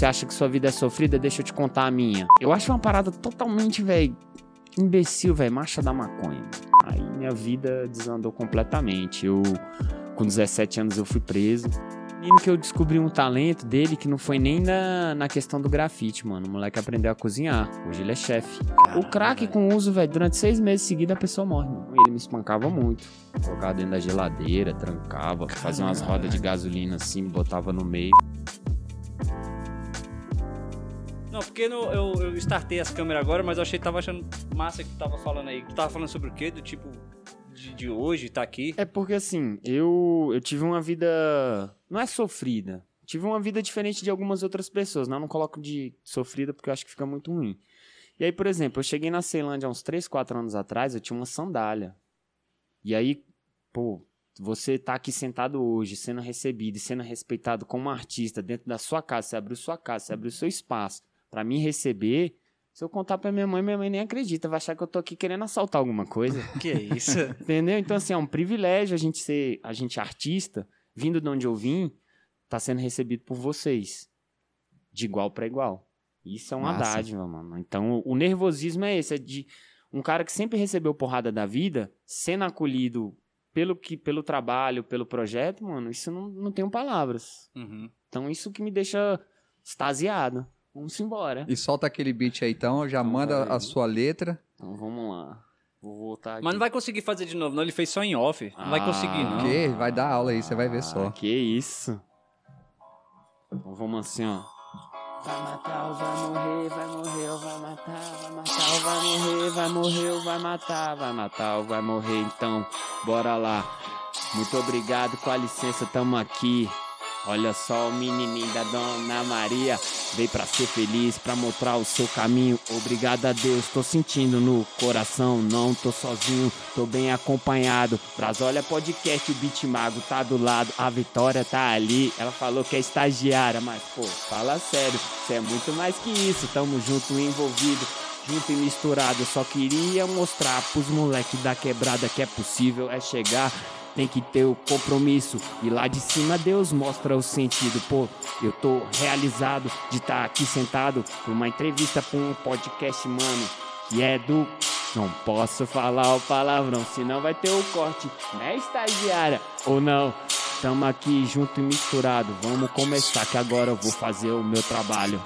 você acha que sua vida é sofrida, deixa eu te contar a minha. Eu acho uma parada totalmente, velho, imbecil, velho, marcha da maconha. Aí minha vida desandou completamente. Eu, com 17 anos, eu fui preso. Menino que eu descobri um talento dele que não foi nem na, na questão do grafite, mano. O moleque aprendeu a cozinhar. Hoje ele é chefe. O crack com uso, velho, durante seis meses seguidos a pessoa morre, mano. Ele me espancava muito. Colocava dentro da geladeira, trancava, fazia umas rodas de gasolina assim, botava no meio. Não, porque no- eu, eu startei as câmeras agora, mas eu achei que tava achando massa que tu tava falando aí. Tu tava falando sobre o quê? Do tipo de, de hoje, tá aqui. É porque assim, eu, eu tive uma vida. Não é sofrida. Tive uma vida diferente de algumas outras pessoas. Não, eu não coloco de sofrida porque eu acho que fica muito ruim. E aí, por exemplo, eu cheguei na Ceilândia há uns 3, 4 anos atrás, eu tinha uma sandália. E aí, pô, você tá aqui sentado hoje, sendo recebido e sendo respeitado como artista dentro da sua casa, você abriu sua casa, você abriu seu espaço pra me receber. Se eu contar pra minha mãe, minha mãe nem acredita, vai achar que eu tô aqui querendo assaltar alguma coisa. Que é isso? Entendeu? Então, assim, é um privilégio a gente ser, a gente artista, vindo de onde eu vim, tá sendo recebido por vocês. De igual para igual. Isso é uma Massa. dádiva, mano. Então, o nervosismo é esse, é de um cara que sempre recebeu porrada da vida, sendo acolhido pelo, que, pelo trabalho, pelo projeto, mano, isso não, não tenho palavras. Uhum. Então, isso que me deixa extasiado. Vamos embora. E solta aquele beat aí então, já Então, manda vai. a sua letra. Então, vamos lá. Vou voltar aqui. Mas não vai conseguir fazer de novo, não. Ele fez só em off. Não vai Ah, conseguir, não. Que? Vai dar aula aí, você vai ver só. Ah, que isso. Então vamos assim, ó. Vai matar ou vai morrer, vai morrer ou vai matar, vai matar ou vai morrer, vai morrer ou vai matar, vai matar ou vai morrer, então bora lá. Muito obrigado, com a licença, tamo aqui. Olha só o menininho da Dona Maria veio pra ser feliz, pra mostrar o seu caminho. Obrigado a Deus, tô sentindo no coração, não tô sozinho, tô bem acompanhado. Brasólia Podcast, o Beat Mago tá do lado, a Vitória tá ali. Ela falou que é estagiária, mas pô, fala sério, você é muito mais que isso. Tamo junto, envolvido, junto e misturado. Só queria mostrar pros moleques da quebrada que é possível, é chegar tem que ter o compromisso. E lá de cima Deus mostra o sentido. Pô, eu tô realizado de estar aqui sentado pra uma entrevista pra um podcast, mano, que é do. Não posso falar o palavrão, senão vai ter o corte, né, estagiária? Ou não? Tamo aqui junto e misturado. Vamos começar que agora eu vou fazer o meu trabalho.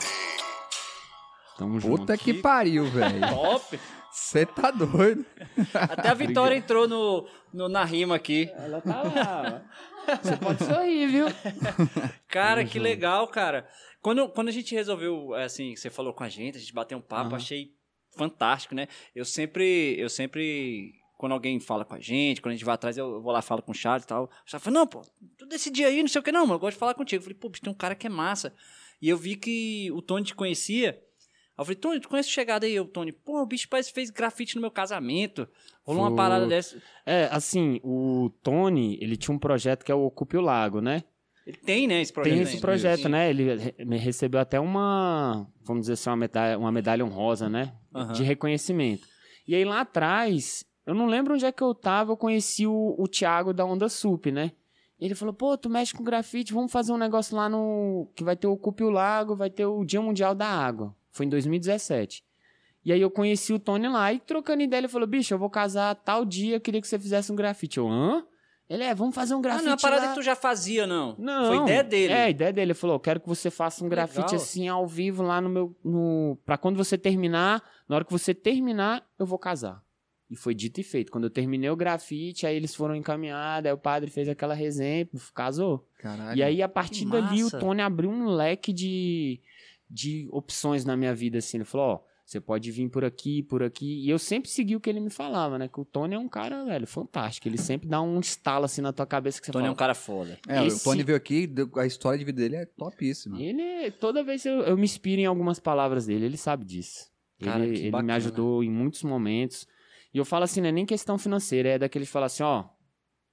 Tamo junto. Puta que pariu, velho. Top! Você tá doido. Até a Vitória entrou no, no- na rima aqui. Ela tá lá. Você pode sorrir, viu? Cara, que legal, cara. Quando, quando a gente resolveu, é, assim, você falou com a gente, a gente bateu um papo, Aham. achei fantástico, né? Eu sempre, eu sempre, quando alguém fala com a gente, quando a gente vai atrás, eu vou lá, falo com o Charles e tal. O Charles fala, não, pô, tu decidi aí, não sei o que, não, mano, eu gosto de falar contigo. Eu falei, pô, bicho, tem um cara que é massa. E eu vi que o Tony te conhecia. Aí eu falei, Tony, tu conhece Chegada aí? Eu, Tony, pô, o bicho parece que fez grafite no meu casamento. Rolou uma parada dessa. É, assim, o Tony, ele tinha um projeto que é o Ocupe o Lago, né? Ele tem, né, esse projeto. Tem esse projeto, Sim. né? Ele re- me recebeu até uma, vamos dizer assim, uma medalha, uma medalha honrosa, né? Aham. De reconhecimento. E aí lá atrás, eu não lembro onde é que eu tava, eu conheci o, o Thiago da Onda Sup, né? Ele falou, pô, tu mexe com grafite, vamos fazer um negócio lá no... Que vai ter o Ocupe o Lago, vai ter o Dia Mundial da Água. Foi em 2017. E aí eu conheci o Tony lá e trocando ideia, ele falou, bicho, eu vou casar tal dia, queria que você fizesse um grafite. Eu, hã? Ele, é, vamos fazer um Ah, grafite não é uma parada lá. que tu já fazia, não. Não. Foi ideia dele. É, a ideia dele. Ele falou: quero que você faça um grafite Legal. assim ao vivo lá no meu. No... Pra quando você terminar, na hora que você terminar, eu vou casar. E foi dito e feito. Quando eu terminei o grafite, aí eles foram encaminhados, aí o padre fez aquela resenha, casou. Caralho. E aí, a partir dali, o. Tony abriu um leque de, de opções na minha vida, assim. Ele falou, ó, você pode vir por aqui, por aqui. E eu sempre segui o que ele me falava, né? Que o Tony é um cara, velho, fantástico. Ele sempre dá um estalo, assim, na tua cabeça que você Tony é fala, um cara foda. É, esse- o Tony veio aqui, a história de vida dele é topíssima. Ele, toda vez eu, eu me inspiro em algumas palavras dele, ele sabe disso. Cara, ele ele me bacana. ajudou em muitos momentos. E eu falo assim, não é nem questão financeira, é daqueles que falam assim, ó,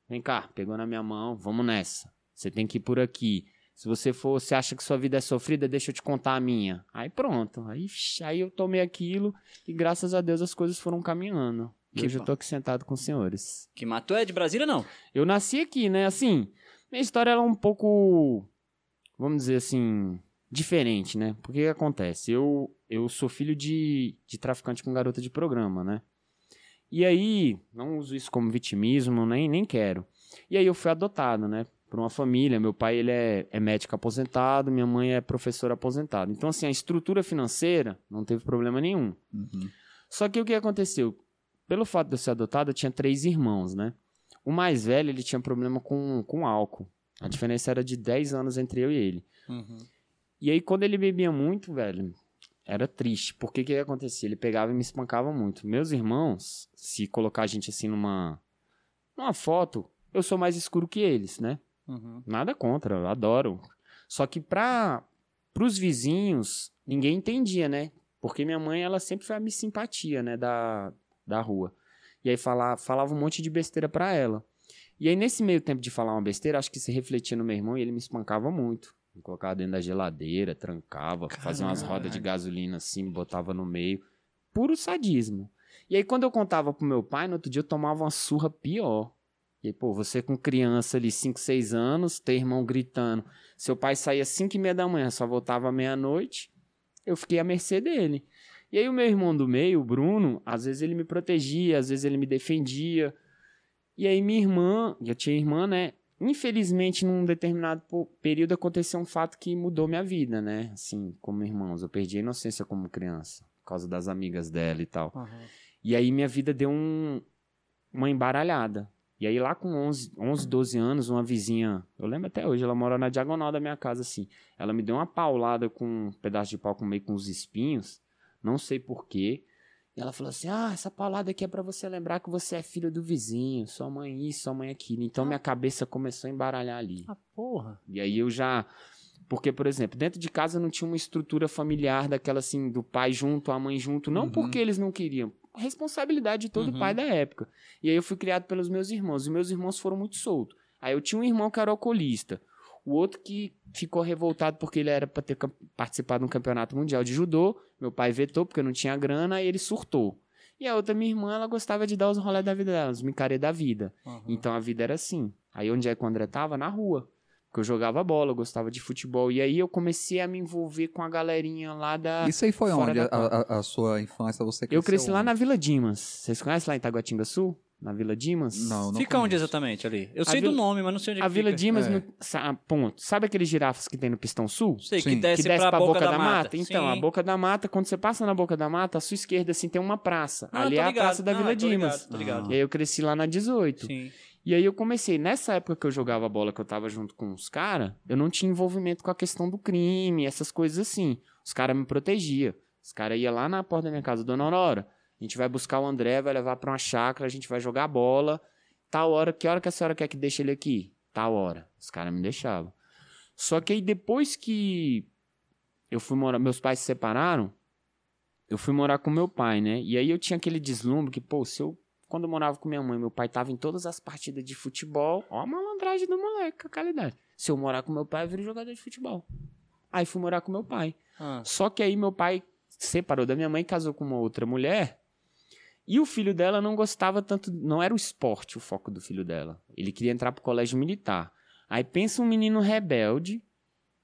vem cá, pegou na minha mão, vamos nessa. Você tem que ir por aqui. Se você for, você acha que sua vida é sofrida, deixa eu te contar a minha. Aí pronto. Aí, aí eu tomei aquilo e graças a Deus as coisas foram caminhando. E Que hoje bom. eu tô aqui sentado com os senhores. Que matou é de Brasília, não? Eu nasci aqui, né? Assim, minha história ela é um pouco, vamos dizer assim, diferente, né? Porque que acontece? Eu, eu sou filho de, de traficante com garota de programa, né? E aí, não uso isso como vitimismo, nem, nem quero. E aí eu fui adotado, né? Por uma família. Meu pai, ele é, é médico aposentado, minha mãe é professora aposentada. Então, assim, a estrutura financeira não teve problema nenhum. Uhum. Só que o que aconteceu? Pelo fato de eu ser adotado, eu tinha três irmãos, né? O mais velho, ele tinha problema com, com álcool. A diferença era de 10 anos entre eu e ele. Uhum. E aí, quando ele bebia muito, velho, era triste. Porque o que, que acontecia? Ele pegava e me espancava muito. Meus irmãos, se colocar a gente assim numa, numa foto, eu sou mais escuro que eles, né? Uhum. Nada contra, eu adoro. Só que para os vizinhos, ninguém entendia, né? Porque minha mãe, ela sempre foi a minha simpatia, né? Da, da rua. E aí fala, falava um monte de besteira pra ela. E aí, nesse meio tempo de falar uma besteira, acho que se refletia no meu irmão e ele me espancava muito. Me colocava dentro da geladeira, trancava, fazia umas rodas de gasolina assim, me botava no meio. Puro sadismo. E aí, quando eu contava pro meu pai, no outro dia eu tomava uma surra pior. E aí, pô, você com criança ali, 5, 6 anos, ter irmão gritando. Seu pai saía 5 e meia da manhã, só voltava à meia-noite. Eu fiquei à mercê dele. E aí, o meu irmão do meio, o Bruno, às vezes ele me protegia, às vezes ele me defendia. E aí, minha irmã, eu tinha irmã, né? Infelizmente, num determinado período aconteceu um fato que mudou minha vida, né? Assim, como irmãos. Eu perdi a inocência como criança, por causa das amigas dela e tal. Uhum. E aí minha vida deu um, uma embaralhada. E aí lá com 11, 11, 12 anos, uma vizinha, eu lembro até hoje, ela mora na diagonal da minha casa, assim. Ela me deu uma paulada com um pedaço de pau com meio com os espinhos, não sei porquê. E ela falou assim, ah, essa paulada aqui é pra você lembrar que você é filho do vizinho, sua mãe isso, sua mãe aquilo. Então minha cabeça começou a embaralhar ali. Ah, porra. E aí eu já. Porque, por exemplo, dentro de casa não tinha uma estrutura familiar daquela assim, do pai junto, a mãe junto. Não Uhum. porque eles não queriam. Responsabilidade de todo Uhum. pai da época. E aí eu fui criado pelos meus irmãos. E meus irmãos foram muito soltos. Aí eu tinha um irmão que era alcoolista. O outro que ficou revoltado porque ele era para ter participado de um campeonato mundial de judô. Meu pai vetou porque não tinha grana e ele surtou. E a outra, minha irmã, ela gostava de dar os rolés da vida dela, os micarê da vida. Uhum. Então a vida era assim. Aí onde é que o André tava? Na rua. Porque eu jogava bola, eu gostava de futebol. E aí eu comecei a me envolver com a galerinha lá da. Isso aí foi onde? da A, a- a sua infância, você eu cresceu cresci lá onde? na Vila Dimas. Vocês conhecem lá em Taguatinga Sul? Na Vila Dimas? Não, não Fica onde conheço. exatamente ali? Eu A sei do Vila- nome, mas não sei onde é A que Vila fica. Dimas, É. no, sa- ponto. Sabe aqueles girafas que tem no Pistão Sul? Sei, Sim. que desce, que desce pra, boca, da, mata. Então, Sim. a boca da mata, quando você passa na boca da mata, à sua esquerda, assim, tem uma praça. Ah, Ali é a ligado. praça da Ah, Vila Dimas. ligado, tô ligado. E aí eu cresci lá na 18. Sim. E aí eu comecei, nessa época que eu jogava bola, que eu tava junto com os caras, eu não tinha envolvimento com a questão do crime, essas coisas assim. Os caras me protegiam. Os caras iam lá na porta da minha casa, Dona Aurora, a gente vai buscar o André, vai levar pra uma chácara, a gente vai jogar bola. Tal hora, que hora que a senhora quer que deixe ele aqui? Tal hora. Os caras me deixavam. Só que aí depois que eu fui morar, meus pais se separaram, eu fui morar com meu pai, né? E aí eu tinha aquele deslumbre que, pô, se eu quando eu morava com minha mãe, meu pai tava em todas as partidas de futebol. Ó a malandragem do moleque, a qualidade. Se eu morar com meu pai, eu viro jogador de futebol. Aí fui morar com meu pai. Ah, Só que aí meu pai separou da minha mãe, casou com uma outra mulher. E o filho dela não gostava tanto, não era o esporte o foco do filho dela. Ele queria entrar pro colégio militar. Aí pensa um menino rebelde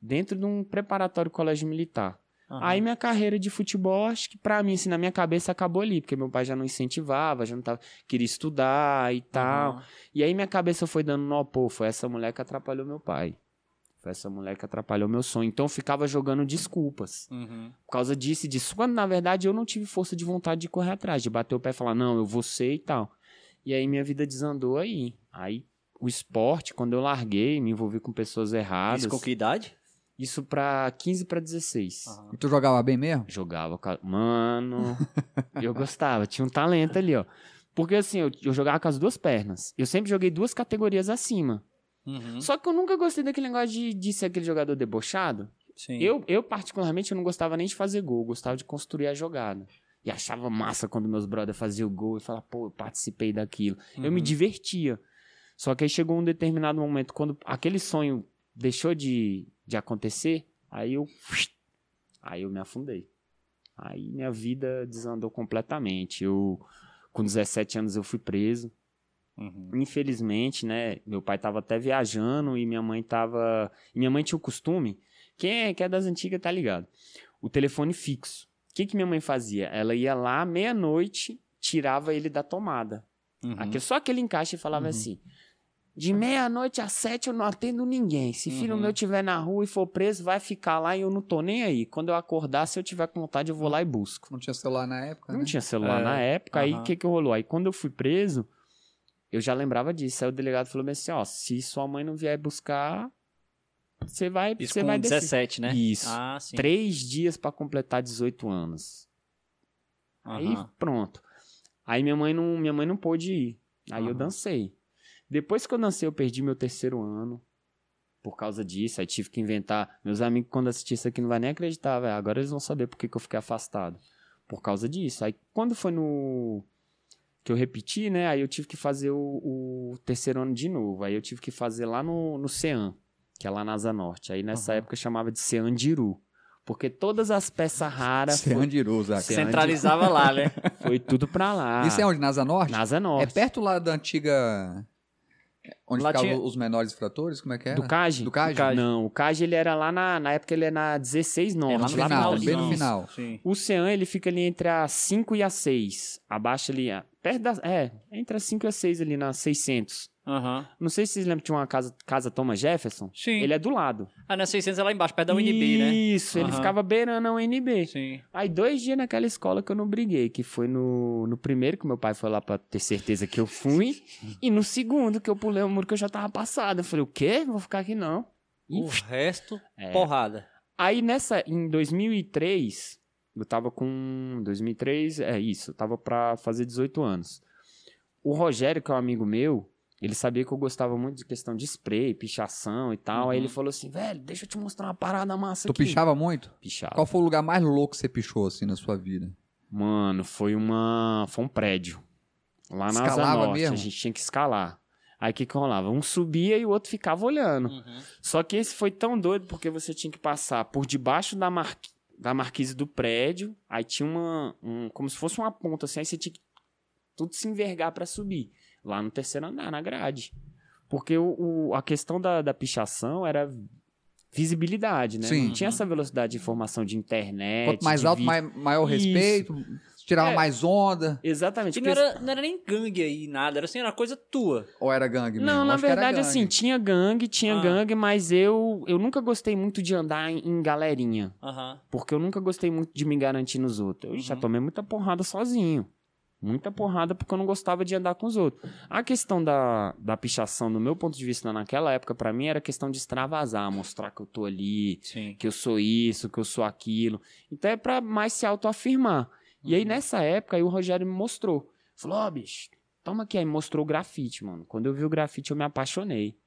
dentro de um preparatório colégio militar. Aham. Aí minha carreira de futebol, acho que pra mim, assim, na minha cabeça acabou ali, porque meu pai já não incentivava, já não tava, queria estudar e tal. Aham. E aí minha cabeça foi dando nó, pô, foi essa mulher que atrapalhou meu pai. Foi essa mulher que atrapalhou meu sonho. Então eu ficava jogando desculpas. Uhum. Por causa disso e disso. Quando na verdade eu não tive força de vontade de correr atrás, de bater o pé e falar, não, eu vou ser e tal. E aí minha vida desandou aí. Aí o esporte, quando eu larguei, me envolvi com pessoas erradas. Isso com que idade? Isso pra 15 pra 16. Aham. E tu jogava bem mesmo? Jogava, mano. eu gostava, tinha um talento ali, ó. Porque assim, eu, eu jogava com as duas pernas. Eu sempre joguei duas categorias acima. Uhum. Só que eu nunca gostei daquele negócio de, de ser aquele jogador debochado. Sim. Eu, eu, particularmente, eu não gostava nem de fazer gol, eu gostava de construir a jogada. E achava massa quando meus brothers faziam o gol e falava, pô, eu participei daquilo. Eu me Uhum. divertia. Só que aí chegou um determinado momento, quando aquele sonho deixou de, de acontecer, aí eu. Aí eu me afundei. Aí minha vida desandou completamente. Eu, com 17 anos, eu fui preso. Uhum. Infelizmente, né? Meu pai tava até viajando e minha mãe tava. e minha mãe tinha o costume Quem é, que é das antigas tá ligado. O telefone fixo. O que, que minha mãe fazia? Ela ia lá, meia-noite, tirava ele da tomada. Uhum. Aqui, só aquele encaixe e falava assim: de meia-noite às sete eu não atendo ninguém. Se filho Uhum. meu estiver na rua e for preso, vai ficar lá e eu não tô nem aí. Quando eu acordar, se eu tiver com vontade, eu vou lá e busco. Não tinha celular na época, Não né? tinha celular É, na época, aí o que que rolou? Aí quando eu fui preso, eu já lembrava disso. Aí o delegado falou assim: ó, se sua mãe não vier buscar, você vai, Isso você com vai descer. 17, né? Isso. Ah, sim. Três dias pra completar 18 anos. Aí Aham. pronto. Aí minha mãe não, minha mãe não pôde ir. Aí eu dancei. Depois que eu dancei, eu perdi meu terceiro ano. Por causa disso, aí tive que inventar. Meus amigos, quando assistir isso aqui, não vai nem acreditar, velho. Agora eles vão saber por que, que eu fiquei afastado. Por causa disso. Aí quando foi no. Que eu repeti, né? Aí eu tive que fazer o, o terceiro ano de novo. Aí eu tive que fazer lá no, no CEAM, que é lá na Asa Norte. Aí nessa Aham. época chamava de CEAM Diru. Porque todas as peças raras Você foi, Centralizava lá, né? foi tudo pra lá. Isso é onde? Na Asa Norte? Na Asa É Norte. perto lá da antiga... Onde Lá ficavam tinha- os menores infratores? Como é que era? Do CAGE? Do CAGE? Do CAGE. Não, o CAGE ele era lá na, na época ele é na 16 É, Norte. lá no final, finalzinho. bem no final. Sim. O CEAM ele fica ali entre a 5 e a 6. Abaixo ali, a- perto da. É, entre a 5 e a 6 ali na 600. Aham. Não sei se vocês lembram que tinha uma casa, casa Thomas Jefferson. Sim. Ele é do lado. Ah, na 600 é lá embaixo, perto da UNB, né? Isso, ele ficava beirando a UNB. Sim. Aí, dois dias naquela escola que eu não briguei, que foi no, no primeiro, que meu pai foi lá pra ter certeza que eu fui, e no segundo, que eu pulei o muro que eu já tava passado. Eu falei, o quê? Não vou ficar aqui não. E O resto, É. porrada. Aí nessa, em 2003, eu tava com 2003, é isso, eu tava pra fazer 18 anos. O Rogério, que é um amigo meu, ele sabia que eu gostava muito de questão de spray, pichação e tal. Aí Uhum. ele falou assim, velho, deixa eu te mostrar uma parada massa Tu aqui. pichava muito? Pichava. Qual foi o lugar mais louco que você pichou, assim, na sua vida? Mano, foi uma, foi um prédio. Lá na Asa Escalava Norte, mesmo? a gente tinha que escalar. Aí o que que rolava? Um subia e o outro ficava olhando. Uhum. Só que esse foi tão doido porque você tinha que passar por debaixo da, marqui- da marquise do prédio, aí tinha uma. Um, como se fosse uma ponta assim, aí você tinha que tudo se envergar pra subir. Lá no terceiro andar, na grade. Porque o, o- a questão da, da pichação era visibilidade, né? Sim. Não tinha essa velocidade de informação de internet. Quanto mais alto, vi- mais, maior Isso. respeito, tirava É. mais onda. Exatamente. E não porque- era, não era nem gangue aí, nada. Era assim, era coisa tua. Ou era gangue mesmo? Não, na Acho verdade, assim, tinha gangue, tinha Ah. gangue, mas eu, eu nunca gostei muito de andar em, em galerinha. Aham. Porque eu nunca gostei muito de me garantir nos outros. Eu já Uhum. tomei muita porrada sozinho. Muita porrada porque eu não gostava de andar com os outros. A questão da, da pichação, do meu ponto de vista naquela época, pra mim, era questão de extravasar, mostrar que eu tô ali, Sim. que eu sou isso, que eu sou aquilo. Então é pra mais se autoafirmar. E aí, nessa época, aí o Rogério me mostrou. Falou, ó, bicho, toma aqui. Aí mostrou o grafite, mano. Quando eu vi o grafite, eu me apaixonei.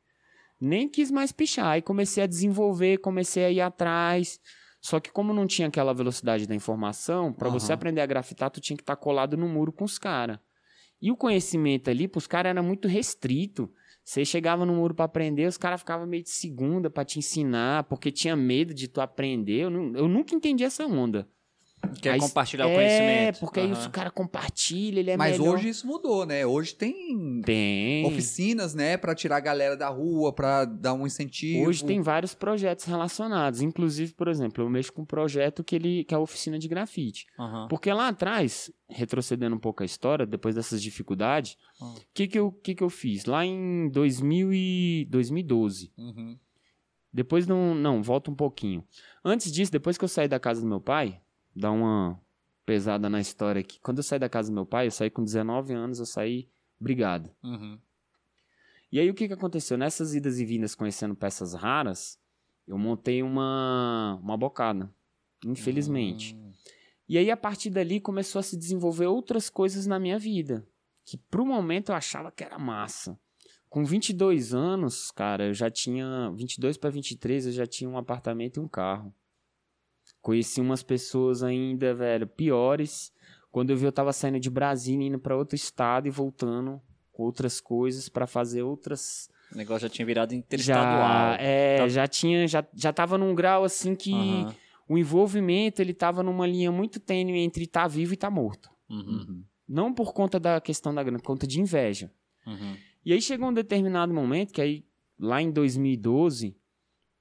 Nem quis mais pichar. Aí comecei a desenvolver, comecei a ir atrás. Só que como não tinha aquela velocidade da informação, pra você Aham. aprender a grafitar, tu tinha que estar colado no muro com os caras. E o conhecimento ali, pros caras, era muito restrito. Você chegava no muro pra aprender, os caras ficavam meio de segunda pra te ensinar, porque tinha medo de tu aprender. Eu, eu nunca entendi essa onda. Quer Aí- compartilhar o é, conhecimento. porque aí Aham. o cara compartilha, ele é Mas melhor. hoje isso mudou, né? Hoje tem Tem. oficinas, né? Pra tirar a galera da rua, pra dar um incentivo. Hoje tem vários projetos relacionados. Inclusive, por exemplo, eu mexo com um projeto que, ele, que é a oficina de grafite. Aham. Porque lá atrás, retrocedendo um pouco a história, depois dessas dificuldades, o Ah. que, que, eu, que, que eu fiz? Lá em 2000 e 2012. Uhum. Depois não, não, volta um pouquinho. Antes disso, depois que eu saí da casa do meu pai, dá uma pesada na história aqui. Quando eu saí da casa do meu pai, eu saí com 19 anos, eu saí brigado. Uhum. E aí o que, que aconteceu? Nessas idas e vindas conhecendo peças raras, eu montei uma, uma bocada. Infelizmente. Hum. E aí, a partir dali, começou a se desenvolver outras coisas na minha vida. Que pro momento eu achava que era massa. Com 22 anos, cara, eu já tinha. 22 para 23, eu já tinha um apartamento e um carro. Conheci umas pessoas ainda, velho, piores. Quando eu vi, eu tava saindo de Brasília, indo para outro estado e voltando com outras coisas para fazer outras. O negócio já tinha virado Já, interestadual. é, Tá. já tinha. Já, já tava num grau assim que Aham. o envolvimento ele tava numa linha muito tênue entre estar vivo e estar morto. Uhum. Uhum. Não por conta da questão da grana, por conta de inveja. Uhum. E aí chegou um determinado momento que aí, lá em 2012,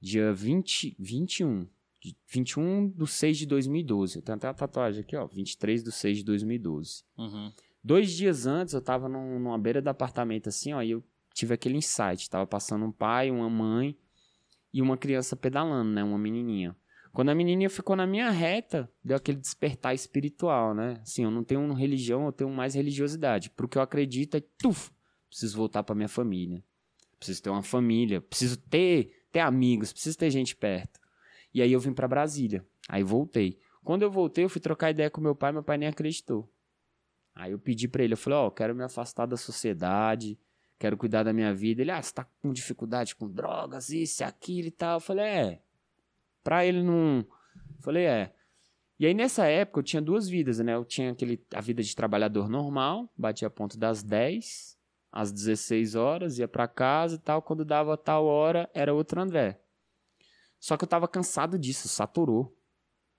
dia 20, 21. De- 21 de 6 de 2012. Eu tenho até a tatuagem aqui, ó. 23 de 6 de 2012. Uhum. Dois dias antes, eu tava num, numa beira do apartamento assim, ó, e eu tive aquele insight. Tava passando um pai, uma mãe e uma criança pedalando, né? Uma menininha. Quando a menininha ficou na minha reta, deu aquele despertar espiritual, né? Assim, eu não tenho religião, eu tenho mais religiosidade. Pro que eu acredito é, tuf, preciso voltar pra minha família. Preciso ter uma família, preciso ter, ter amigos, preciso ter gente perto. E aí eu vim pra Brasília. Aí voltei. Quando eu voltei, eu fui trocar ideia com meu pai, meu pai nem acreditou. Aí eu pedi pra ele, eu falei, ó, eu quero me afastar da sociedade, quero cuidar da minha vida. Ele, ah, você tá com dificuldade com drogas, isso, aquilo e tal. Eu falei, é. Pra ele não. Eu falei, é. E aí nessa época eu tinha duas vidas, né? Eu tinha aquele, a vida de trabalhador normal, batia a ponto das 10, às 16 horas, ia pra casa e tal. Quando dava tal hora, era outro André. Só que eu tava cansado disso, saturou.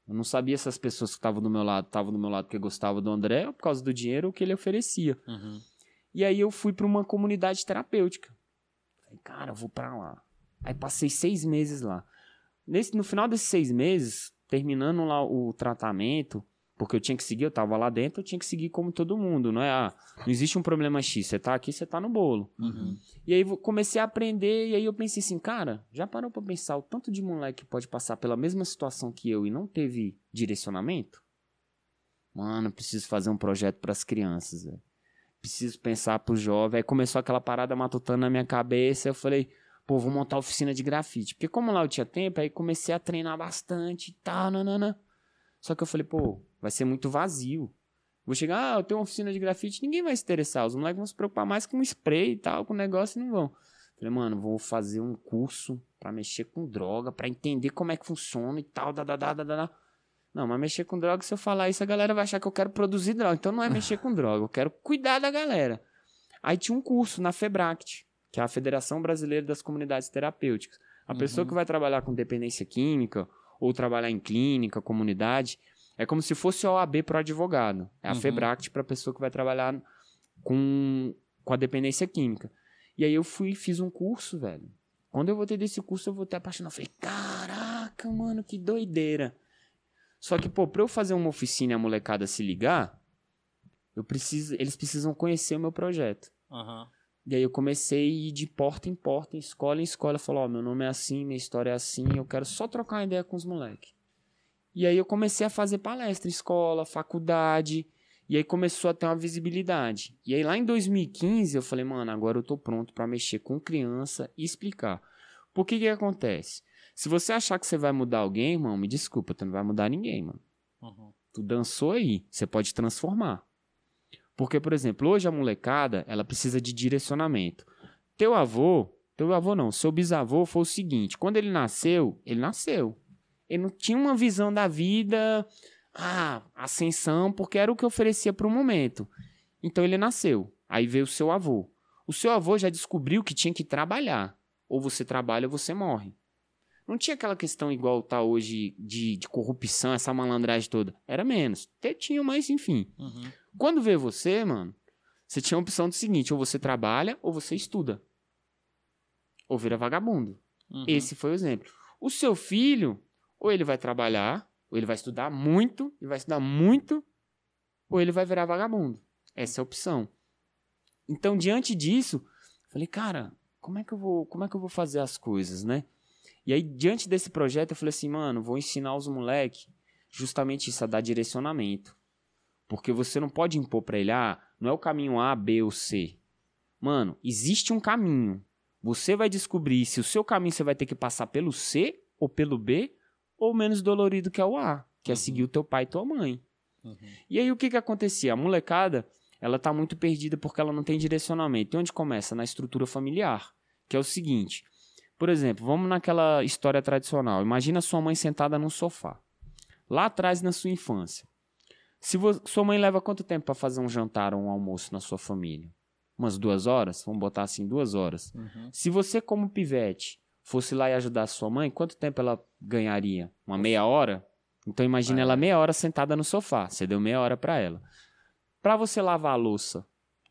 Eu não sabia se as pessoas que estavam do meu lado estavam do meu lado porque gostavam do André por causa do dinheiro que ele oferecia. Uhum. E aí eu fui para uma comunidade terapêutica. Falei, cara, eu vou para lá. Aí passei seis meses lá. Nesse, no final desses seis meses, terminando lá o tratamento, porque eu tinha que seguir, eu tava lá dentro, eu tinha que seguir como todo mundo, não é? Ah, não existe um problema X, você tá aqui, você tá no bolo. Uhum. E aí comecei a aprender, e aí eu pensei assim, cara, já parou pra pensar o tanto de moleque que pode passar pela mesma situação que eu e não teve direcionamento? Mano, preciso fazer um projeto pras crianças, velho. Preciso pensar pro jovem. Aí começou aquela parada matutando na minha cabeça, eu falei, pô, vou montar oficina de grafite. Porque como lá eu tinha tempo, aí comecei a treinar bastante e tal, nanana. Só que eu falei, pô, vai ser muito vazio. Vou chegar, ah, eu tenho uma oficina de grafite, ninguém vai se interessar. Os moleques vão se preocupar mais com spray e tal, com negócio e não vão. Falei, mano, vou fazer um curso pra mexer com droga, pra entender como é que funciona e tal, da, da, da, da, da. Não, mas mexer com droga, se eu falar isso, a galera vai achar que eu quero produzir droga. Então não é mexer com droga, eu quero cuidar da galera. Aí tinha um curso na FEBRACT, que é a Federação Brasileira das Comunidades Terapêuticas. A pessoa que vai trabalhar com dependência química, ou trabalhar em clínica, comunidade, é como se fosse a OAB para o advogado. É a Uhum. FEBRACT para a pessoa que vai trabalhar com, com a dependência química. E aí eu fui fiz um curso, velho. Quando eu voltei desse curso, eu voltei apaixonado. Falei, caraca, mano, que doideira. Só que, pô, pra eu fazer uma oficina e a molecada se ligar, eu preciso, eles precisam conhecer o meu projeto. Aham. E aí eu comecei a ir de porta em porta, em escola em escola. Falou, ó, meu nome é assim, minha história é assim, eu quero só trocar uma ideia com os moleques. E aí eu comecei a fazer palestra em escola, faculdade, e aí começou a ter uma visibilidade. E aí lá em 2015 eu falei, mano, agora eu tô pronto pra mexer com criança e explicar. Por que que acontece? Se você achar que você vai mudar alguém, irmão, me desculpa, tu não vai mudar ninguém, mano. Uhum. Tu dançou aí, você pode transformar. Porque, por exemplo, hoje a molecada, ela precisa de direcionamento. Teu avô, teu avô não, seu bisavô foi o seguinte, quando ele nasceu, ele nasceu. Ele não tinha uma visão da vida, ah, ascensão, porque era o que oferecia para o momento. Então ele nasceu. Aí veio o seu avô. O seu avô já descobriu que tinha que trabalhar. Ou você trabalha ou você morre. Não tinha aquela questão igual tá hoje de, de corrupção, essa malandragem toda. Era menos. Até tinha, mas enfim. Uhum. Quando veio você, mano, você tinha a opção do seguinte: ou você trabalha ou você estuda. Ou vira vagabundo. Uhum. Esse foi o exemplo. O seu filho, ou ele vai trabalhar, ou ele vai estudar muito, e vai estudar muito, ou ele vai virar vagabundo. Essa é a opção. Então, diante disso, falei, cara, como é que eu vou, como é que eu vou fazer as coisas, né? E aí, diante desse projeto, eu falei assim, mano, vou ensinar os moleques justamente isso, a dar direcionamento. Porque você não pode impor pra ele, ah, não é o caminho A, B ou C. Mano, existe um caminho. Você vai descobrir se o seu caminho você vai ter que passar pelo C ou pelo B, ou menos dolorido que é o A, que é seguir o teu pai e tua mãe. Uhum. E aí o que que acontecia? A molecada, ela tá muito perdida porque ela não tem direcionamento. E onde começa? Na estrutura familiar, que é o seguinte. Por exemplo, vamos naquela história tradicional. Imagina sua mãe sentada num sofá. Lá atrás na sua infância. Se sua mãe leva quanto tempo para fazer um jantar ou um almoço na sua família? Umas duas horas? Vamos botar assim, duas horas. Uhum. Se você, como pivete, fosse lá e ajudar sua mãe, quanto tempo ela ganharia? Uma meia hora? Então imagina É. ela meia hora sentada no sofá. Você deu meia hora para ela. Para você lavar a louça,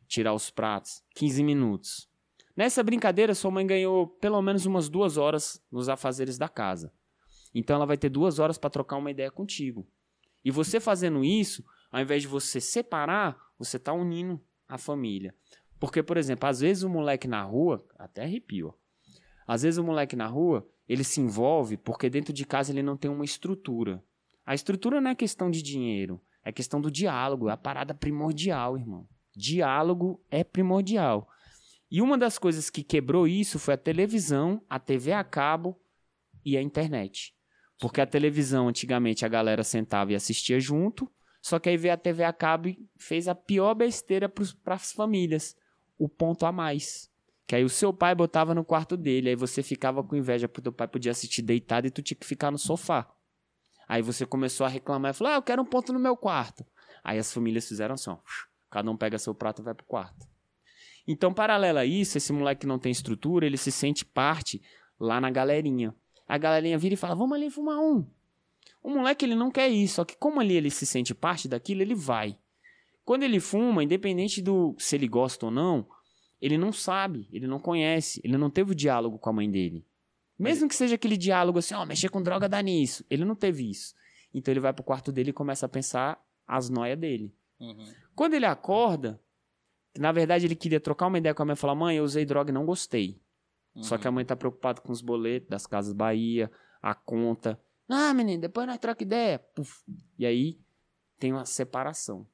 tirar os pratos, 15 minutos. Nessa brincadeira, sua mãe ganhou pelo menos umas duas horas nos afazeres da casa. Então ela vai ter duas horas para trocar uma ideia contigo. E você fazendo isso, ao invés de você separar, você tá unindo a família. Porque, por exemplo, às vezes o moleque na rua, até arrepio, às vezes o moleque na rua, ele se envolve porque dentro de casa ele não tem uma estrutura. A estrutura não é questão de dinheiro, é questão do diálogo, é a parada primordial, irmão. Diálogo é primordial. E uma das coisas que quebrou isso foi a televisão, a TV a cabo e a internet. Porque a televisão, antigamente, a galera sentava e assistia junto, só que aí veio a TV a cabo e fez a pior besteira para as famílias. O ponto a mais. Que aí o seu pai botava no quarto dele, aí você ficava com inveja porque teu pai podia assistir deitado e tu tinha que ficar no sofá. Aí você começou a reclamar e falou: Ah, eu quero um ponto no meu quarto. Aí as famílias fizeram assim: ó, cada um pega seu prato e vai pro quarto. Então, paralelo a isso, esse moleque que não tem estrutura, ele se sente parte lá na galerinha. A galerinha vira e fala: Vamos ali fumar um. O moleque ele não quer isso, só que como ali ele se sente parte daquilo, ele vai. Quando ele fuma, independente do se ele gosta ou não, ele não sabe, ele não conhece, ele não teve o diálogo com a mãe dele. Mesmo que seja aquele diálogo assim, ó, oh, mexer com droga dá nisso. Ele não teve isso. Então ele vai pro quarto dele e começa a pensar as noias dele. Uhum. Quando ele acorda, na verdade ele queria trocar uma ideia com a mãe e falar: mãe, eu usei droga e não gostei. Uhum. Só que a mãe tá preocupada com os boletos das Casas Bahia, a conta. Ah, menino, depois nós troca ideia. Puf. E aí tem uma separação.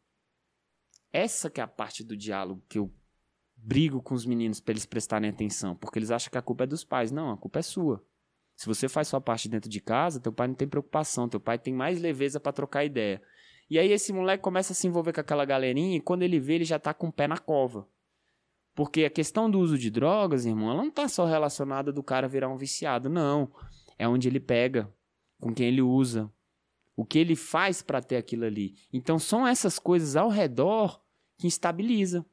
Essa que é a parte do diálogo que eu brigo com os meninos para eles prestarem atenção, porque eles acham que a culpa é dos pais. Não, a culpa é sua. Se você faz sua parte dentro de casa, teu pai não tem preocupação, teu pai tem mais leveza para trocar ideia. E aí esse moleque começa a se envolver com aquela galerinha e quando ele vê, ele já tá com o pé na cova. Porque a questão do uso de drogas, irmão, ela não tá só relacionada do cara virar um viciado, não. É onde ele pega, com quem ele usa, o que ele faz para ter aquilo ali. Então são essas coisas ao redor que estabiliza.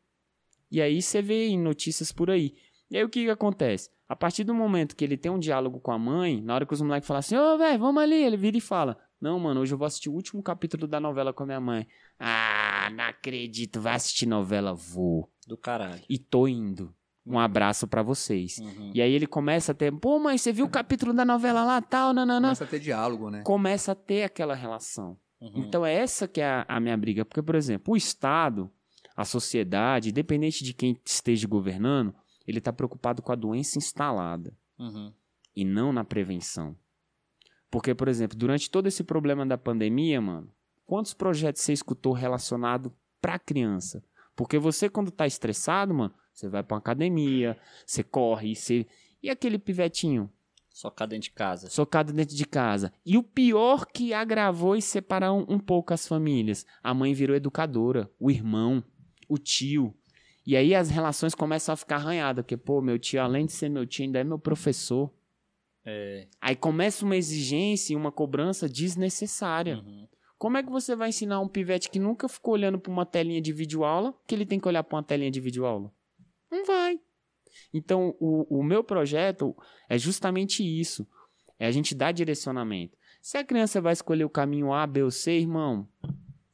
E aí você vê em notícias por aí. E aí o que, que acontece? A partir do momento que ele tem um diálogo com a mãe, na hora que os moleques falam assim, ô, oh, velho, vamos ali, ele vira e fala, não, mano, hoje eu vou assistir o último capítulo da novela com a minha mãe. Ah, não acredito, vai assistir novela, vou. Do caralho. E tô indo. Um abraço para vocês. Uhum. E aí ele começa a ter, pô, mãe, você viu o capítulo da novela lá, tal, nananã. Começa a ter diálogo, né? Começa a ter aquela relação. Uhum. Então é essa que é a, a, minha briga. Porque, por exemplo, o Estado, a sociedade, independente de quem esteja governando, ele está preocupado com a doença instalada. Uhum. E não na prevenção. Porque, por exemplo, durante todo esse problema da pandemia, mano, quantos projetos você escutou relacionado pra criança? Porque você, quando tá estressado, mano, você vai pra uma academia, você corre, você. E aquele pivetinho? Socado dentro de casa. Socado dentro de casa. E o pior que agravou e separou um, um pouco as famílias. A mãe virou educadora, o irmão, o tio. E aí as relações começam a ficar arranhadas, porque, pô, meu tio, além de ser meu tio, ainda é meu professor. É. Aí começa uma exigência e uma cobrança desnecessária. Uhum. Como é que você vai ensinar um pivete que nunca ficou olhando para uma telinha de videoaula que ele tem que olhar para uma telinha de videoaula? Não vai. Então, o, o meu projeto é justamente isso. É a gente dar direcionamento. Se a criança vai escolher o caminho A, B ou C, irmão,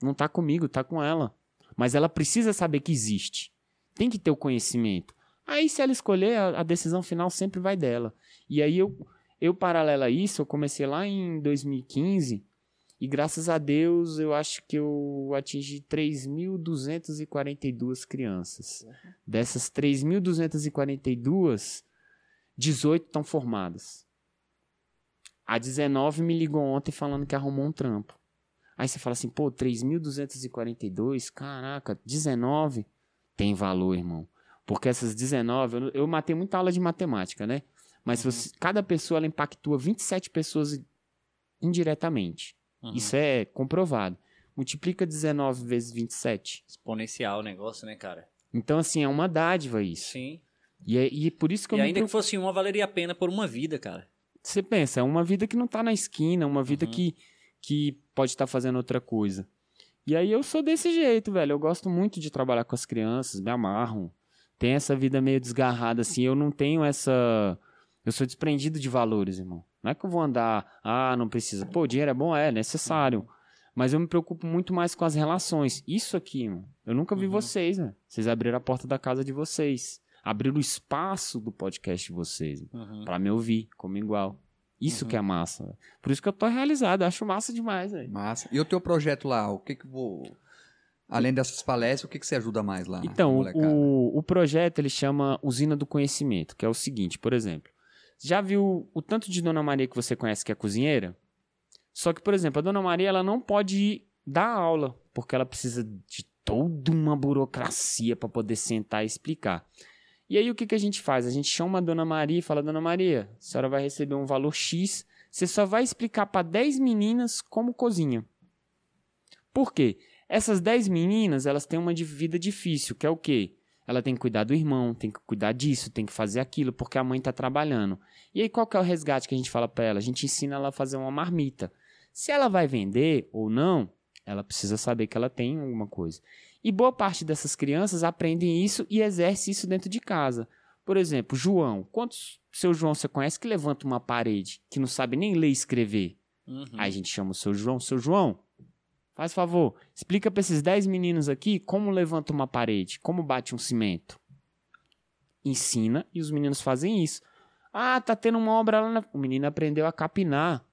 não tá comigo, tá com ela. Mas ela precisa saber que existe. Tem que ter o conhecimento. Aí, se ela escolher, a, decisão final sempre vai dela. E aí, eu, eu, paralelo a isso, eu comecei lá em 2015 e graças a Deus, eu acho que eu atingi 3.242 crianças. Dessas 3.242, 18 estão formadas. A 19 me ligou ontem falando que arrumou um trampo. Aí você fala assim, pô, 3.242, caraca, 19 tem valor, irmão. Porque essas 19, eu, eu matei muita aula de matemática, né? Mas uhum. você, cada pessoa ela impactua 27 pessoas indiretamente. Uhum. Isso é comprovado. Multiplica 19 vezes 27. Exponencial o negócio, né, cara? Então, assim, é uma dádiva isso. Sim. E, é, e é por isso que eu E ainda que fosse uma, valeria a pena por uma vida, cara. Você pensa, é uma vida que não tá na esquina, uma vida uhum. que, que pode estar tá fazendo outra coisa. E aí eu sou desse jeito, velho. Eu gosto muito de trabalhar com as crianças, me amarro. Tem essa vida meio desgarrada, assim. Eu não tenho essa. Eu sou desprendido de valores, irmão. Não é que eu vou andar, ah, não precisa. Pô, dinheiro é bom, é necessário. Mas eu me preocupo muito mais com as relações. Isso aqui, mano. Eu nunca vi uhum. vocês, né? Vocês abriram a porta da casa de vocês. abrir o espaço do podcast de vocês Uhum. pra me ouvir como igual. Isso Uhum. que é massa. velho. Por isso que eu tô realizado, acho massa demais, velho. Massa. E o teu projeto lá, o que que vou... Além dessas palestras, o que que você ajuda mais lá? Então, o, o projeto ele chama Usina do Conhecimento, que é o seguinte, por exemplo, já viu o tanto de Dona Maria que você conhece que é cozinheira? Só que, por exemplo, a Dona Maria ela não pode dar aula, porque ela precisa de toda uma burocracia para poder sentar e explicar. E aí o que, que a gente faz? A gente chama a Dona Maria e fala, Dona Maria, a senhora vai receber um valor X, você só vai explicar para 10 meninas como cozinha. Por quê? Essas 10 meninas, elas têm uma vida difícil, que é o quê? Ela tem que cuidar do irmão, tem que cuidar disso, tem que fazer aquilo, porque a mãe tá trabalhando. E aí qual que é o resgate que a gente fala para ela? A gente ensina ela a fazer uma marmita. Se ela vai vender ou não, ela precisa saber que ela tem alguma coisa. E boa parte dessas crianças aprendem isso e exerce isso dentro de casa. Por exemplo, João. Quantos seu João você conhece que levanta uma parede, que não sabe nem ler e escrever? Uhum. Aí a gente chama o seu João. Seu João, faz favor, explica para esses 10 meninos aqui como levanta uma parede, como bate um cimento. Ensina e os meninos fazem isso. Ah, tá tendo uma obra lá. Na... O menino aprendeu a capinar.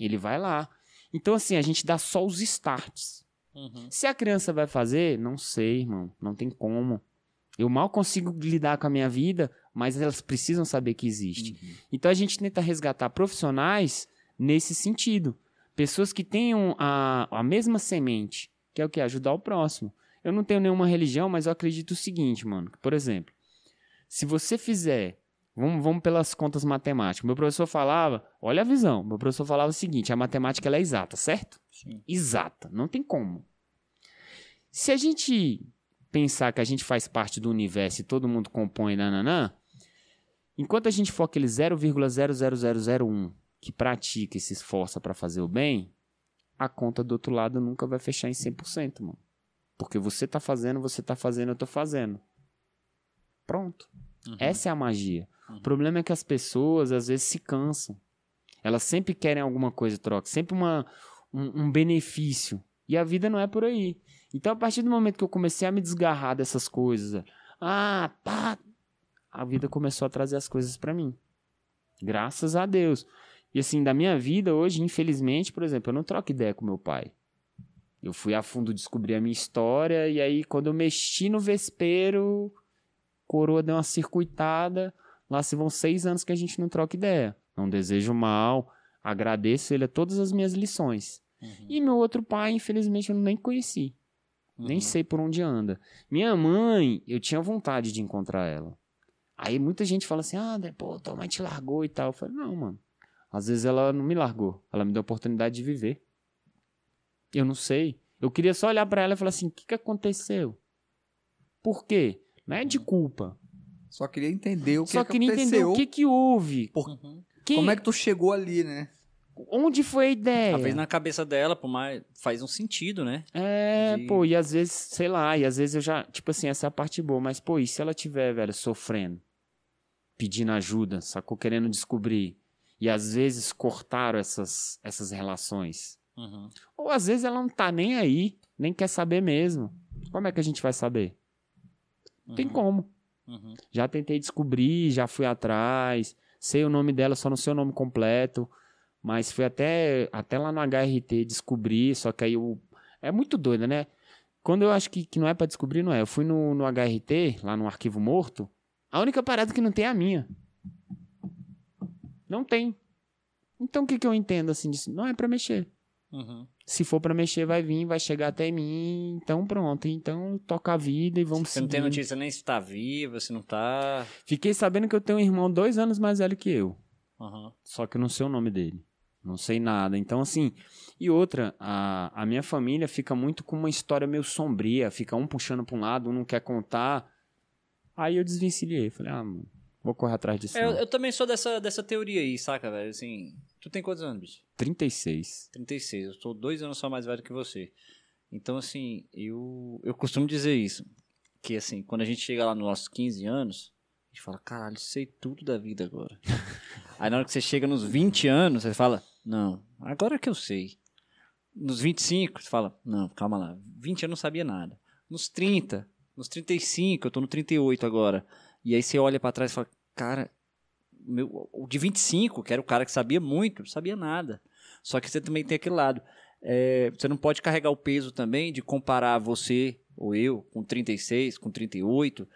Ele vai lá. Então, assim, a gente dá só os starts. Uhum. Se a criança vai fazer, não sei, irmão. Não tem como. Eu mal consigo lidar com a minha vida, mas elas precisam saber que existe. Uhum. Então a gente tenta resgatar profissionais nesse sentido. Pessoas que tenham a, a mesma semente, que é o que? Ajudar o próximo. Eu não tenho nenhuma religião, mas eu acredito o seguinte, mano. Por exemplo, se você fizer. Vamos, vamos pelas contas matemáticas. Meu professor falava, olha a visão. Meu professor falava o seguinte: a matemática é exata, certo? Sim. exata, não tem como. Se a gente pensar que a gente faz parte do universo e todo mundo compõe nananã, enquanto a gente for aquele 0,00001 que pratica e se esforça para fazer o bem, a conta do outro lado nunca vai fechar em 100%, mano. Porque você tá fazendo, você tá fazendo, eu tô fazendo. Pronto. Uhum. Essa é a magia. Uhum. O problema é que as pessoas às vezes se cansam. Elas sempre querem alguma coisa troca, sempre uma, um, um benefício. E a vida não é por aí. Então, a partir do momento que eu comecei a me desgarrar dessas coisas, ah, pá, a vida começou a trazer as coisas pra mim. Graças a Deus. E assim, da minha vida hoje, infelizmente, por exemplo, eu não troco ideia com meu pai. Eu fui a fundo descobrir a minha história, e aí, quando eu mexi no vespeiro, coroa deu uma circuitada. Lá se vão seis anos que a gente não troca ideia. Não desejo mal, agradeço ele a todas as minhas lições. Uhum. E meu outro pai, infelizmente, eu nem conheci. Nem Uhum. sei por onde anda. Minha mãe, eu tinha vontade de encontrar ela. Aí muita gente fala assim: ah, André, pô, tua mãe te largou e tal. Eu falei: não, mano. Às vezes ela não me largou. Ela me deu a oportunidade de viver. Eu não sei. Eu queria só olhar pra ela e falar assim: o que, que aconteceu? Por quê? Não é de culpa. Só queria entender o que, Só que queria entender aconteceu. o que, que houve. Uhum. Quem- Como é que tu chegou ali, né? Onde foi a ideia? Talvez na cabeça dela, por mais. Faz um sentido, né? É, de- pô, e às vezes, sei lá, e às vezes eu já, tipo assim, essa é a parte boa, mas pô, e se ela tiver, velho, sofrendo, pedindo ajuda, sacou, querendo descobrir, e às vezes cortaram essas, essas relações, Uhum. ou às vezes ela não tá nem aí, nem quer saber mesmo, como é que a gente vai saber? Não tem Uhum. como. Uhum. Já tentei descobrir, já fui atrás, sei o nome dela, só não sei o nome completo, mas fui até, até lá no HRT descobrir, só que aí eu... É muito doido, né? Quando eu acho que, que não é pra descobrir, não é. Eu fui no, no HRT, lá no Arquivo Morto, a única parada que não tem é a minha. Não tem. Então o que, que eu entendo assim disso? Não é pra mexer. Uhum. Se for pra mexer, vai vir, vai chegar até mim, então pronto. Então toca a vida e vamos Você não tem notícia nem se tá viva, se não tá. Fiquei sabendo que eu tenho um irmão dois anos mais velho que eu. Uhum. Só que eu não sei o nome dele. Não sei nada. Então, assim. E outra, a, a minha família fica muito com uma história meio sombria. Fica um puxando pra um lado, um não quer contar. Aí eu desvencilhei. Falei, ah, mano, vou correr atrás disso. É, eu, eu também sou dessa, dessa teoria aí, saca, velho? Assim. Tu tem quantos anos, bicho? 36. 36. Eu sou dois anos só mais velho que você. Então, assim, eu, eu costumo dizer isso. Que, assim, quando a gente chega lá nos nossos 15 anos, a gente fala, caralho, sei tudo da vida agora. Aí na hora que você chega nos 20 anos, você fala, não, agora que eu sei. Nos 25, você fala, não, calma lá, 20 eu não sabia nada. Nos 30, nos 35, eu tô no 38 agora. E aí você olha pra trás e fala, cara, meu, o de 25, que era o cara que sabia muito, não sabia nada. Só que você também tem aquele lado. é, você não pode carregar o peso também de comparar você ou eu com 36, com 38,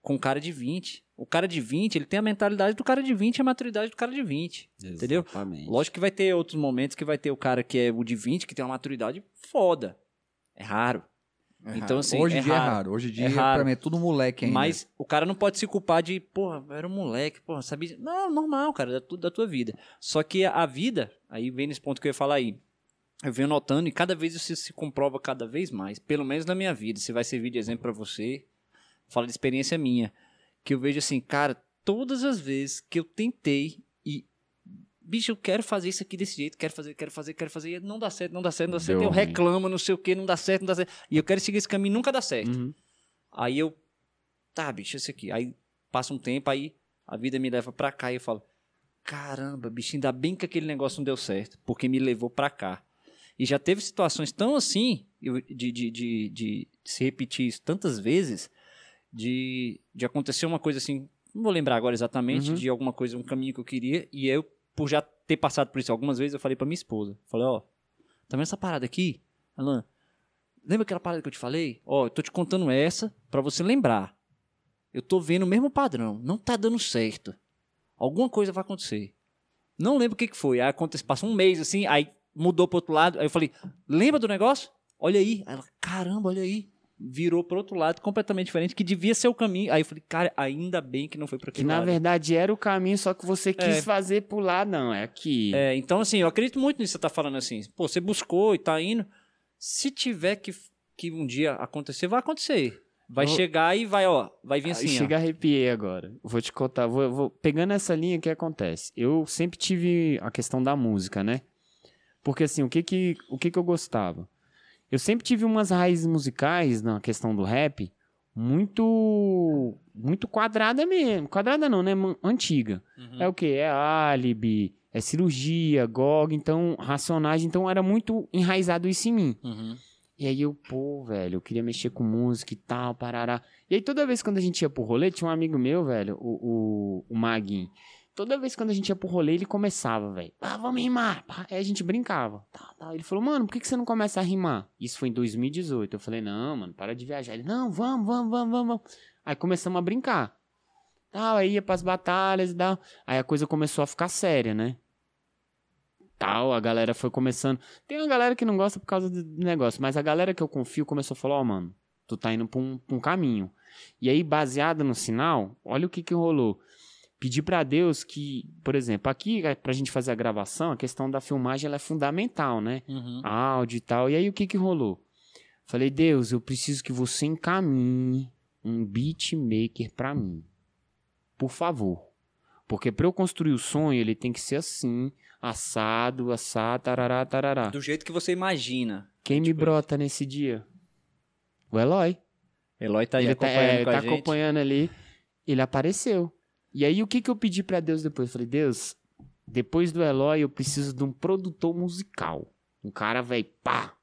com um cara de 20. O cara de 20, ele tem a mentalidade do cara de 20 e a maturidade do cara de 20. Entendeu? Exatamente. Lógico que vai ter outros momentos que vai ter o cara que é o de 20, que tem uma maturidade foda. É raro. É Então, raro. assim, hoje em é dia é raro. raro. Hoje em dia, É raro. pra mim, é tudo moleque ainda. Mas o cara não pode se culpar de, porra, era um moleque, porra, sabia. Não, normal, cara, da, tu- da tua vida. Só que a, vida, aí vem nesse ponto que eu ia falar aí. Eu venho notando e cada vez isso se comprova cada vez mais. Pelo menos na minha vida. Se vai servir de exemplo pra você, fala de experiência minha. Que eu vejo assim, cara, todas as vezes que eu tentei. Bicho, eu quero fazer isso aqui desse jeito, quero fazer, quero fazer, quero fazer, e não dá certo, não dá certo, não dá certo. Deu Eu ruim. reclamo, não sei o que, não dá certo, não dá certo. E eu quero seguir esse caminho, nunca dá certo. Uhum. Aí eu, tá, bicho, esse aqui. Aí passa um tempo, aí a vida me leva pra cá e eu falo, caramba, bicho, ainda bem que aquele negócio não deu certo, porque me levou pra cá. E já teve situações tão assim, de, de, de, de se repetir isso tantas vezes, de, de acontecer uma coisa assim, não vou lembrar agora exatamente, Uhum. de alguma coisa, um caminho que eu queria, e eu, por já ter passado por isso algumas vezes, eu falei pra minha esposa, falei, ó, tá vendo essa parada aqui? Alan, lembra aquela parada que eu te falei? Ó, eu tô te contando essa pra você lembrar. Eu tô vendo o mesmo padrão, não tá dando certo. Alguma coisa vai acontecer. Não lembro o que, que foi. Aí acontece, passa um mês assim, aí mudou pro outro lado. Aí eu falei, lembra do negócio? Olha aí. Aí ela, caramba, olha aí. Virou pro outro lado completamente diferente, que devia ser o caminho. Aí eu falei, cara, ainda bem que não foi Que aquele na lado. verdade era o caminho, só que você quis É. fazer pular, não. É aqui. É, então, assim, eu acredito muito nisso que você tá falando assim. Pô, você buscou e tá indo. Se tiver que, que um dia acontecer, vai acontecer. Vai Eu- chegar e vai, ó, vai vir assim, ó. chega arrepiei agora. Vou te contar, vou, vou- pegando essa linha, o que acontece? Eu sempre tive a questão da música, né? Porque assim, o que que, o que que eu gostava? Eu sempre tive umas raízes musicais na questão do rap muito muito quadrada mesmo. Quadrada não, né? Antiga. Uhum. É o que? É álibi, é cirurgia, GOG, então, racionais, então era muito enraizado isso em mim. Uhum. E aí eu, pô, velho, eu queria mexer com música e tal, parará. E aí toda vez quando a gente ia pro rolê, tinha um amigo meu, velho, o, o, o Maguinho. Toda vez quando a gente ia pro rolê, ele começava, velho. Ah, vamos rimar. Aí a gente brincava. Tá, tá. Ele falou, mano, por que, que você não começa a rimar? Isso foi em 2018. Eu falei, não, mano, para de viajar. Ele, não, vamos, vamos, vamos, vamos. Aí começamos a brincar. Tal, aí ia pras batalhas e tal. Aí a coisa começou a ficar séria, né? Tal, a galera foi começando. Tem uma galera que não gosta por causa do negócio, mas a galera que eu confio começou a falar: Ó, mano, tu tá indo pra um, pra um caminho. E aí, baseado no sinal, olha o que que rolou. Pedi pra Deus que, por exemplo, aqui, é, pra gente fazer a gravação, a questão da filmagem ela é fundamental, né? Uhum. áudio e tal. E aí o que que rolou? Falei, Deus, eu preciso que você encaminhe um beatmaker pra mim. Por favor. Porque pra eu construir o sonho, ele tem que ser assim, assado, assado, tarará, tarará. Do jeito que você imagina. Quem me tipo brota nesse dia? O Eloy. Eloy tá aí ele tá, acompanhando é, com a tá acompanhando ali. Ele apareceu. E aí o que que eu pedi pra Deus depois? Eu falei, Deus, depois do Eloy eu preciso de um produtor musical. Um cara, velho, pá.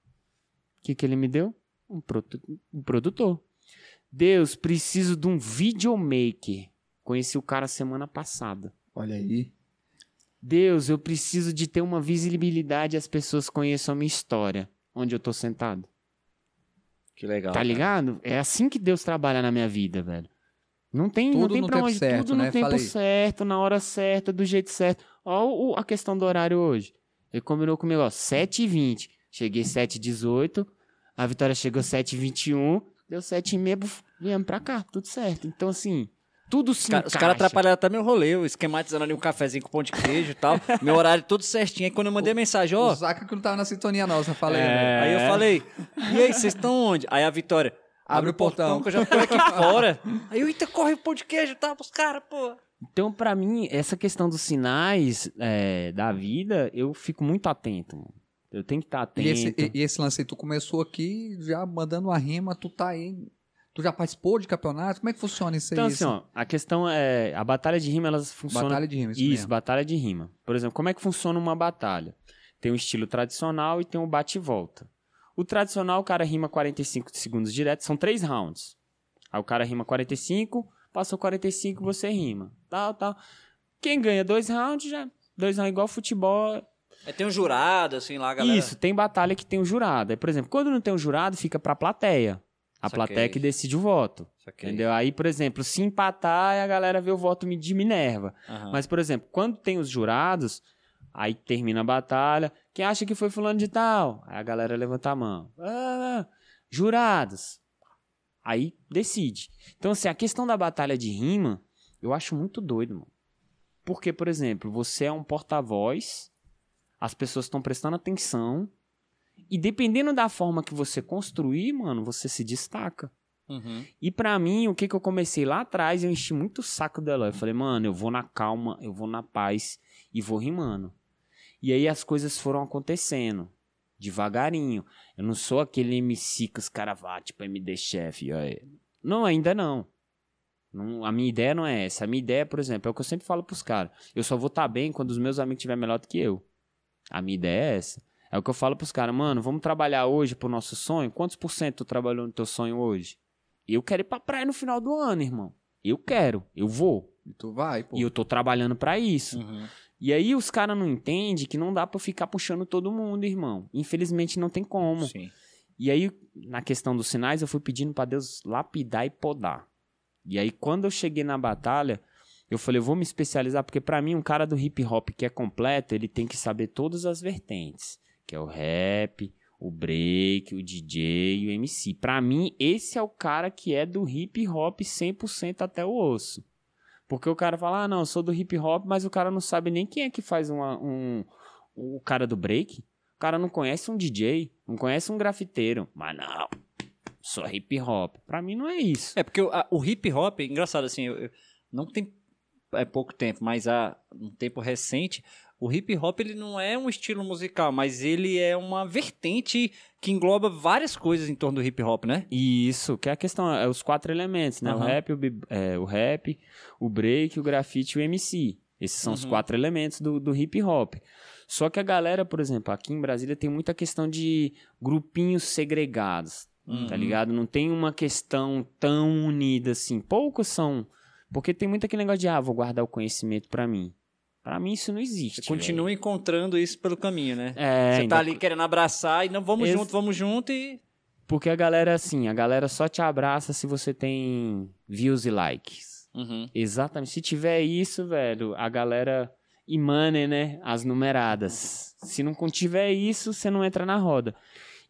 O que que ele me deu? Um, produ- um produtor. Deus, preciso de um videomaker. Conheci o cara semana passada. Olha aí. Deus, eu preciso de ter uma visibilidade e as pessoas conheçam a minha história. Onde eu tô sentado. Que legal. Tá cara. ligado? É assim que Deus trabalha na minha vida, velho. Não tem, não Tudo tem no pra tempo onde, certo, tudo né? no tempo Falei. certo, na hora certa, do jeito certo. Ó o- a questão do horário hoje. Ele combinou comigo, ó, 7h20. Cheguei 7h18, a Vitória chegou 7h21, deu 7h30, buf, viemos pra cá, tudo certo. Então, assim, tudo se Os caras atrapalharam até meu rolê, eu esquematizando ali um cafezinho com pão de queijo e tal. meu horário tudo certinho. Aí quando eu mandei a mensagem, ó. O Zaca que não tava na sintonia nossa, falei. É. né? Aí eu falei, e aí, vocês estão onde? Aí a Vitória, Abre o portão. que eu já tô aqui fora. Aí eu, eita, corre o pão de queijo, tá, pros caras, pô. Então, pra mim, essa questão dos sinais é, da vida, eu fico muito atento. mano. Eu tenho que estar atento. E esse, e- e esse lance aí, tu começou aqui já mandando uma rima, tu tá aí. Tu já participou de campeonato? Como é que funciona isso aí? Então, assim, ó, a questão é. A batalha de rima, elas funcionam. Batalha de rima, isso, Isso, mesmo. batalha de rima. Por exemplo, como é que funciona uma batalha? Tem um estilo tradicional e tem um bate e volta. O tradicional, o cara rima 45 segundos direto, são três rounds. Aí o cara rima 45, passou 45, você rima. Tal, tal. Quem ganha dois rounds já. Dois rounds igual futebol. É, tem um jurado, assim, lá, galera. Isso, tem batalha que tem o jurado. Aí, por exemplo, quando não tem o jurado, fica pra plateia. A Saquei. plateia que decide o voto. Saquei. Entendeu? Aí, por exemplo, se empatar, a galera vê o voto de Minerva. Aham. Mas, por exemplo, quando tem os jurados, aí termina a batalha. Quem acha que foi fulano de tal? Aí a galera levanta a mão. Ah, jurados. Aí decide. Então, assim, a questão da batalha de rima, eu acho muito doido, mano. Porque, por exemplo, você é um porta-voz, as pessoas estão prestando atenção, e dependendo da forma que você construir, mano, você se destaca. Uhum. E pra mim, o que que eu comecei lá atrás, eu enchi muito o saco dela. Eu falei, mano, eu vou na calma, eu vou na paz e vou rimando. E aí as coisas foram acontecendo, devagarinho. Eu não sou aquele MC que os caras vão, tipo, MD Chef. é. Não, ainda não. Não, A minha ideia não é essa. A minha ideia, por exemplo, é o que eu sempre falo pros caras. Eu só vou estar bem quando os meus amigos estiverem melhor do que eu. A minha ideia é essa. É o que eu falo pros caras, mano, vamos trabalhar hoje pro nosso sonho? Quantos por cento tu trabalhou no teu sonho hoje? Eu quero ir pra praia no final do ano, irmão. Eu quero, eu vou. E tu vai, pô. E eu tô trabalhando pra isso. Uhum. E aí os caras não entendem que não dá pra ficar puxando todo mundo, irmão. Infelizmente não tem como. Sim. E aí, na questão dos sinais, eu fui pedindo pra Deus lapidar e podar. E aí, quando eu cheguei na batalha, eu falei, eu vou me especializar, porque pra mim, um cara do hip hop que é completo, ele tem que saber todas as vertentes, que é o rap, o break, o DJ e o MC. Pra mim, esse é o cara que é do hip hop 100% até o osso. Porque o cara fala, ah, não, sou do hip hop, mas o cara não sabe nem quem é que faz uma- um, o cara do break. O cara não conhece um DJ, não conhece um grafiteiro. Mas não, sou hip hop. Pra mim não é isso. É, porque o, a- o hip hop, engraçado assim, eu- eu- não tem é pouco tempo, mas há um tempo recente, o hip hop ele não é um estilo musical, mas ele é uma vertente que engloba várias coisas em torno do hip hop, né? E isso, que é a questão, é os quatro elementos, né? O Aham. rap, o, é, o rap, o break, o grafite e o MC. Esses são os Uhum. quatro elementos do, do hip hop. Só que a galera, por exemplo, aqui em Brasília tem muita questão de grupinhos segregados, Uhum. tá ligado? Não tem uma questão tão unida assim. Poucos são. Porque tem muito aquele negócio de, ah, vou guardar o conhecimento pra mim. Pra mim isso não existe. Você continua encontrando isso pelo caminho, né? É, Você tá ali querendo abraçar e não vamos Ex- junto, vamos junto e Porque a galera, assim, a galera só te abraça se você tem views e likes. Uhum. Exatamente. Se tiver isso, velho, a galera. E money, né? As numeradas. Se não tiver isso, você não entra na roda.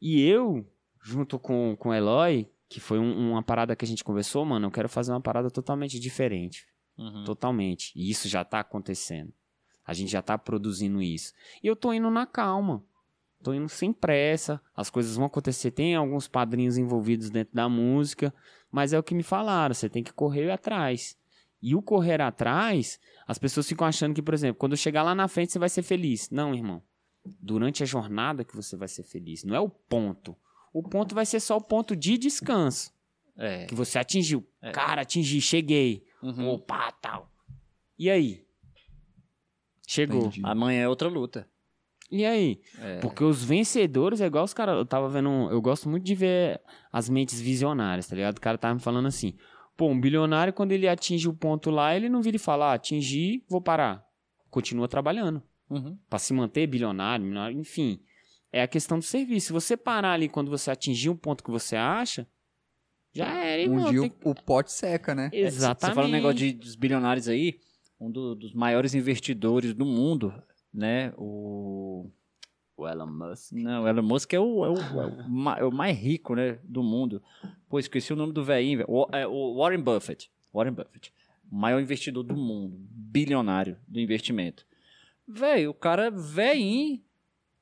E eu, junto com, com o Eloy, que foi um- uma parada que a gente conversou, mano, eu quero fazer uma parada totalmente diferente. Uhum. Totalmente. E isso já tá acontecendo. A gente já tá produzindo isso. E eu tô indo na calma. Tô indo sem pressa. As coisas vão acontecer. Tem alguns padrinhos envolvidos dentro da música. Mas é o que me falaram. Você tem que correr atrás. E o correr atrás, as pessoas ficam achando que, por exemplo, quando chegar lá na frente você vai ser feliz. Não, irmão. Durante a jornada que você vai ser feliz. Não é o ponto. O ponto vai ser só o ponto de descanso. É. Que você atingiu. É. Cara, atingi, cheguei. Uhum. Opa, tal. E aí? Chegou. Entendi. Amanhã é outra luta. E aí? É. Porque os vencedores é igual os caras. Eu tava vendo. Eu gosto muito de ver as mentes visionárias, tá ligado? O cara tava me falando assim. Pô, um bilionário, quando ele atinge o ponto lá, ele não vira e fala: ah, atingi, vou parar. Continua trabalhando. Uhum. Pra se manter bilionário, milionário, enfim. É a questão do serviço. Se você parar ali quando você atingir um ponto que você acha, já era, Um irmão. dia tem- o, pote seca, né? É, Exatamente. Você fala um negócio de, dos bilionários aí, um do- dos maiores investidores do mundo, né? O. O Elon Musk. Não, o Elon Musk é o, é o, é o é o mais rico, né? Do mundo. Pô, esqueci o nome do velhinho, velho. O, é, o Warren Buffett. Warren Buffett. O maior investidor do mundo. Bilionário do investimento. Velho, o cara velhinho,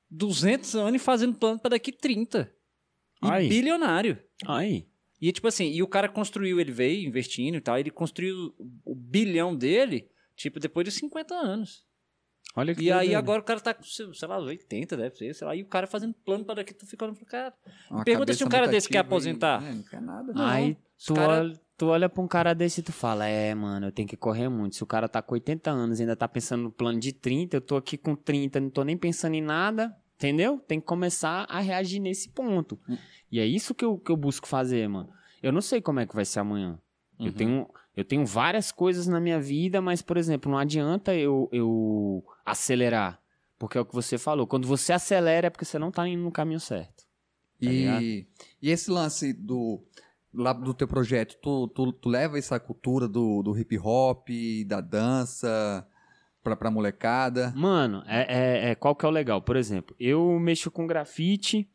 200 anos e fazendo plano pra daqui 30. E Aí. bilionário. Aí. E tipo assim, e o cara construiu, ele veio investindo e tal, ele construiu o bilhão dele, tipo, depois de 50 anos. Olha que E aí agora o cara tá com, sei lá, 80, deve ser, sei lá, e o cara fazendo plano para daqui, tu fica olhando pro cara. Uma Pergunta se um cara desse quer ativa e- aposentar. É, não quer nada. Não. Aí tu, cara- olha, tu olha pra um cara desse e tu fala, é, mano, eu tenho que correr muito. Se o cara tá com 80 anos e ainda tá pensando no plano de 30, eu tô aqui com 30, não tô nem pensando em nada, entendeu? Tem que começar a reagir nesse ponto. Hum. E é isso que eu, que eu busco fazer, mano. Eu não sei como é que vai ser amanhã. Eu Uhum. tenho. Eu tenho várias coisas na minha vida, mas, por exemplo, não adianta eu, eu acelerar. Porque é o que você falou. Quando você acelera é porque você não tá indo no caminho certo. Tá? E, e esse lance do, lá do teu projeto, tu, tu, tu leva essa cultura do, do hip hop, da dança pra, pra molecada? Mano, é, é- é- qual que é o legal? Por exemplo, eu mexo com grafite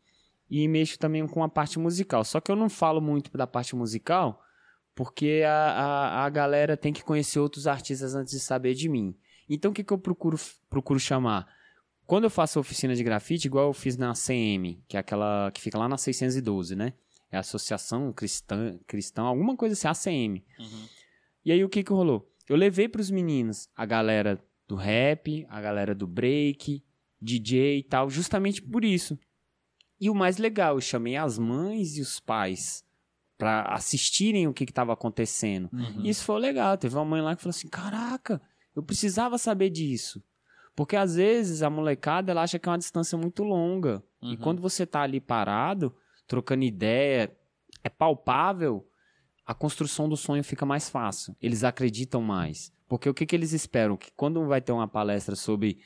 e mexo também com a parte musical. Só que eu não falo muito da parte musical porque a, a, a galera tem que conhecer outros artistas antes de saber de mim. Então o que, que eu procuro, procuro chamar? Quando eu faço oficina de grafite, igual eu fiz na CM, que é aquela que fica lá na 612, né? É a Associação Cristã, Cristã alguma coisa assim, ACM. E aí o que que rolou? Eu levei pros meninos a galera do rap, a galera do break, DJ e tal, justamente por isso. E o mais legal, eu chamei as mães e os pais pra assistirem o que que tava acontecendo. E Isso foi legal. Teve uma mãe lá que falou assim: "Caraca, eu precisava saber disso". Porque às vezes a molecada ela acha que é uma distância muito longa. E quando você tá ali parado, trocando ideia, é palpável, a construção do sonho fica mais fácil. Eles acreditam mais. Porque o que, que eles esperam? Que quando vai ter uma palestra sobre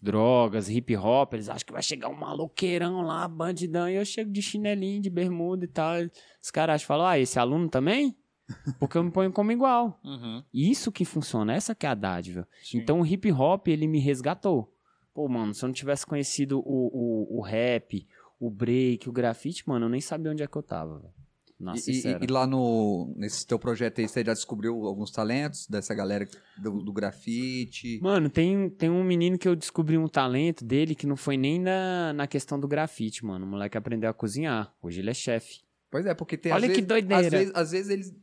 drogas, hip hop, eles acham que vai chegar um maloqueirão lá, bandidão, e eu chego de chinelinho, de bermuda e tal. Os caras falam, ah, esse aluno também? Porque eu me ponho como igual. Uhum. Isso que funciona, essa que é a dádiva. Então o hip hop, ele me resgatou. Pô, mano, se eu não tivesse conhecido o, o, o rap, o break, o grafite, mano, eu nem sabia onde é que eu tava, velho. Nossa, E, e- e lá no, nesse teu projeto aí, você já descobriu alguns talentos dessa galera do, do grafite? Mano, tem, tem um menino que eu descobri um talento dele que não foi nem na, na questão do grafite, mano. O moleque aprendeu a cozinhar. Hoje ele é chefe. Pois é, porque tem Olha às que vezes, doideira. Às vezes, às vezes eles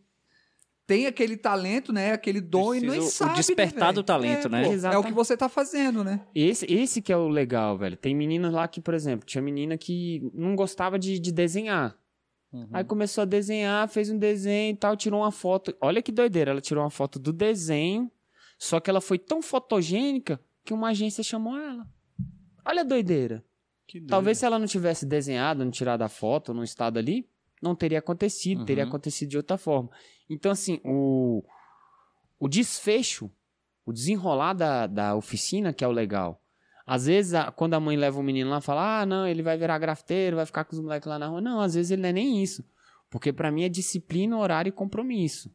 têm aquele talento, né? Aquele dom e Precisa nem o sabe. despertar né, do talento, É, né? pô, É o que você tá fazendo, né? Esse, esse que é o legal, velho. Tem meninos lá que, por exemplo, tinha menina que não gostava de, de desenhar. Uhum. Aí começou a desenhar, fez um desenho e tal, tirou uma foto. Olha que doideira, ela tirou uma foto do desenho, só que ela foi tão fotogênica que uma agência chamou ela. Olha a doideira. Talvez se ela não tivesse desenhado, não tirado a foto no estado ali, não teria acontecido, teria Uhum. acontecido de outra forma. Então, assim, o, o desfecho, o desenrolar da, da oficina que é o legal. Às vezes, a- quando a mãe leva o menino lá, fala, ah, não, ele vai virar grafiteiro, vai ficar com os moleques lá na rua. Não, às vezes ele não é nem isso. Porque pra mim é disciplina, horário e compromisso.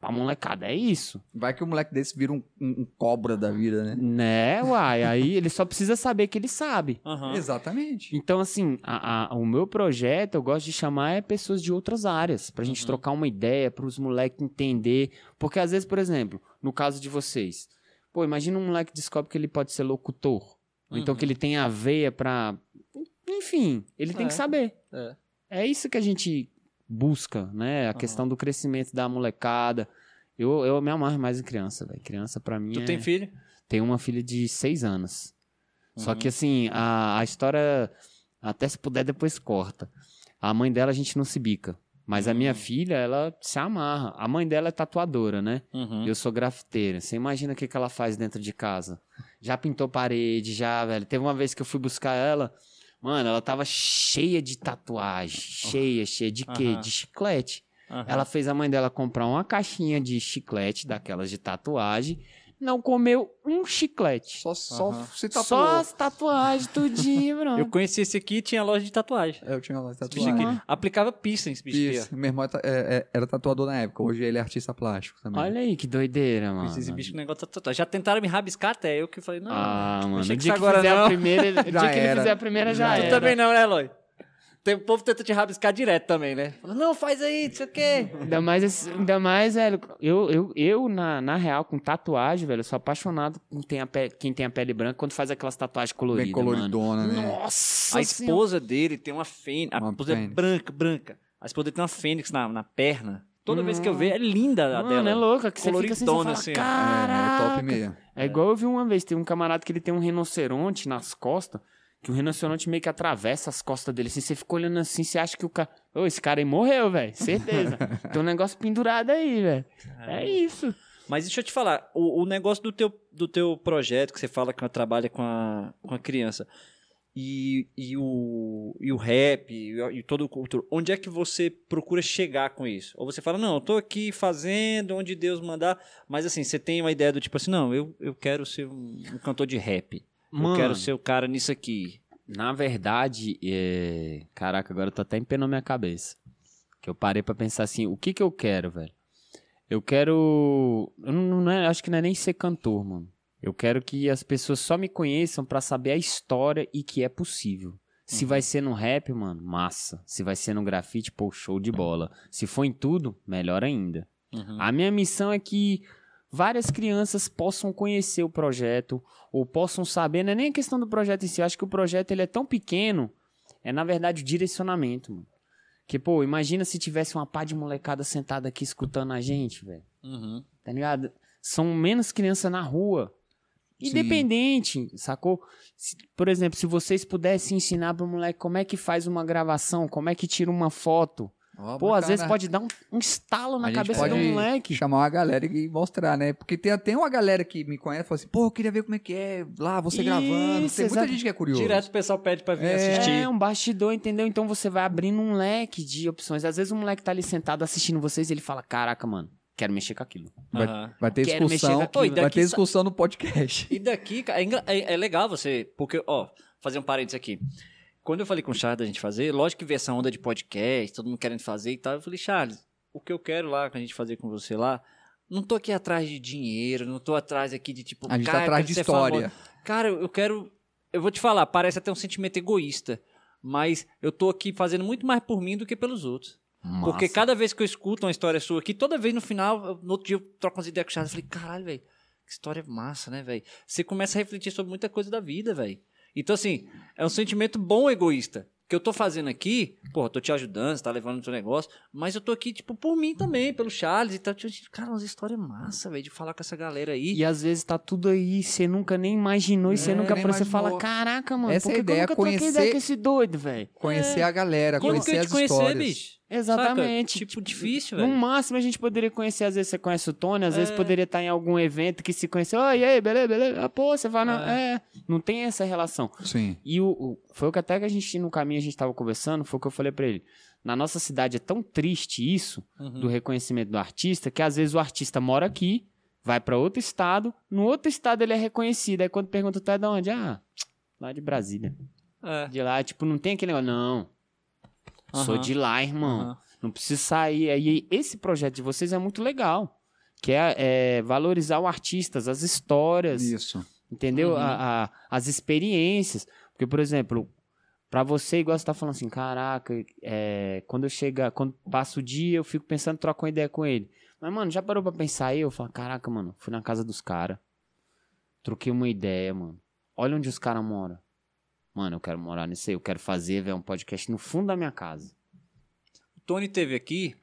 Pra molecada é isso. Vai que o moleque desse vira um, um- um cobra da vida, né? Né, uai? Aí ele só precisa saber que ele sabe. Aham. Exatamente. Então, assim, a- a- o meu projeto, eu gosto de chamar é pessoas de outras áreas, pra gente trocar uma ideia, pros moleques entender. Porque às vezes, por exemplo, no caso de vocês, pô, imagina um moleque que descobre que ele pode ser locutor. Ou então Uhum. que ele tem a veia pra. Enfim, ele tem É. que saber. É. É isso que a gente busca, né? A questão do crescimento da molecada. Eu, eu me amarro mais em criança, velho. Criança, pra mim. Tu é... tem filho? Tenho uma filha de seis anos. Só Uhum. que assim, a, a história, até se puder, depois corta. A mãe dela a gente não se bica. Mas a Uhum. minha filha, ela se amarra. A mãe dela é tatuadora, né? Uhum. Eu sou grafiteira. Você imagina o que, que ela faz dentro de casa? Já pintou parede, já, velho. Teve uma vez que eu fui buscar ela. Mano, ela tava cheia de tatuagem. Cheia, cheia de quê? Aham. De chiclete. Aham. Ela fez a mãe dela comprar uma caixinha de chiclete, daquelas de tatuagem. Não comeu um chiclete. Só, só Aham. se tatuou. Só as tatuagens, tudinho, bro. Eu conheci esse aqui e tinha loja de tatuagem. É, Eu tinha lá Bicho tatuagem. aqui. Aplicava piercing, esse bicho aqui. Isso, meu irmão é é- é- era tatuador na época, hoje ele é artista plástico também. Olha aí, que doideira, mano. Esse bicho com negócio de tatuagem. Já tentaram me rabiscar até, eu que falei, não. Ah, mano. O que dia que agora fizer não. a primeira, o dia Já que ele era. fizer a primeira já, Já tu era. também não, né, Eloy? Tem, o povo tenta te rabiscar direto também, né? Fala, não, faz aí, não sei o quê. Ainda mais, esse- ainda mais, velho. Eu, eu, eu na, na real, com tatuagem, velho, eu sou apaixonado com quem tem a pele, quem tem a pele branca quando faz aquelas tatuagens coloridas. Bem coloridona, mano. né? Nossa! A Senhora. esposa dele tem uma fênix. A Uma esposa é fênix. branca, branca. A esposa dele tem uma fênix na, na perna. Toda vez que eu vejo, é linda a Mano, dela. é louca, que você fica assim, você Coloridona, fala, assim. É, Caraca! é top mesmo. É igual eu vi uma vez, tem um camarada que ele tem um rinoceronte nas costas, que o rinoceronte meio que atravessa as costas dele. Assim, você fica olhando assim, você acha que o cara. Ô, esse cara aí morreu, velho. Certeza. tem um negócio pendurado aí, velho. É isso. Mas deixa eu te falar, o, o negócio do teu, do teu projeto, que você fala que trabalha com a, com a criança, e, e, o, e o rap e, e todo o cultura, onde é que você procura chegar com isso? Ou você fala, não, eu tô aqui fazendo onde Deus mandar, mas assim, você tem uma ideia do tipo assim, não, eu, eu quero ser um, um cantor de rap. Mano, eu quero ser o cara nisso aqui. Na verdade, é... caraca, agora eu tô até empenando minha cabeça. Que eu parei pra pensar assim, o que que eu quero, velho? Eu quero. Eu não, não é- acho que não é nem ser cantor, mano. Eu quero que as pessoas só me conheçam pra saber a história e que é possível. Se vai ser no rap, mano, massa. Se vai ser no grafite, pô, show de bola. Se for em tudo, melhor ainda. A minha missão é que várias crianças possam conhecer o projeto ou possam saber, não é nem a questão do projeto em si, eu acho que o projeto ele é tão pequeno, é na verdade o direcionamento, mano. Que, pô, imagina se tivesse uma pá de molecada sentada aqui escutando a gente, velho. Uhum. Tá ligado? São menos crianças na rua. Sim. Independente, sacou? Se- por exemplo, se vocês pudessem ensinar pro moleque como é que faz uma gravação, como é que tira uma foto. Ó, Pô, às bacana. vezes pode dar um, um estalo na A gente cabeça pode do moleque. chamar uma galera e mostrar, né? Porque tem até uma galera que me conhece e fala assim, pô, eu queria ver como é que é lá, você Isso, gravando. Tem muita exato. gente que é curioso. Direto o pessoal pede pra vir É. assistir. É um bastidor, entendeu? Então você vai abrindo um leque de opções. Às vezes o moleque tá ali sentado assistindo vocês e ele fala: Caraca, mano, quero mexer com aquilo. Vai, Aham. vai ter Quero mexer discussão, com aquilo. Oi, vai ter discussão no podcast. E daqui, cara, é, é- é legal você. Porque, ó, fazer um parênteses aqui. Quando eu falei com o Charles da gente fazer, lógico que veio essa onda de podcast, todo mundo querendo fazer e tal. Eu falei, Charles, o que eu quero lá, que a gente fazer com você lá, não tô aqui atrás de dinheiro, não tô atrás aqui de tipo. A gente tá cara, atrás quero de história. famoso. Cara, eu quero. Eu vou te falar, parece até um sentimento egoísta. Mas eu tô aqui fazendo muito mais por mim do que pelos outros. Porque cada vez que eu escuto uma história sua aqui, toda vez no final, no outro dia eu troco umas ideias com o Charles, eu falei, caralho, velho, que história massa, né, velho? Você começa a refletir sobre muita coisa da vida, velho. Então, assim, é um sentimento bom egoísta. Que eu tô fazendo aqui, pô, eu tô te ajudando, você tá levando o seu negócio, mas eu tô aqui, tipo, por mim também, pelo Charles e tal. Tipo, Cara, umas histórias massa, velho, de falar com essa galera aí. E às vezes tá tudo aí, você nunca nem imaginou e você É, nunca nem. Você fala, caraca, mano, Essa por é a eu ideia, nunca troquei conhecer- ideia com esse doido, velho? Conhecer a galera, Como que conhecer eu as te conhecer, histórias. bicho? Exatamente. Saca? Tipo, difícil, No velho. máximo a gente poderia conhecer, às vezes você conhece o Tony, às vezes É. poderia estar em algum evento que se conheceu, oi, e aí, beleza, beleza. Ah, pô, você fala, não, é. Não tem essa relação. Sim. E o, o- foi o que até que a gente, no caminho, a gente tava conversando, foi o que eu falei pra ele. Na nossa cidade é tão triste isso, Uhum. do reconhecimento do artista, que às vezes o artista mora aqui, vai pra outro estado, no outro estado ele é reconhecido. Aí quando pergunta, tu é de onde? Ah, lá de Brasília. É. De lá, tipo, não tem aquele negócio, não. Sou Aham. de lá, irmão. Aham. Não preciso sair. Aí esse projeto de vocês é muito legal. Que é, é valorizar o artista, as histórias, Isso. entendeu? Uhum. A- a- as experiências. Porque, por exemplo, pra você, igual você tá falando assim, caraca, é, quando eu chego, quando passa o dia, eu fico pensando, troco uma ideia com ele. Mas, mano, já parou pra pensar aí? Eu falo, caraca, mano, fui na casa dos caras. Troquei uma ideia, mano. Olha onde os caras moram. Mano, eu quero morar nisso aí. Eu quero fazer, velho, um podcast no fundo da minha casa. O Tony teve aqui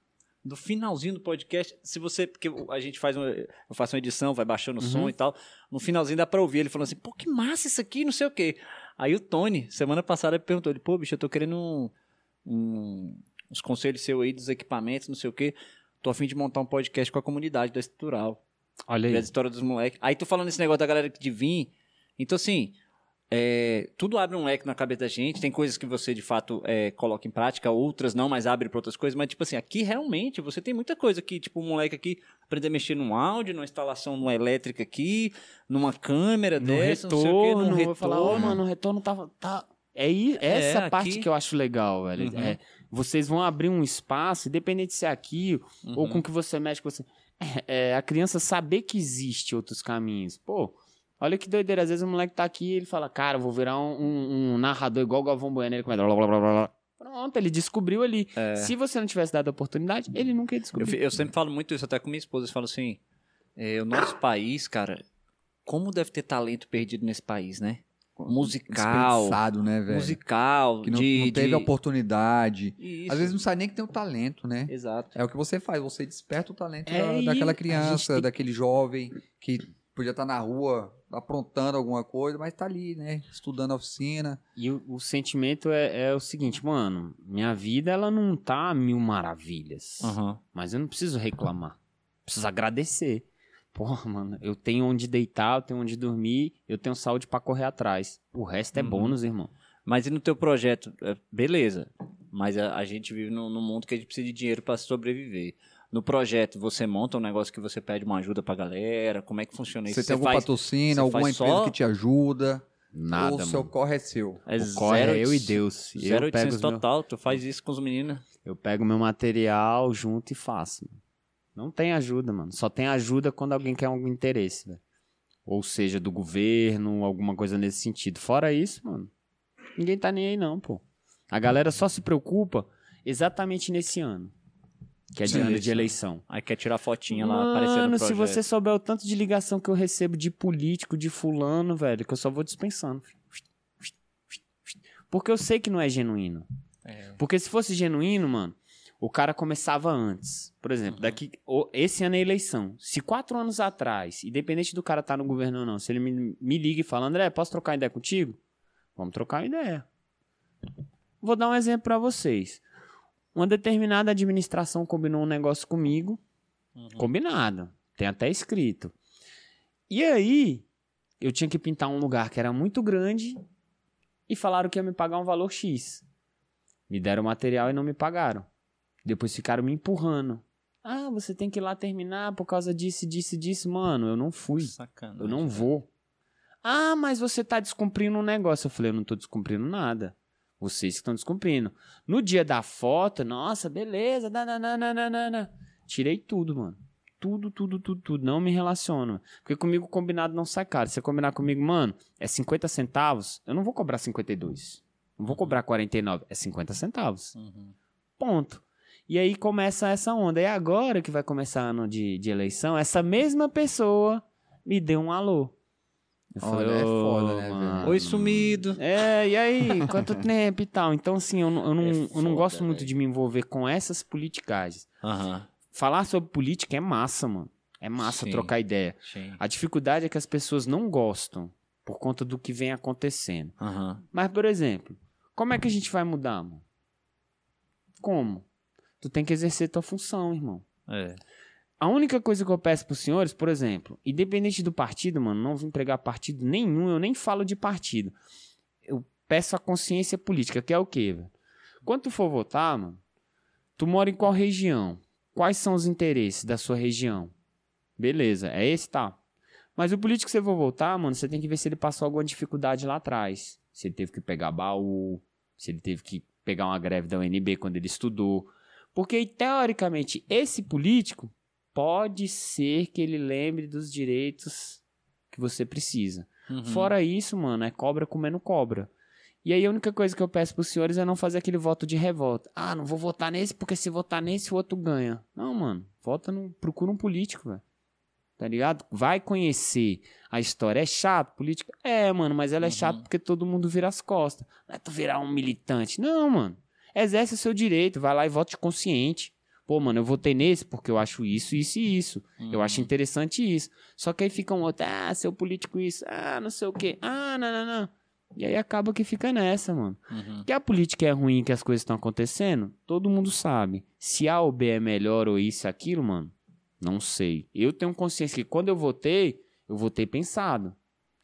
no finalzinho do podcast. Se você. Porque a gente faz uma. Eu faço uma edição, vai baixando o som Uhum. e tal. No finalzinho dá pra ouvir. Ele falando assim, pô, que massa isso aqui, não sei o quê. Aí o Tony, semana passada, ele perguntou: ele, pô, bicho, eu tô querendo um, um- uns conselhos seus aí dos equipamentos, não sei o quê. Tô a fim de montar um podcast com a comunidade da estrutural. Olha aí. as histórias dos moleques. Aí tô falando esse negócio da galera de vir. Então, assim, é, tudo abre um leque na cabeça da gente. Tem coisas que você, de fato, é, coloca em prática, outras não, mas abre pra outras coisas. Mas, tipo assim, aqui realmente você tem muita coisa que, tipo, um moleque aqui aprender a mexer num áudio, numa instalação numa elétrica aqui, numa câmera no dessa, não sei o quê, retorno, num retorno. ô, mano, o retorno tava. Tá... É aí, essa É, parte aqui- que eu acho legal, velho. Uhum. É, vocês vão abrir um espaço, independente se é aqui ou Uhum. com o que você mexe, com você. É, a criança saber que existe outros caminhos. Pô, olha que doideira. Às vezes o moleque tá aqui e ele fala, cara, eu vou virar um, um- um narrador igual o Galvão Bueno. Ele começa. Blá, blá, blá, blá, blá. Pronto, ele descobriu ali. Se você não tivesse dado a oportunidade, ele nunca ia É. Eu, descobrir. fi- eu sempre falo muito isso até com minha esposa. Eu falo assim: é, o nosso país, cara, como deve ter talento perdido nesse país, né? Musical. Né, velho? Musical, Que não, de, não teve de- a oportunidade. Isso. Às vezes não sabe nem que tem o talento, né? Exato. É o que você faz, você desperta o talento É, da- daquela criança, tem- daquele jovem que podia estar na rua aprontando alguma coisa, mas tá ali, né? Estudando a oficina. E o, o sentimento é, é o seguinte, mano, minha vida ela não tá a mil maravilhas. Mas eu não preciso reclamar. Preciso agradecer. Porra, mano, eu tenho onde deitar, eu tenho onde dormir, eu tenho saúde pra correr atrás. O resto é Uhum. bônus, irmão. Mas e no teu projeto? É, Beleza. Mas a, a gente vive num, num mundo que a gente precisa de dinheiro para sobreviver. No projeto, você monta um negócio que você pede uma ajuda pra galera? Como é que funciona isso? Você tem algum faz, patrocínio, você alguma empresa só- que te ajuda? Nada, ou o seu corre é seu? é O corre zero é eu e Deus. Eu Zero pego, 800 os meu- total. Tu faz isso com os meninos. eu pego meu material junto e faço. mano. Não tem ajuda, mano. Só tem ajuda quando alguém quer algum interesse, velho. Ou seja, do governo, alguma coisa nesse sentido. Fora isso, mano, ninguém tá nem aí não, pô. A galera só se preocupa exatamente nesse ano. Que é de Sim, ano de eleição. Aí quer tirar fotinha lá, aparecendo no Mano, se você souber o tanto de ligação que eu recebo de político, de fulano, velho, que eu só vou dispensando. Porque eu sei que não é genuíno. É. Porque se fosse genuíno, mano, o cara começava antes. Por exemplo, daqui o- esse ano é eleição. Se quatro anos atrás, independente do cara estar no governo ou não, se ele me, me liga e fala, André, posso trocar ideia contigo? Vamos trocar ideia. Vou dar um exemplo pra vocês. Uma determinada administração combinou um negócio comigo. Combinado. Tem até escrito. E aí, eu tinha que pintar um lugar que era muito grande e falaram que ia me pagar um valor X. Me deram o material e não me pagaram. Depois ficaram me empurrando. Ah, você tem que ir lá terminar por causa disso, disso, disso. Mano, eu não fui. Sacana. Eu não vou. Ah, mas você tá descumprindo um negócio. Eu falei, eu não tô descumprindo nada. Vocês que estão descumprindo. No dia da foto, nossa, beleza. nananana. Tirei tudo, mano. Tudo, tudo, tudo, tudo. Não me relaciono. Porque comigo combinado não sai caro. Se você combinar comigo, mano, é 50 centavos, eu não vou cobrar 52. Não vou cobrar 49. É 50 centavos. Uhum. Ponto. E aí começa essa onda. E agora que vai começar ano de, de eleição, essa mesma pessoa me deu um alô. Eu Olha, é foda, né, velho? Oi, sumido. É, e aí, quanto tempo e tal? Então, assim, eu, não- eu não, É eu não foda, gosto muito velho. de me envolver com essas politicagens. Falar sobre política é massa, mano. É massa Sim. trocar ideia. Sim. A dificuldade é que as pessoas não gostam por conta do que vem acontecendo. Mas, por exemplo, como é que a gente vai mudar, mano? Como? Tu tem que exercer tua função, irmão. É. A única coisa que eu peço pros senhores, por exemplo, independente do partido, mano, não vim pregar partido nenhum, eu nem falo de partido. Eu peço a consciência política, que é o quê, velho? Quando tu for votar, mano, tu mora em qual região? Quais são os interesses da sua região? Beleza, é esse, tá. Mas o político que você for votar, mano, você tem que ver se ele passou alguma dificuldade lá atrás. Se ele teve que pegar baú, se ele teve que pegar uma greve da UNB quando ele estudou. Porque, teoricamente, esse político pode ser que ele lembre dos direitos que você precisa. Uhum. Fora isso, mano, é cobra comendo cobra. E aí a única coisa que eu peço pros senhores é não fazer aquele voto de revolta. Ah, não vou votar nesse porque se votar nesse o outro ganha. Não, mano, vota no, procura um político, velho. Tá ligado? Vai conhecer a história. É chato, política? É, mano, mas ela é Uhum. chata porque todo mundo vira as costas. Não é tu virar um militante. Não, mano. Exerce o seu direito, vai lá e vote consciente. Pô, mano, eu votei nesse porque eu acho isso, isso e isso. Eu acho interessante isso. Só que aí fica um outro, ah, seu político isso, ah, não sei o quê, ah, não, não, não. E aí acaba que fica nessa, mano. Uhum. Que a política é ruim, que as coisas estão acontecendo, todo mundo sabe. Se A ou B é melhor ou isso, aquilo, mano, não sei. Eu tenho consciência que quando eu votei, eu votei pensado.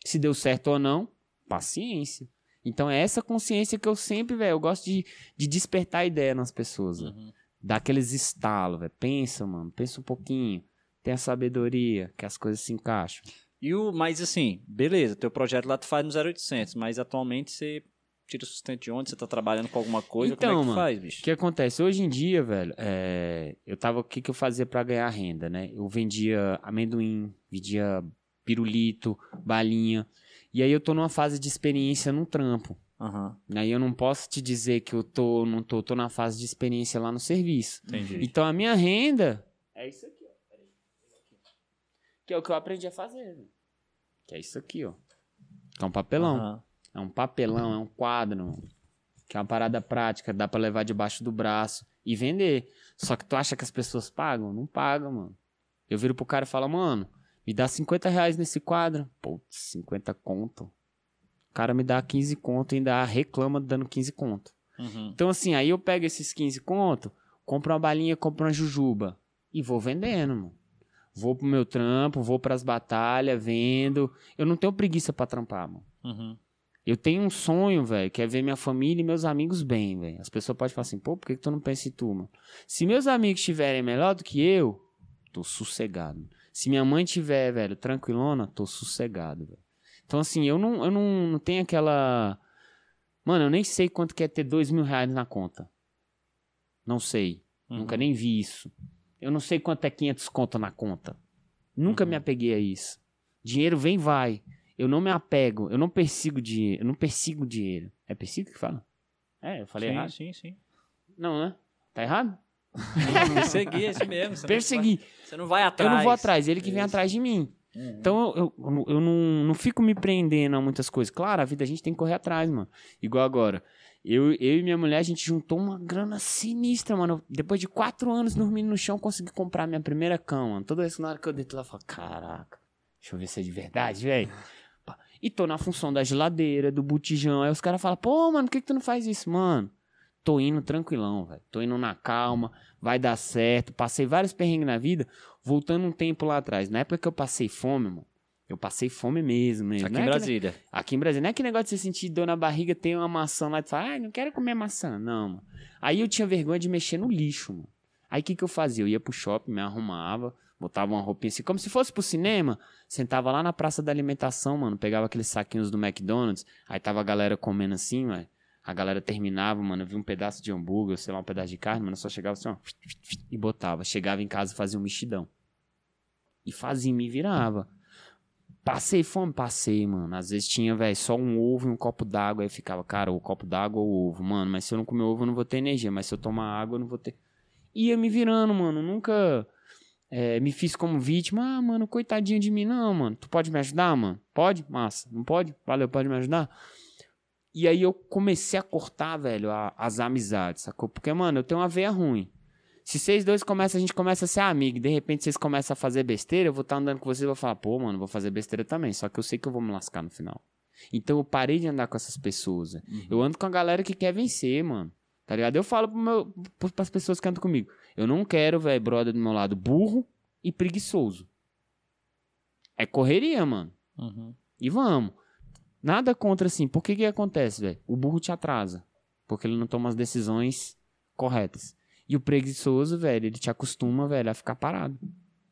Se deu certo ou não, paciência. Então é essa consciência que eu sempre, velho, eu gosto de, de despertar ideia nas pessoas. Uhum. Dá aqueles estalos, velho. Pensa, mano, pensa um pouquinho. Tenha sabedoria, que as coisas se encaixam. E o, mas assim, beleza, teu projeto lá tu faz no 0800, mas atualmente você tira o sustento de onde? Você tá trabalhando com alguma coisa? Então, Como é que mano, faz, O bicho? que acontece? Hoje em dia, velho, é, eu tava. O que, que eu fazia pra ganhar renda, né? Eu vendia amendoim, vendia pirulito, balinha. E aí eu tô numa fase de experiência num trampo. Aham, Aí eu não posso te dizer que eu tô, não tô, tô na fase de experiência lá no serviço. entendi. Então a minha renda é isso aqui, ó. Peraí. Que é o que eu aprendi a fazer, velho. Que é isso aqui, ó. Que é um papelão. Aham. É um papelão, é um quadro. Que é uma parada prática, dá pra levar debaixo do braço e vender. Só que tu acha que as pessoas pagam? Não pagam, mano. Eu viro pro cara e falo, mano, me dá 50 reais nesse quadro. Putz, 50 conto. O cara me dá 15 conto e ainda reclama dando 15 conto. Uhum. Então, assim, aí eu pego esses 15 conto, compro uma balinha, compro uma jujuba e vou vendendo, mano. Vou pro meu trampo, vou pras batalhas, vendo. Eu não tenho preguiça pra trampar, mano. Uhum. Eu tenho um sonho, velho, que é ver minha família e meus amigos bem, velho. As pessoas podem falar assim, pô, por que, que tu não pensa em tu, mano? Se meus amigos estiverem melhor do que eu, tô sossegado. Se minha mãe tiver, velho, tranquilona, tô sossegado, velho. Então, assim, eu não, eu não, não tenho aquela. Mano, eu nem sei quanto que é ter dois mil reais na conta. Não sei. Uhum. Nunca nem vi isso. Eu não sei quanto é 500 conto na conta. Nunca Uhum. me apeguei a isso. Dinheiro vem e vai. Eu não me apego. Eu não persigo dinheiro. Eu não persigo dinheiro. É persigo que fala? É, eu falei sim, errado. sim, sim. Não, né? Tá errado? Perseguir, é isso mesmo. Você não Persegui. vai- Você não vai atrás. Eu não vou atrás, ele que vem atrás de mim. Uhum. Então eu, eu, eu não, não fico me prendendo a muitas coisas. Claro, a vida a gente tem que correr atrás, mano. Igual agora. Eu, eu e minha mulher, a gente juntou uma grana sinistra, mano. Depois de quatro anos dormindo no chão, consegui comprar minha primeira cama, mano. Toda vez que na hora que eu deito lá, eu falo, caraca, deixa eu ver se é de verdade, velho. E tô na função da geladeira, do botijão. Aí os caras falam, pô, mano, por que, que tu não faz isso? Mano, tô indo tranquilão, velho. Tô indo na calma, vai dar certo. Passei vários perrengues na vida, voltando um tempo lá atrás. Na época que eu passei fome, mano. Eu passei fome mesmo, mesmo. Aqui Não em é que- Brasília. Aqui em Brasília, não é aquele negócio de você sentir dor na barriga, ter uma maçã lá e falar, ai, não quero comer maçã. Não, mano. Aí eu tinha vergonha de mexer no lixo, mano. Aí o que, que eu fazia? Eu ia pro shopping, me arrumava, botava uma roupinha assim, como se fosse pro cinema, sentava lá na praça da alimentação, mano, pegava aqueles saquinhos do McDonald's, aí tava a galera comendo assim, ué. A galera terminava, mano, eu vi um pedaço de hambúrguer, sei lá, um pedaço de carne, mano, eu só chegava assim, ó, e botava. Chegava em casa e fazia um mexidão. E fazia, me virava. Passei fome? Passei, mano. Às vezes tinha, velho, só um ovo e um copo d'água. Aí ficava, cara, o copo d'água ou o ovo. Mano, mas se eu não comer ovo, eu não vou ter energia. Mas se eu tomar água, eu não vou ter. Ia me virando, mano. Nunca é, me fiz como vítima. Ah, mano, coitadinho de mim. Não, mano. Tu pode me ajudar, mano? Pode? Massa. Não pode? Valeu, pode me ajudar? E aí eu comecei a cortar, velho, a- as amizades, sacou? Porque, mano, eu tenho uma veia ruim. Se vocês dois começam, a gente começa a ser amigo, e de repente vocês começam a fazer besteira, eu vou estar andando com vocês e vou falar, pô, mano, vou fazer besteira também. Só que eu sei que eu vou me lascar no final. Então eu parei de andar com essas pessoas. velho. Eu ando com a galera que quer vencer, mano. Tá ligado? Eu falo pro meu, pras pessoas que andam comigo. Eu não quero, velho, brother do meu lado burro e preguiçoso. É correria, mano. Uhum. E vamos. Nada contra assim. Por que que acontece, velho? O burro te atrasa. Porque ele não toma as decisões corretas. E o preguiçoso, velho, ele te acostuma, velho, a ficar parado.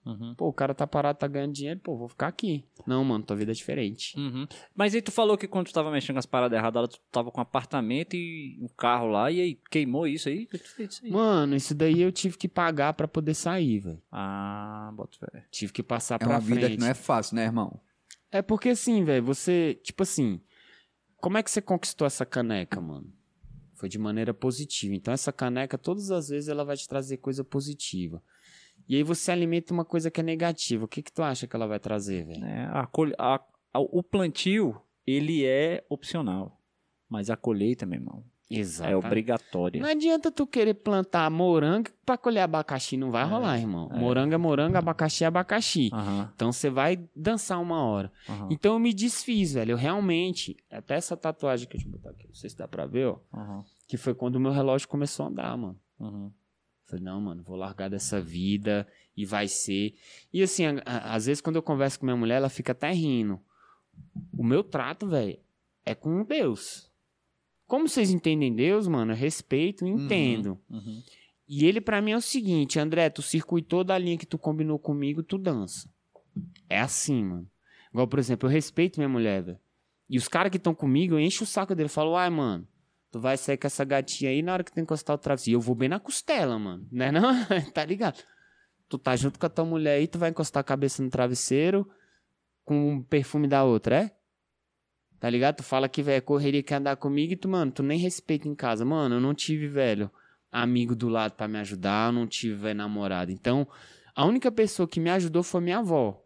Uhum. Pô, o cara tá parado, tá ganhando dinheiro, pô, vou ficar aqui. Não, mano, tua vida é diferente. Uhum. Mas aí tu falou que quando tu tava mexendo com as paradas erradas, tu tava com um apartamento e um carro lá, e aí queimou isso aí? O que tu fez isso aí? Mano, isso daí eu tive que pagar pra poder sair, velho. Ah, bota fé. Tive que passar É pra uma vida frente. que não é fácil, né, irmão? É porque assim, velho, você, tipo assim, como é que você conquistou essa caneca, mano? Foi de maneira positiva. Então essa caneca, todas as vezes, ela vai te trazer coisa positiva. E aí você alimenta uma coisa que é negativa. O que que tu acha que ela vai trazer, velho? É, a a- a- o plantio, ele é opcional. Mas a colheita, meu irmão, Exato. é obrigatória. Não adianta tu querer plantar morango pra colher abacaxi, não vai rolar, irmão. Morango é morango, abacaxi é abacaxi. Aham, Então você vai dançar uma hora. aham, Então eu me desfiz, velho. Eu realmente, até essa tatuagem que eu te botar aqui, não sei se dá pra ver, ó. aham, Que foi quando o meu relógio começou a andar, mano. aham. Falei, não, mano, vou largar dessa vida e vai ser. E assim, a- a- às vezes quando eu converso com minha mulher, ela fica até rindo. O meu trato, velho, é com Deus. Como vocês entendem Deus, mano, eu respeito e entendo. Uhum. E ele pra mim é o seguinte, André, tu circuitou da linha que tu combinou comigo, tu dança. É assim, mano. Igual, por exemplo, eu respeito minha mulher, velho. E os caras que estão comigo, eu encho o saco dele. Falo, ai, mano, tu vai sair com essa gatinha aí na hora que tu encostar o travesseiro. E eu vou bem na costela, mano. Né não? tá ligado? Tu tá junto com a tua mulher aí, tu vai encostar a cabeça no travesseiro com o perfume da outra, é? Tá ligado? Tu fala que, velho, correria quer andar comigo e tu, mano, tu nem respeita em casa. Mano, eu não tive, velho, amigo do lado pra me ajudar, eu não tive, velho, namorado. Então, a única pessoa que me ajudou foi minha avó.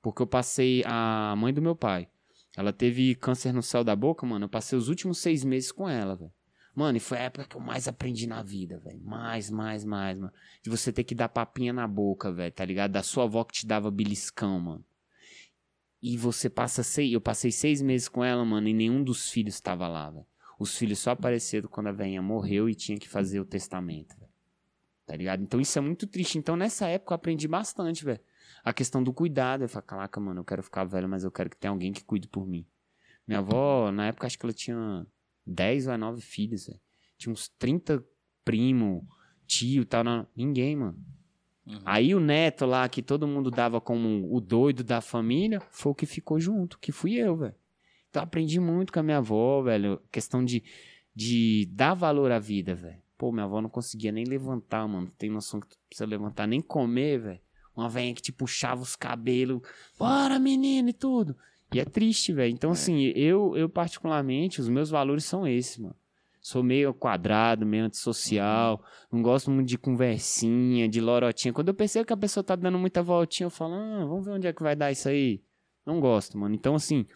Porque eu passei a mãe do meu pai. Ela teve câncer no céu da boca, mano. Eu passei os últimos seis meses com ela, velho. Mano, e foi a época que eu mais aprendi na vida, velho. Mais, mais, mais, mano. De você ter que dar papinha na boca, velho, tá ligado? Da sua avó que te dava beliscão, mano. E você passa seis. Eu passei seis meses com ela, mano, e nenhum dos filhos estava lá, velho. Os filhos só apareceram quando a velhinha morreu e tinha que fazer o testamento, velho. Tá ligado? Então isso é muito triste. Então nessa época eu aprendi bastante, velho. A questão do cuidado. Eu falo, caraca, mano, eu quero ficar velho, mas eu quero que tenha alguém que cuide por mim. Minha avó, na época, acho que ela tinha 10 ou 9 filhos, velho. Tinha uns 30 primo, tio e tal. Não... Ninguém, mano. Uhum. Aí o neto lá, que todo mundo dava como o doido da família, foi o que ficou junto, que fui eu, velho. Então aprendi muito com a minha avó, velho. Questão de, de dar valor à vida, velho. Pô, minha avó não conseguia nem levantar, mano. Tem noção que tu precisa levantar, nem comer, velho. Uma velha que te puxava os cabelos. Bora, menino, e tudo. E é triste, velho. Então, assim, eu, eu particularmente, os meus valores são esses, mano. Sou meio quadrado, meio antissocial. Não gosto muito de conversinha, de lorotinha. Quando eu percebo que a pessoa tá dando muita voltinha, eu falo, ah, vamos ver onde é que vai dar isso aí. Não gosto, mano. Então, assim,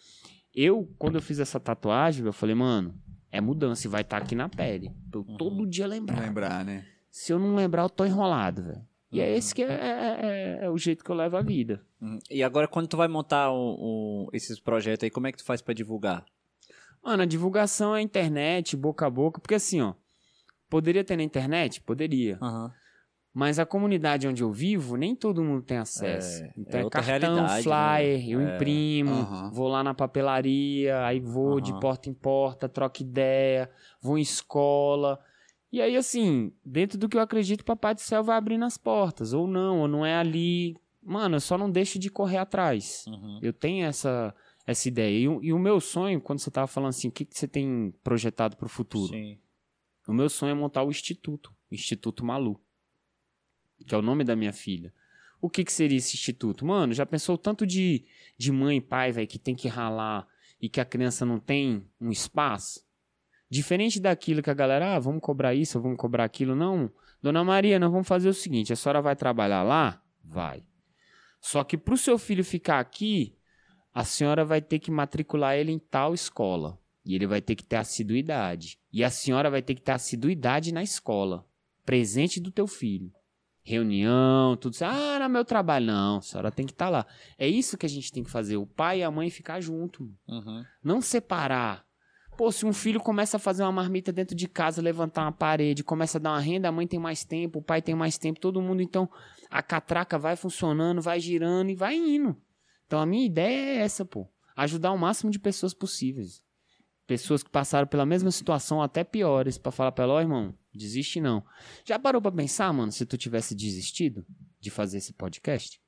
eu, quando eu fiz essa tatuagem, eu falei, mano, é mudança e vai estar aqui na pele. Pra eu todo dia lembrar. Lembrar, né? Se eu não lembrar, eu tô enrolado, velho. E é esse que é, é- é- é o jeito que eu levo a vida. Uhum. E agora, quando tu vai montar o- o- esses projetos aí, como é que tu faz pra divulgar? Mano, a divulgação é internet, boca a boca, porque assim, ó, poderia ter na internet? Poderia. Aham. Mas a comunidade onde eu vivo, nem todo mundo tem acesso. É, então é é, cartão, realidade, flyer, né? eu É. imprimo, Aham. vou lá na papelaria, aí vou de Aham. porta em porta, troco ideia, vou em escola. E aí, assim, dentro do que eu acredito, o Papai do Céu vai abrindo as portas. Ou não, ou não é ali. Mano, eu só não deixo de correr atrás. Uhum. Eu tenho essa, essa ideia. E, o- e o meu sonho, quando você tava falando assim, o que, que você tem projetado pro futuro? Sim. O meu sonho é montar o Instituto, Instituto Malu, que é o nome da minha filha. O que, que seria esse instituto? Mano, já pensou o tanto de, de mãe e pai, velho, que tem que ralar e que a criança não tem um espaço? Diferente daquilo que a galera, ah, vamos cobrar isso, vamos cobrar aquilo. Não, dona Maria, nós vamos fazer o seguinte: a senhora vai trabalhar lá? Vai. Só que pro seu filho ficar aqui, a senhora vai ter que matricular ele em tal escola. E ele vai ter que ter assiduidade. E a senhora vai ter que ter assiduidade na escola. Presente do teu filho. Reunião, tudo isso. Ah, era meu trabalho. Não, a senhora tem que estar lá. É isso que a gente tem que fazer. O pai e a mãe ficar junto. Uhum. Não separar. Pô, se um filho começa a fazer uma marmita dentro de casa, levantar uma parede, começa a dar uma renda, a mãe tem mais tempo, o pai tem mais tempo, todo mundo, então a catraca vai funcionando, vai girando e vai indo. Então a minha ideia é essa, pô. Ajudar o máximo de pessoas possíveis. Pessoas que passaram pela mesma situação, até piores, pra falar pra ela, ó, irmão, desiste não. Já parou pra pensar, mano, se tu tivesse desistido de fazer esse podcast?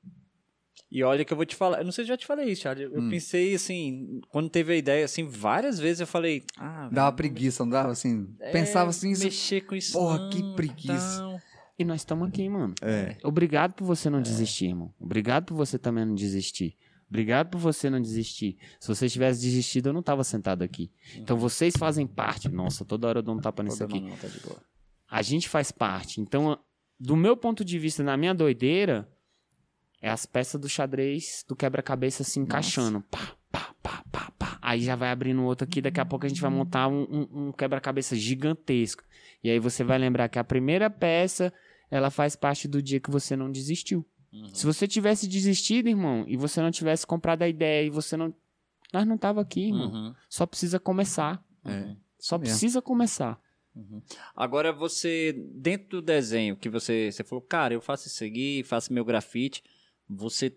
E olha que eu vou te falar, eu não sei se já te falei isso, Charlie. Eu Hum. pensei assim, quando teve a ideia, assim, várias vezes eu falei, ah, Dava velho, preguiça, não dava assim? é, Pensava assim, isso- mexer com isso. Porra, que não, preguiça. tal. E nós estamos aqui, mano. É. Obrigado por você não desistir, irmão. Obrigado por você também não desistir. Obrigado por você não desistir. Se você tivesse desistido, eu não tava sentado aqui. Então vocês fazem parte. Nossa, toda hora eu dou um tapa nisso aqui. não, tá de boa. A gente faz parte. Então, do meu ponto de vista, na minha doideira, é as peças do xadrez do quebra-cabeça se encaixando. Pá, pá, pá, pá, pá. Aí já vai abrindo outro aqui. Daqui a pouco a gente vai montar um, um- um quebra-cabeça gigantesco. E aí você vai lembrar que a primeira peça, ela faz parte do dia que você não desistiu. Uhum. Se você tivesse desistido, irmão, e você não tivesse comprado a ideia e você não. Nós não tava aqui, irmão. Uhum. Só precisa começar. É. Só mesmo. precisa começar. Agora você, dentro do desenho, que você, você falou, cara, eu faço isso aqui, faço meu grafite, você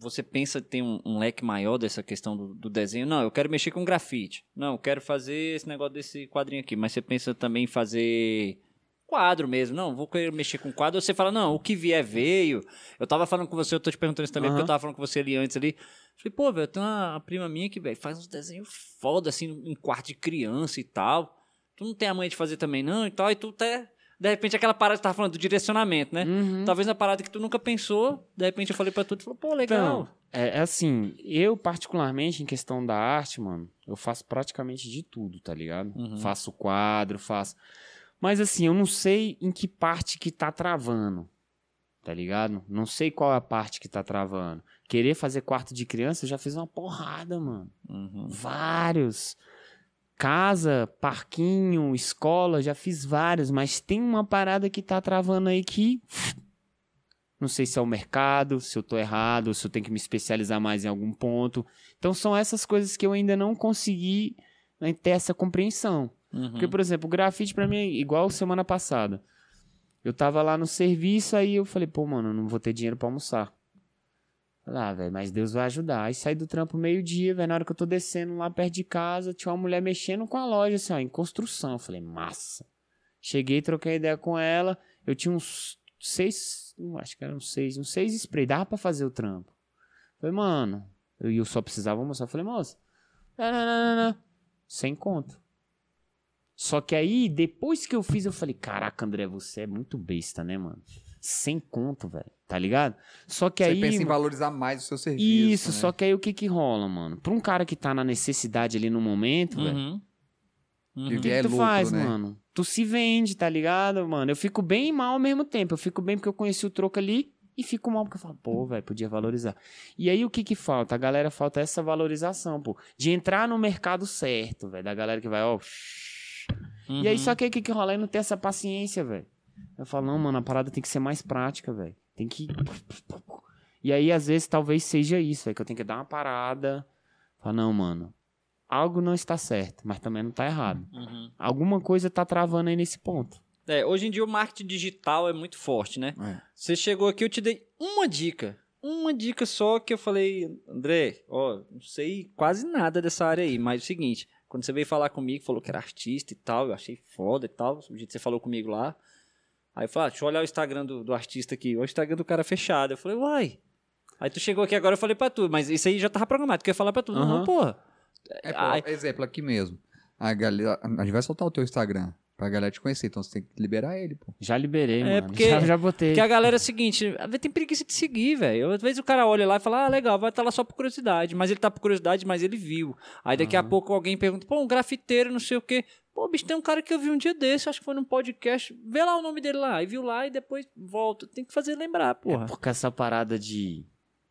você pensa ter um, um leque maior dessa questão do, do desenho? Não, eu quero mexer com grafite. Não, eu quero fazer esse negócio desse quadrinho aqui. Mas você pensa também em fazer quadro mesmo. Não, vou querer mexer com quadro. Você fala, não, o que vier veio. Eu tava falando com você, eu tô te perguntando isso também, Aham. porque eu tava falando com você ali antes ali. Falei, pô, velho, tem uma, uma prima minha que, velho, faz uns desenhos foda, assim, em quarto de criança e tal. Tu não tem a manha de fazer também, não, e tal. E tu até... De repente, aquela parada que tava falando do direcionamento, né? Uhum. Talvez na parada que tu nunca pensou, de repente eu falei pra tu, tu falou, pô, legal. Então, é, é assim, eu particularmente em questão da arte, mano, eu faço praticamente de tudo, tá ligado? Uhum. Faço quadro, faço. Mas assim, eu não sei em que parte que tá travando, tá ligado? Não sei qual é a parte que tá travando. Querer fazer quarto de criança, eu já fiz uma porrada, mano. Uhum. Vários. Casa, parquinho, escola, já fiz vários, mas tem uma parada que tá travando aí que. Não sei se é o mercado, se eu tô errado, se eu tenho que me especializar mais em algum ponto. Então são essas coisas que eu ainda não consegui né, ter essa compreensão. Uhum. Porque, por exemplo, o grafite pra mim é igual semana passada. Eu tava lá no serviço, aí eu falei, pô, mano, não vou ter dinheiro pra almoçar. Falei, ah, velho, mas Deus vai ajudar. Aí saí do trampo meio-dia, velho. Na hora que eu tô descendo lá perto de casa, tinha uma mulher mexendo com a loja, assim, ó, em construção. Eu falei, massa. Cheguei, troquei ideia com ela. Eu tinha uns seis, não, acho que eram seis, uns seis spray. Dava pra fazer o trampo. Falei, mano, eu, eu só precisava mostrar. Falei, moça, não, não, não, não, não. sem conto. Só que aí, depois que eu fiz, eu falei, caraca, André, você é muito besta, né, mano? Sem conto, velho. Tá ligado? Só que Você aí. pensa em mano, valorizar mais o seu serviço. isso, né? só que aí o que que rola, mano? Pra um cara que tá na necessidade ali no momento, velho, Uhum. Que Uhum. o que, que tu lucro, faz, né? mano? Tu se vende, tá ligado, mano? Eu fico bem e mal ao mesmo tempo. Eu fico bem porque eu conheci o troco ali e fico mal porque eu falo, pô, velho, podia valorizar. E aí o que que falta? A galera falta essa valorização, pô. De entrar no mercado certo, velho. Da galera que vai, ó. Uhum. E aí só que aí o que que rola? Aí não tem essa paciência, velho. Eu falo, não, mano, a parada tem que ser mais prática, velho. Tem que. E aí, às vezes, talvez seja isso, velho, que eu tenho que dar uma parada. Falar, não, mano, algo não está certo, mas também não tá errado. Uhum. Alguma coisa tá travando aí nesse ponto. É, hoje em dia o marketing digital é muito forte, né? É. Você chegou aqui, eu te dei uma dica. Uma dica só que eu falei, André, ó, não sei quase nada dessa área aí, mas é o seguinte, quando você veio falar comigo, falou que era artista e tal, eu achei foda e tal, o jeito que você falou comigo lá. Aí eu falei, ah, deixa eu olhar o Instagram do, do artista aqui, o Instagram do cara é fechado. Eu falei, uai. Aí tu chegou aqui agora, eu falei pra tu, mas isso aí já tava programado, tu ia falar pra tu. Não, Aham. Não, porra. É, pô, exemplo aqui mesmo. A, galera, a gente vai soltar o teu Instagram pra galera te conhecer, então você tem que liberar ele, pô. Já liberei, É, mano. porque- já, já botei. Porque a galera é o seguinte, às vezes tem preguiça de seguir, velho. Às vezes o cara olha lá e fala, ah, legal, vai estar lá só por curiosidade. Mas ele tá por curiosidade, mas ele viu. Aí daqui a pouco alguém pergunta, pô, um grafiteiro, não sei o quê. Pô, bicho, tem um cara que eu vi um dia desse, acho que foi num podcast. Vê lá o nome dele lá. E viu lá e depois volta. Tem que fazer lembrar, porra. É porque essa parada de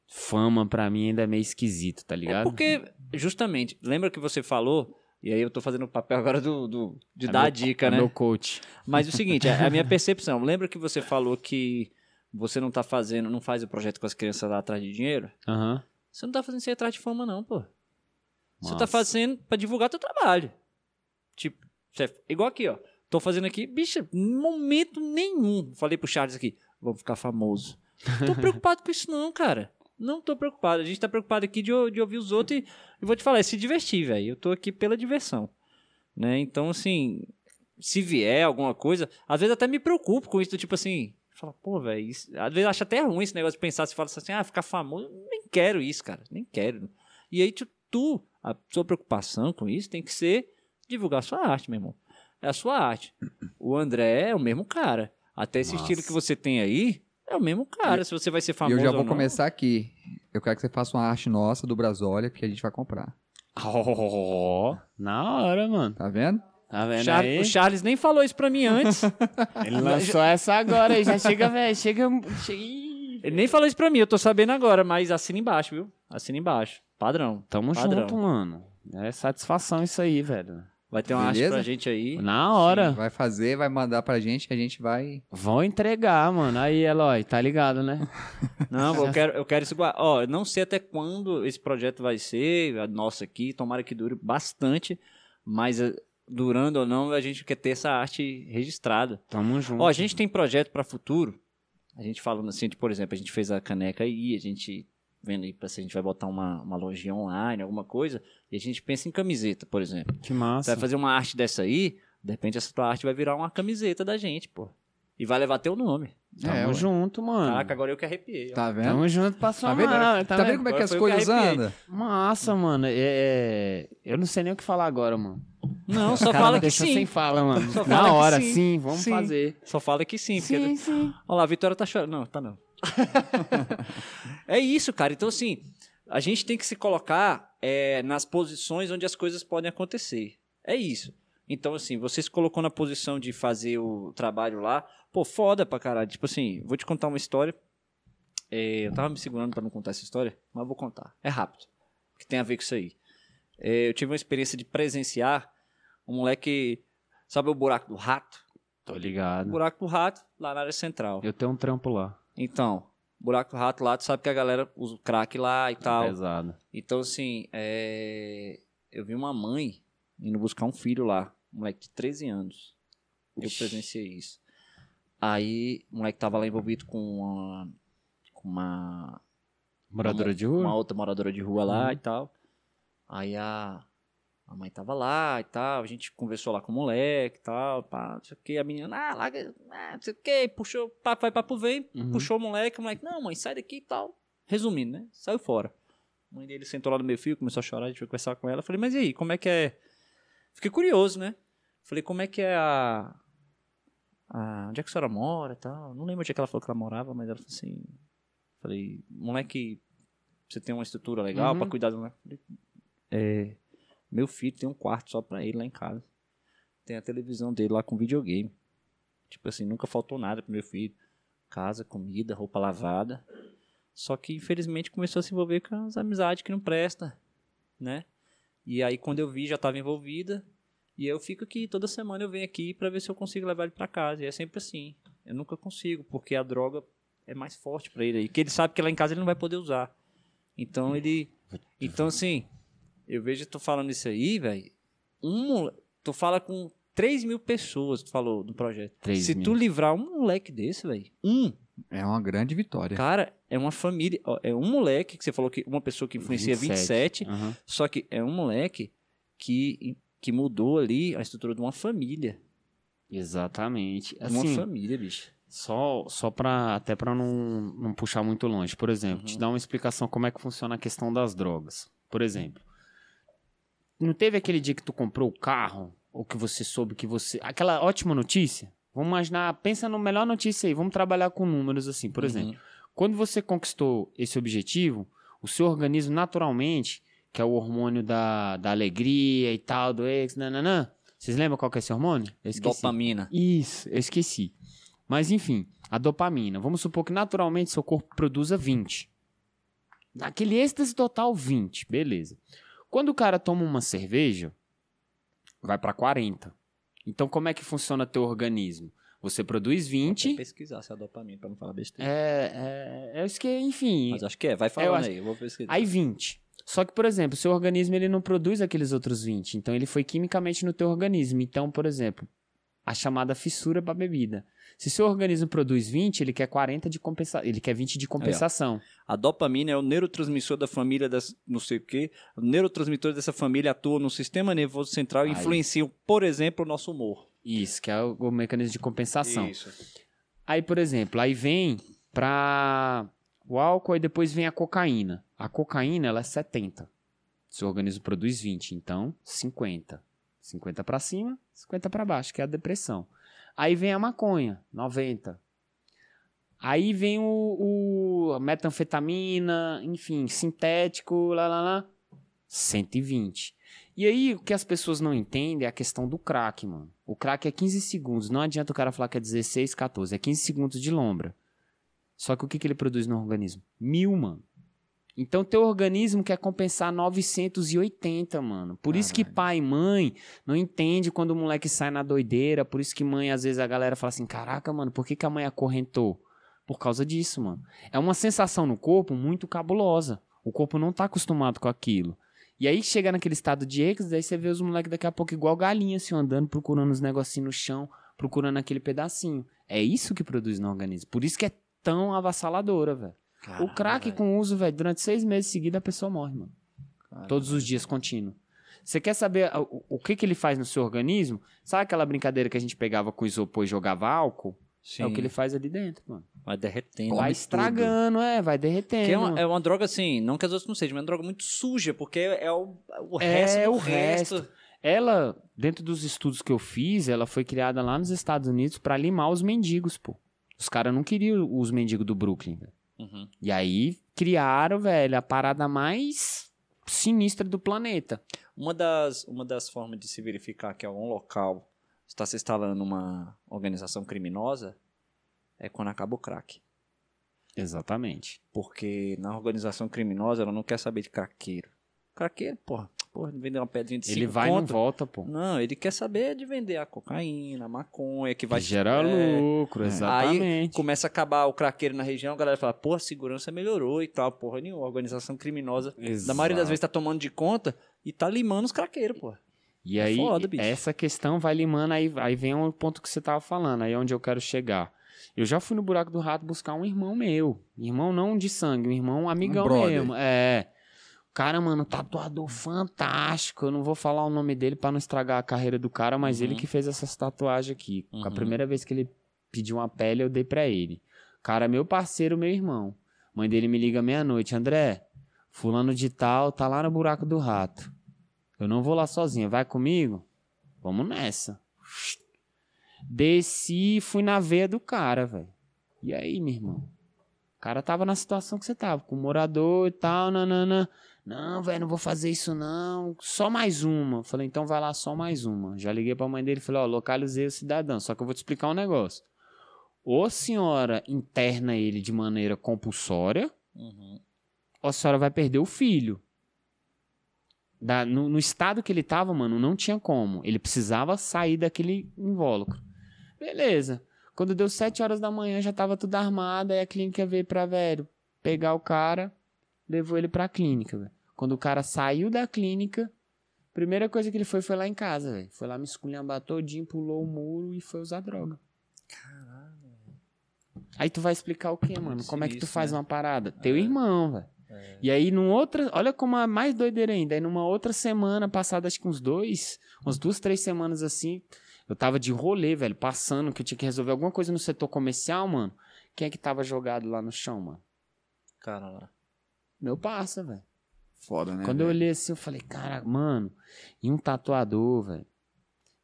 fama pra mim ainda é meio esquisito, tá É ligado? porque, justamente, lembra que você falou, e aí eu tô fazendo o papel agora do, do- de É dar meu- a dica, é né? Meu coach. Mas o seguinte, é a minha percepção. Lembra que você falou que você não tá fazendo, não faz o projeto com as crianças lá atrás de dinheiro? Aham. Você não tá fazendo isso aí atrás de fama, não, pô. Você tá fazendo pra divulgar teu trabalho. Tipo, você- igual aqui, ó. Tô fazendo aqui, bicha, momento nenhum. Falei pro Charles aqui, vamos ficar famoso. Tô preocupado com isso, não, cara. Não tô preocupado. A gente tá preocupado aqui de, de ouvir os outros e, e vou te falar, é se divertir, velho. Eu tô aqui pela diversão. Né? Então, assim, se vier alguma coisa, às vezes até me preocupo com isso, do tipo assim, fala, pô, velho, às vezes acho até ruim esse negócio de pensar, se fala assim, ah, ficar famoso, nem quero isso, cara, nem quero. E aí, tu, tu, a sua preocupação com isso tem que ser divulgar a sua arte, meu irmão. É a sua arte. O André é o mesmo cara. Até esse Nossa. estilo que você tem aí é o mesmo cara. Se você vai ser E famoso eu já ou vou não. começar aqui. Eu quero que você faça uma arte nossa do Brasólia que a gente vai comprar. Ó, na hora, mano. Tá vendo? Tá vendo Char- aí? O Charles nem falou isso pra mim antes. Ele lançou essa agora aí, já chega, velho, chega... chega... Ele nem falou isso pra mim, eu tô sabendo agora, mas assina embaixo, viu? Assina embaixo. Padrão. Tamo Padrão. junto, mano. É satisfação isso aí, velho. Vai ter uma arte Beleza? pra gente aí. Na hora. Vai fazer, vai mandar pra gente que a gente vai. Vão entregar, mano. Aí, Eloy, tá ligado, né? Não, eu quero, eu quero isso. Ó, eu não sei até quando esse projeto vai ser, a nossa aqui, tomara que dure bastante, mas eh, durando ou não, a gente quer ter essa arte registrada. Tamo junto. Ó, a gente tem projeto para futuro. A gente falando assim, de, por exemplo, a gente fez a caneca aí, a gente vendo aí pra se a gente vai botar uma, uma lojinha online, alguma coisa, e a gente pensa em camiseta, por exemplo. Que Você massa. vai fazer uma arte dessa aí, de repente essa tua arte vai virar uma camiseta da gente, pô. E vai levar teu nome. Tamo É, junto, mano. Caraca, agora eu que arrepiei. ó. Tá vendo? Tamo junto pra Tá vendo? Tá, Tá vendo como é que as coisas andam? Massa, mano. É, é- Eu não sei nem o que falar agora, mano. Não, só cara fala que sim. sem fala, mano. Só Na hora, sim. sim, vamos Sim. fazer. Só fala que sim. porque- Sim, sim. Olha lá, a Vitória tá chorando. Não, tá não. é isso, cara. Então, assim, a gente tem que se colocar é, nas posições onde as coisas podem acontecer. É isso. Então, assim, você se colocou na posição de fazer o trabalho lá. Pô, foda pra caralho. Tipo assim, vou te contar uma história. É, eu tava me segurando pra não contar essa história, mas vou contar. É rápido. Que tem a ver com isso aí. É, eu tive uma experiência de presenciar um moleque. Sabe o buraco do rato? Tô O ligado. buraco do rato, lá na área central. Eu tenho um trampo lá. Então, buraco rato lá, tu sabe que a galera usa o crack lá e tal. Pesado. Então, assim, é, eu vi uma mãe indo buscar um filho lá, um moleque de 13 anos. Eu presenciei isso. Aí, o moleque tava lá envolvido com uma, com uma Moradora uma, de rua? Uma outra moradora de rua lá Uhum. e tal. Aí a, a mãe tava lá e tal, a gente conversou lá com o moleque e tal, pá, não sei o que, a menina, ah, larga, ah, não sei o que, puxou, papo vai, papo vem, Uhum. puxou o moleque, o moleque, não, mãe, sai daqui e tal. Resumindo, né? Saiu fora. A mãe dele sentou lá no meu fio, começou a chorar, a gente foi conversar com ela. Falei, mas e aí, como é que é? Fiquei curioso, né? Falei, como é que é a. a onde é que a senhora mora e tal? Não lembro onde é que ela falou que ela morava, mas ela falou assim. Falei, moleque, você tem uma estrutura legal Uhum. pra cuidar do moleque? Falei, É, meu filho tem um quarto só pra ele lá em casa. Tem a televisão dele lá com videogame. Tipo assim, nunca faltou nada pro meu filho. Casa, comida, roupa lavada. Só que infelizmente começou a se envolver com as amizades que não presta, né? E aí quando eu vi já estava envolvida, e eu fico aqui toda semana eu venho aqui pra ver se eu consigo levar ele pra casa. E é sempre assim. Eu nunca consigo, porque a droga é mais forte pra ele aí, que ele sabe que lá em casa ele não vai poder usar. Então ele Então assim, eu vejo tu falando isso aí, velho. Um tu fala com 3 mil pessoas, tu falou no projeto. 3 Se mil. tu livrar um moleque desse, velho, um, É uma grande vitória. Cara, é uma família. ó, É um moleque que você falou que uma pessoa que influencia 27, Aham. só que é um moleque que, que mudou ali a estrutura de uma família. Exatamente. De uma Assim, família, bicho. Só, só para até para não, não puxar muito longe. Por exemplo, Uhum. te dar uma explicação como é que funciona a questão das drogas. Por exemplo, não teve aquele dia que tu comprou o carro ou que você soube que você aquela ótima notícia? Vamos imaginar, pensa no melhor notícia aí, vamos trabalhar com números assim, por Uhum. exemplo. Quando você conquistou esse objetivo, o seu organismo naturalmente, que é o hormônio da, da alegria e tal, do ex, nananã. Vocês lembram qual que é esse hormônio? Dopamina. Isso, eu esqueci. Mas enfim, a dopamina. Vamos supor que naturalmente seu corpo produza 20. Naquele êxtase total, 20. Beleza. Quando o cara toma uma cerveja, vai para 40. Então, como é que funciona teu organismo? Você produz Vou 20. pesquisar se é dopamina pra não falar besteira. É, é, é isso que, enfim. Mas acho que é, vai falando acho- aí, eu vou pesquisar. Aí 20. Só que, por exemplo, seu organismo ele não produz aqueles outros 20. Então ele foi quimicamente no teu organismo. Então, por exemplo, a chamada fissura para bebida. Se seu organismo produz 20, ele quer 40 de compensa... ele quer 20 de compensação. A dopamina é o neurotransmissor da família das não sei o quê. O neurotransmissor dessa família atua no sistema nervoso central e Aí. influenciam, por exemplo, o nosso humor. Isso, que é o, o mecanismo de compensação. Isso. Aí, por exemplo, aí vem pra o álcool e depois vem a cocaína. A cocaína, ela é 70. Seu organismo produz 20, então 50. 50 pra cima, 50 pra baixo, que é a depressão. Aí vem a maconha, 90. Aí vem o, o metanfetamina, enfim, sintético, lá, lá, lá, 120. E aí, o que as pessoas não entendem é a questão do crack, mano. O crack é 15 segundos. Não adianta o cara falar que é 16, 14. É 15 segundos de lombra. Só que o que, que ele produz no organismo? Mil, mano. Então, teu organismo quer compensar 980, mano. Por isso que Caralho. pai e mãe não entende quando o moleque sai na doideira. Por isso que mãe, às vezes, a galera fala assim: caraca, mano, por que, que a mãe acorrentou? Por causa disso, mano. É uma sensação no corpo muito cabulosa. O corpo não tá acostumado com aquilo. E aí chega naquele estado de êxtase, aí você vê os moleques daqui a pouco igual galinha, assim, andando, procurando os negocinhos no chão, procurando aquele pedacinho. É isso que produz no organismo. Por isso que é tão avassaladora, velho. O crack com uso, velho, durante seis meses seguidos a pessoa morre, mano. Todos os dias contínuo. Você quer saber o, o que, que ele faz no seu organismo? Sabe aquela brincadeira que a gente pegava com isopor e jogava álcool? Sim, É o que ele faz ali dentro, mano. vai derretendo. vai estragando, é, vai derretendo. tudo. Que é, uma, é uma droga assim, não que as outras não sejam, mas é uma droga muito suja, porque é o, o É, resto do o resto. resto. Ela, dentro dos estudos que eu fiz, ela foi criada lá nos Estados Unidos pra limar os mendigos, pô. Os caras não queriam os mendigos do Brooklyn, velho. Uhum. E aí criaram, velho, a parada mais sinistra do planeta. Uma das, uma das formas de se verificar que algum local está se instalando uma organização criminosa é quando acaba o crack. Exatamente. Porque na organização criminosa ela não quer saber de craqueiro. Craqueiro, porra, porra, vender uma pedrinha de Ele vai e não conto. volta, pô. Não, ele quer saber de vender a cocaína, a maconha, que vai Que gera é, lucro, Aí exatamente. começa a acabar o craqueiro na região, a galera fala, pô, a segurança melhorou e tal, porra nenhuma. A organização criminosa, da maioria das vezes, tá tomando de conta e tá limando os craqueiros, pô. E É aí, foda, bicho. essa questão vai limando, aí, aí vem o ponto que você tava falando, aí é onde eu quero chegar. Eu já fui no buraco do rato buscar um irmão meu. Irmão não de sangue, um irmão amigão brother. mesmo. É. Cara, mano, tatuador fantástico. Eu não vou falar o nome dele pra não estragar a carreira do cara, mas ele Uhum. que fez essas tatuagens aqui. A Uhum. primeira vez que ele pediu uma pele, eu dei pra ele. Cara, meu parceiro, meu irmão. Mãe dele me liga meia-noite, André. Fulano de tal tá lá no buraco do rato. Eu não vou lá sozinha, vai comigo? Vamos nessa. Desci e fui na veia do cara, velho. E aí, meu irmão? O cara tava na situação que você tava, com morador e tal, nanana. Não, velho, não vou fazer isso não. Só mais uma. Falei, então vai lá, só mais uma. Já liguei pra mãe dele e falei, ó, localizei o cidadão, só que eu vou te explicar um negócio. Ou a senhora interna ele de maneira compulsória, Uhum. ou a senhora vai perder o filho. Da- no, no estado que ele tava, mano, não tinha como. Ele precisava sair daquele invólucro. Beleza. Quando deu sete horas da manhã, já tava tudo armado, aí a clínica veio pra, velho, pegar o cara, levou ele pra clínica, velho. Quando o cara saiu da clínica, primeira coisa que ele foi foi lá em casa, velho. Foi lá me esculhambar todinho, pulou o muro e foi usar droga. Aí tu vai explicar o quê, mano? Como é que tu faz né? uma parada? Teu irmão, velho. É. E aí, num outra. Olha como é mais doideira ainda. Aí, numa outra semana, passada acho que uns dois, umas duas, três semanas assim, eu tava de rolê, velho, passando, que eu tinha que resolver alguma coisa no setor comercial, mano. Quem é que tava jogado lá no chão, mano? Cara lá. Meu passa, velho. Foda, né? Quando eu velho? olhei assim, eu falei, cara, mano, e um tatuador, velho.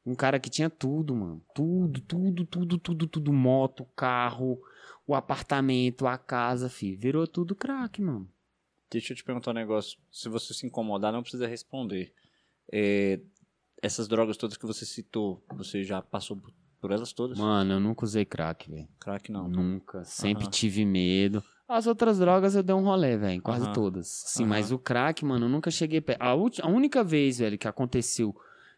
Um cara que tinha tudo, mano. Tudo, tudo, tudo, tudo, tudo. Moto, carro, o apartamento, a casa, filho. Virou tudo craque, mano. Deixa eu te perguntar um negócio. Se você se incomodar, não precisa responder. É, essas drogas todas que você citou, você já passou por- elas todas? Mano, eu nunca usei crack, velho. Crack não. Nunca. Sempre tive medo. As outras drogas eu dei um rolê, velho. Quase Aham. todas. Sim, Aham. mas o crack, mano, eu nunca cheguei perto. A, a única vez, velho, que aconteceu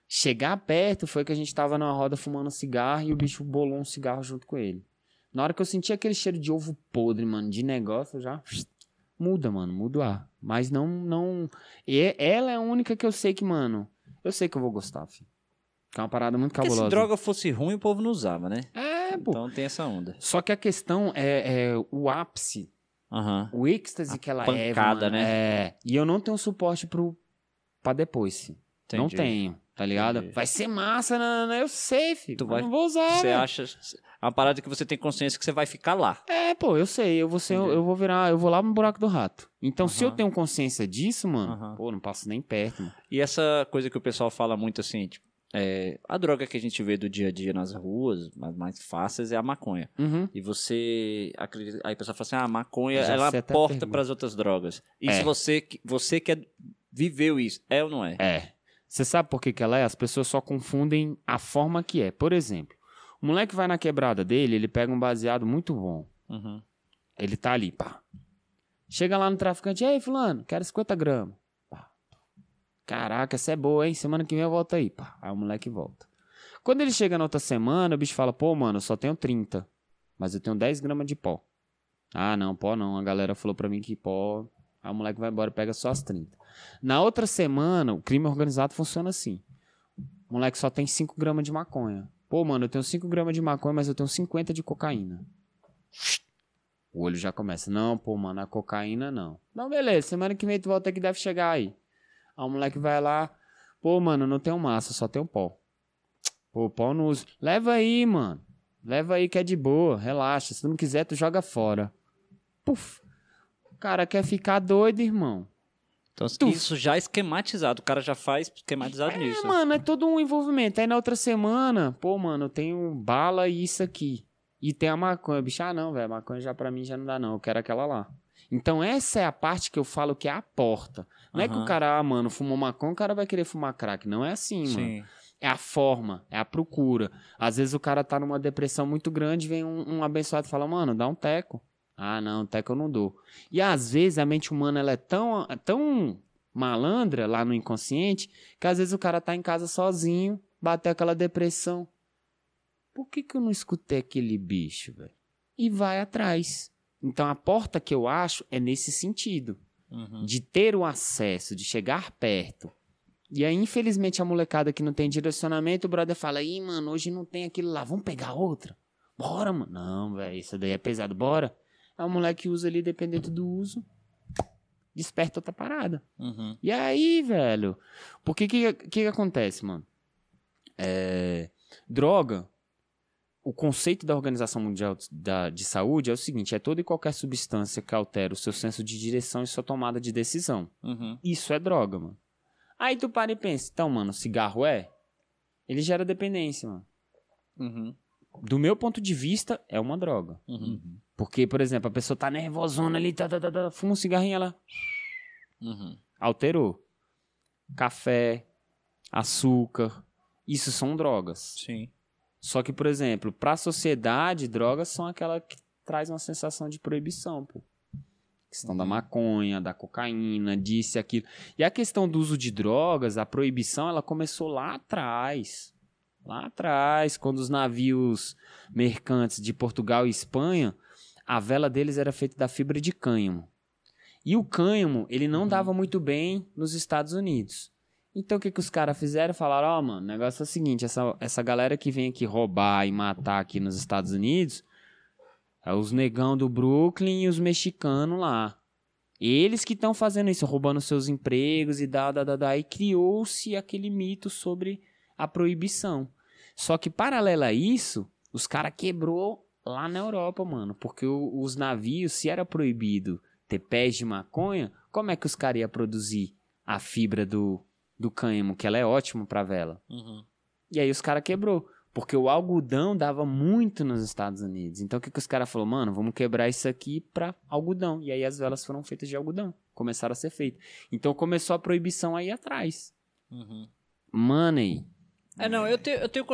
chegar perto foi que a gente tava numa roda fumando cigarro e o bicho bolou um cigarro junto com ele. Na hora que eu senti aquele cheiro de ovo podre, mano, de negócio, eu já. Muda, mano, muda o ar. Mas não. não... E ela é a única que eu sei que, mano. Eu sei que eu vou gostar, filho. Que é uma parada muito Porque se cabulosa. droga fosse ruim, o povo não usava, né? É, pô. Então tem essa onda. Só que a questão é, é o ápice Aham. o êxtase A que ela pancada, é, mano, né? É. E eu não tenho suporte pro pra depois, filho. Não Entendi. tenho, tá ligado? Entendi. Vai ser massa, não, não, eu sei, filho. Tu vai- não vou usar, Você velho. acha. É uma parada que você tem consciência que você vai ficar lá. É, pô, eu sei, eu vou ser, Entendi. eu vou virar, eu vou lá no buraco do rato. Então, se eu tenho consciência disso, mano, Aham. pô, não passo nem perto, mano. E essa coisa que o pessoal fala muito assim, tipo, é, a droga que a gente vê do dia a dia nas ruas, as mais fáceis, é a maconha. Uhum. E você acredita. Aí a pessoa fala assim: ah, a maconha já ela porta para as outras drogas. E É. se você, que- você que é- viveu isso, é ou não é? É. Você sabe por que, que ela é? As pessoas só confundem a forma que é. Por exemplo, o moleque vai na quebrada dele, ele pega um baseado muito bom. Uhum. Ele tá ali, pá. Chega lá no traficante, ei, fulano, quero 50 gramas. Caraca, essa é boa, hein? Semana que vem eu volto aí, pá. Aí o moleque volta. Quando ele chega na outra semana, o bicho fala, pô, mano, eu só tenho 30, mas eu tenho 10 gramas de pó. Ah, não, pó não. A galera falou pra mim que pó... Aí o moleque vai embora e pega só as 30. Na outra semana, o crime organizado funciona assim. O moleque só tem 5 gramas de maconha. Pô, mano, eu tenho 5 gramas de maconha, mas eu tenho 50 de cocaína. O olho já começa. Não, pô, mano, a cocaína não. Não, beleza, semana que vem tu volta que deve chegar aí. Aí o moleque vai lá. Pô, mano, não tenho massa, só tenho pó. Pô, pó não uso. Leva aí, mano. Leva aí que é de boa, relaxa. Se tu não quiser, tu joga fora. Puf. O cara quer ficar doido, irmão. Então, Tu- isso já é esquematizado. O cara já faz esquematizado nisso. É, mano, é todo um envolvimento. Aí na outra semana, pô, mano, eu tenho bala e isso aqui. E tem a maconha. Bicho, ah, não, velho, maconha já pra mim já não dá, não. Eu quero aquela lá. Então, essa é a parte que eu falo que é a porta. Não é que o cara, ah, mano, fumou maconha, o cara vai querer fumar crack. Não é assim, mano. Sim. É a forma, é a procura. Às vezes o cara tá numa depressão muito grande, vem um, um abençoado e fala, mano, dá um teco. Ah, não, teco eu não dou. E às vezes a mente humana ela é tão, tão malandra lá no inconsciente que às vezes o cara tá em casa sozinho, bateu aquela depressão. Por que, que eu não escutei aquele bicho, velho? E vai atrás. Então a porta que eu acho é nesse sentido Uhum. de ter o acesso, de chegar perto. E aí, infelizmente, a molecada que não tem direcionamento, o brother fala: Ih, mano, hoje não tem aquilo lá, vamos pegar outra? Bora, mano. Não, velho, isso daí é pesado. Bora. Aí o moleque usa ali, dependendo do uso, desperta outra parada. Uhum. E aí, velho? Porque que que, que acontece, mano? É, droga, o conceito da Organização Mundial da, de Saúde é o seguinte: é toda e qualquer substância que altera o seu senso de direção e sua tomada de decisão. Uhum. Isso é droga, mano. Aí tu para e pensa, então, mano, cigarro é? Ele gera dependência, mano. Uhum. Do meu ponto de vista, é uma droga. Uhum. Porque, por exemplo, a pessoa tá nervosona ali, tá, tá, tá, tá, fuma um cigarrinho, ela Uhum. alterou. Café, açúcar, isso são drogas. Sim. Só que, por exemplo, para a sociedade, drogas são aquela que traz uma sensação de proibição, pô. Questão da maconha, da cocaína, disso e aquilo. E a questão do uso de drogas, a proibição, ela começou lá atrás. Lá atrás, quando os navios mercantes de Portugal e Espanha, a vela deles era feita da fibra de cânhamo. E o cânhamo, ele não dava muito bem nos Estados Unidos. Então o que, que os caras fizeram? Falaram, ó, mano, o negócio é o seguinte, essa, essa galera que vem aqui roubar e matar aqui nos Estados Unidos, é os negão do Brooklyn e os mexicanos lá. Eles que estão fazendo isso, roubando seus empregos e dá, dá, dá, dá. E criou-se aquele mito sobre a proibição. Só que, paralelo a isso, os caras quebrou lá na Europa, mano. Porque o- os navios, se era proibido ter pés de maconha, como é que os caras iam produzir a fibra do, do cânhamo, que ela é ótima pra vela? Uhum. E aí os caras quebrou. Porque o algodão dava muito nos Estados Unidos. Então o que, que os caras falaram? Mano, vamos quebrar isso aqui pra algodão. E aí as velas foram feitas de algodão. Começaram a ser feitas. Então começou a proibição aí atrás. Uhum. Money. É, não, eu tenho, eu tenho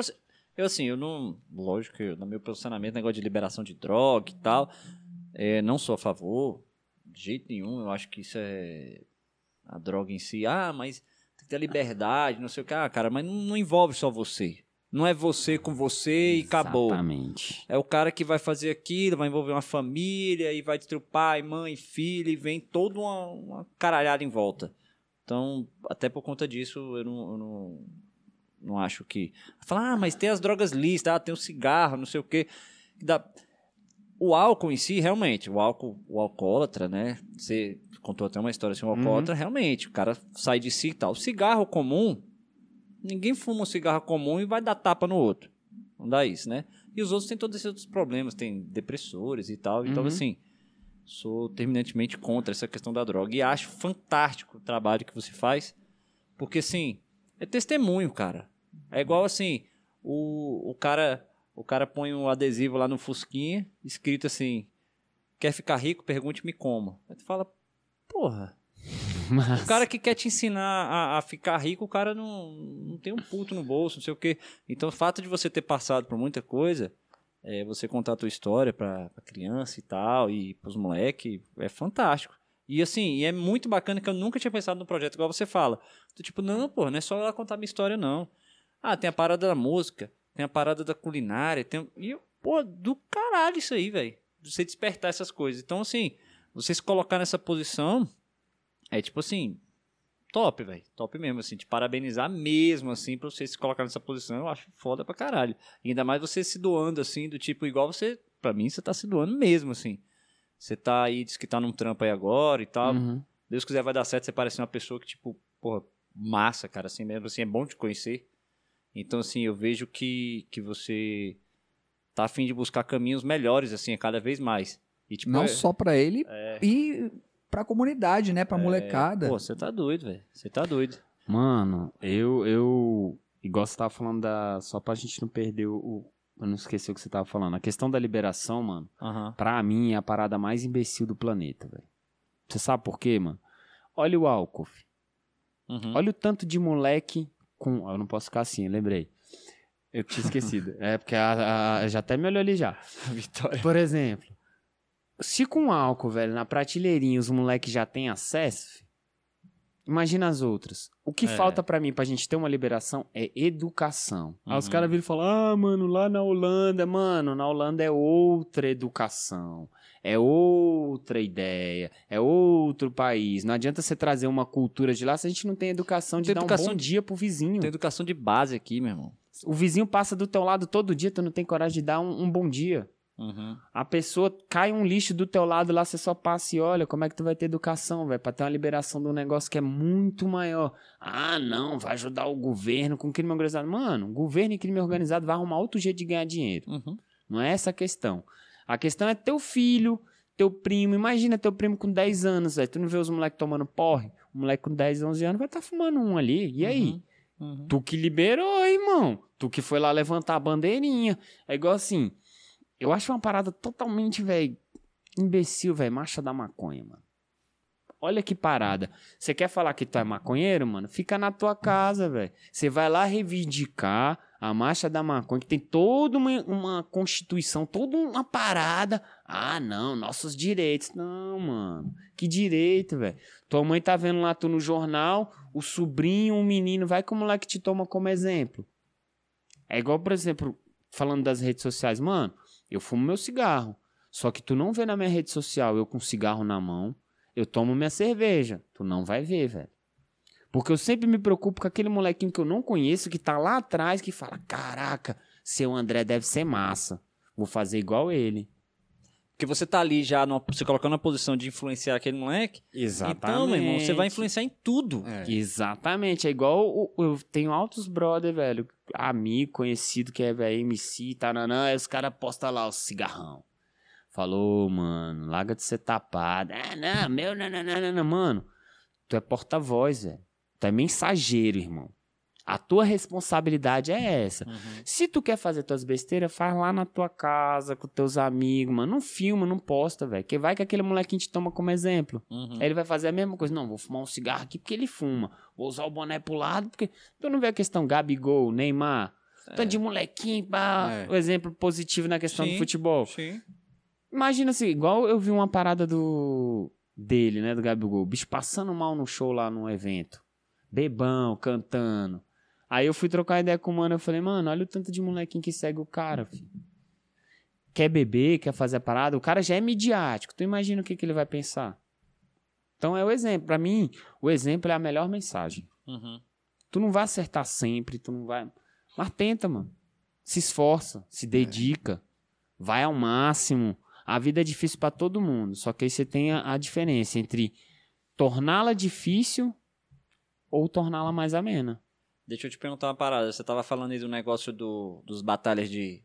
Eu, assim, eu não. Lógico que no meu posicionamento, negócio de liberação de droga e tal, é, não sou a favor, de jeito nenhum. Eu acho que isso é. A droga em si. Ah, mas ter liberdade, não sei o que. Ah, cara, mas não, não envolve só você. Não é você com você e acabou. Exatamente. É o cara que vai fazer aquilo, vai envolver uma família e vai destruir pai, mãe, filho e vem toda uma, uma caralhada em volta. Então, até por conta disso, eu não, eu não, não acho que. Falar, ah, mas tem as drogas lícitas, ah, tem o cigarro, não sei o quê. Dá... O álcool em si, realmente, o álcool, o alcoólatra, né? Você contou até uma história assim, o alcoólatra, realmente, o cara sai de si e tal. O cigarro comum, ninguém fuma um cigarro comum e vai dar tapa no outro. Não dá isso, né? E os outros têm todos esses outros problemas, tem depressores e tal. Então, Uhum. assim, sou terminantemente contra essa questão da droga. E acho fantástico o trabalho que você faz, porque, assim, é testemunho, cara. É igual, assim, o, o cara o cara põe um adesivo lá no Fusquinha, escrito assim, quer ficar rico? Pergunte-me como. Aí tu fala, porra, Mas, o cara que quer te ensinar a, a ficar rico, o cara não, não tem um puto no bolso, não sei o quê. Então, o fato de você ter passado por muita coisa, é, você contar a tua história pra, pra criança e tal, e pros moleques, é fantástico. E assim, e é muito bacana que eu nunca tinha pensado no projeto, igual você fala. Tu, tipo, não, pô, não é só ela contar minha história, não. Ah, tem a parada da música, tem a parada da culinária, tem. E, pô, do caralho isso aí, velho. Você despertar essas coisas. Então, assim, você se colocar nessa posição. É tipo assim, top, velho. Top mesmo, assim. Te parabenizar mesmo, assim, pra você se colocar nessa posição. Eu acho foda pra caralho. E ainda mais você se doando, assim, do tipo, igual você. Pra mim, você tá se doando mesmo, assim. Você tá aí, diz que tá num trampo aí agora e tal. Uhum. Deus quiser vai dar certo, você parece uma pessoa que, tipo, porra, massa, cara, assim mesmo, assim, é bom te conhecer. Então, assim, eu vejo que, que você tá a fim de buscar caminhos melhores, assim, a cada vez mais. E, tipo, Não é- só pra ele e pra comunidade, né? Pra molecada. Pô, você tá doido, velho. Você tá doido. Mano, eu, eu. Igual você tava falando da. Só pra gente não perder o. Eu não esqueci o que você tava falando. A questão da liberação, mano, Aham. pra mim é a parada mais imbecil do planeta, velho. Você sabe por quê, mano? Olha o álcool. Uhum. Olha o tanto de moleque com. Eu não posso ficar assim, lembrei. Eu tinha esquecido. é porque a, a- já até me olhou ali já. Vitória. Por exemplo, se com álcool, velho, na prateleirinha os moleques já têm acesso, imagina as outras. O que É. falta pra mim pra gente ter uma liberação é educação. Aí os Uhum. caras viram e falam: ah, mano, lá na Holanda, mano, na Holanda é outra educação. É outra ideia, é outro país. Não adianta você trazer uma cultura de lá se a gente não tem educação de Tem dar educação um bom dia pro vizinho. Tem educação de base aqui, meu irmão. O vizinho passa do teu lado todo dia, tu não tem coragem de dar um, um bom dia. Uhum. A pessoa cai um lixo do teu lado lá, você só passa e olha como é que tu vai ter educação, velho, pra ter uma liberação de um negócio que é muito maior. Ah, não, vai ajudar o governo com crime organizado. Mano, governo e crime organizado vai arrumar outro jeito de ganhar dinheiro. Uhum. Não é essa a questão. A questão é teu filho, teu primo. Imagina teu primo com 10 anos, velho. Tu não vê os moleques tomando porre? O moleque com 10, 11 anos vai estar tá fumando um ali. E aí? Uhum. Tu que liberou, irmão. Tu que foi lá levantar a bandeirinha. É igual assim. Eu acho uma parada totalmente, velho, imbecil, velho, marcha da maconha, mano. Olha que parada. Você quer falar que tu é maconheiro, mano? Fica na tua casa, velho. Você vai lá reivindicar a marcha da maconha, que tem toda uma, uma constituição, toda uma parada. Ah, não, nossos direitos. Não, mano. Que direito, velho. Tua mãe tá vendo lá tu no jornal, o sobrinho, o menino, vai que o moleque te toma como exemplo. É igual, por exemplo, falando das redes sociais, mano. Eu fumo meu cigarro. Só que tu não vê na minha rede social eu com cigarro na mão. Eu tomo minha cerveja. Tu não vai ver, velho. Porque eu sempre me preocupo com aquele molequinho que eu não conheço, que tá lá atrás, que fala: Caraca, seu André deve ser massa. Vou fazer igual ele. Porque você tá ali já, numa, se colocando na posição de influenciar aquele moleque. Exatamente. Então, meu irmão, você vai influenciar em tudo. É. Exatamente. É igual o- eu tenho altos brother, velho, amigo, conhecido que é velho, MC, taranã, aí os caras postam lá o cigarrão. Falou, mano, larga de ser tapado. Ah, não, meu, não, não, não, não, não, mano. Tu é porta-voz, velho. Tu é mensageiro, irmão. A tua responsabilidade é essa. Uhum. Se tu quer fazer tuas besteiras, faz lá na tua casa, com teus amigos, mano. Não filma, não posta, velho. Que vai que aquele molequinho te toma como exemplo. Uhum. Aí ele vai fazer a mesma coisa. Não, vou fumar um cigarro aqui porque ele fuma. Vou usar o boné pro lado porque. Tu não vê a questão Gabigol, Neymar. Tanto de molequinho, pá. É. O exemplo positivo na questão Sim. do futebol. Sim. Imagina assim, igual eu vi uma parada do. dele, né? Do Gabigol. O bicho passando mal no show lá no evento. Bebão, cantando. Aí eu fui trocar ideia com o mano. Eu falei, mano, olha o tanto de molequinho que segue o cara, filho. Quer beber, quer fazer a parada. O cara já é midiático. Tu imagina o que, que ele vai pensar. Então é o exemplo. Pra mim, o exemplo é a melhor mensagem. Uhum. Tu não vai acertar sempre, tu não vai. Mas tenta, mano. Se esforça, se dedica, vai ao máximo. A vida é difícil pra todo mundo, só que aí você tem a, a diferença entre torná-la difícil ou torná-la mais amena. Deixa eu te perguntar uma parada. Você tava falando aí do negócio do, dos batalhas de,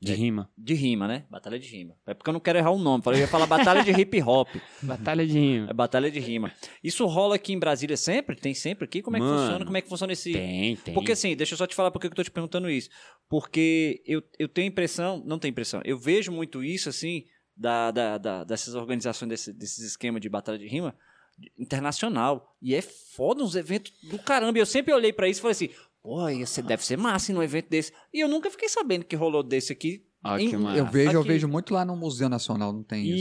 De rima. de rima, né? Batalha de rima. É porque eu não quero errar o nome. Eu ia falar batalha de hip hop. Batalha de rima. É batalha de rima. Isso rola aqui em Brasília sempre? Tem sempre aqui? Como é que Mano, funciona? Como é que funciona esse. Tem, tem. Porque assim, deixa eu só te falar por que eu tô te perguntando isso. Porque eu, eu tenho impressão, não tenho impressão, eu vejo muito isso assim, da, da, da- dessas organizações, desse, desses esquemas de batalha de rima internacional. E é foda uns eventos do caramba. E eu sempre olhei pra isso e falei assim, pô, você deve ser massa num evento desse. E eu nunca fiquei sabendo que rolou desse aqui. Ó, em-. Eu vejo, eu Aqui. vejo muito lá no Museu Nacional, não tem isso.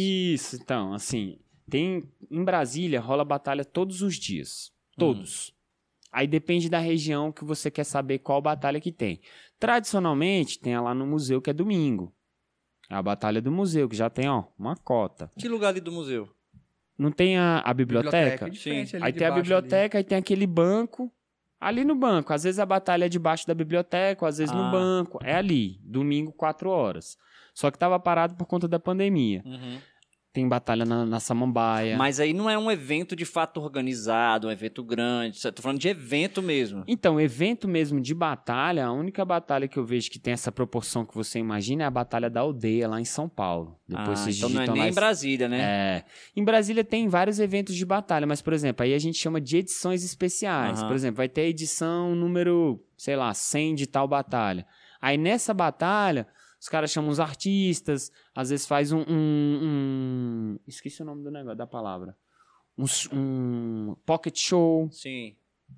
Isso, então, assim, tem em Brasília rola batalha todos os dias, todos. Aí depende da região que você quer saber qual batalha que tem. Tradicionalmente tem a lá no museu que é domingo. É a batalha do museu que já tem, ó, uma cota. Que lugar ali do museu? Não tem a, a biblioteca? é frente ali Aí tem a biblioteca, aí tem aquele banco. Ali no banco. Às vezes a batalha é debaixo da biblioteca, às vezes Ah. no banco. É ali, domingo, quatro horas. Só que tava parado por conta da pandemia. Tem batalha na, na Samambaia. Mas aí não é um evento de fato organizado, um evento grande. Tô falando de evento mesmo. Então, evento mesmo de batalha, a única batalha que eu vejo que tem essa proporção que você imagina é a Batalha da Aldeia, lá em São Paulo. Depois Ah, então não é nem lá em Brasília, né? É. Em Brasília tem vários eventos de batalha, mas, por exemplo, aí a gente chama de edições especiais. Aham. Por exemplo, vai ter a edição número, sei lá, 100 de tal batalha. Aí nessa batalha, os caras chamam os artistas, às vezes faz um. um- um- Esqueci o nome do negócio, da palavra. Um, um pocket show. Sim.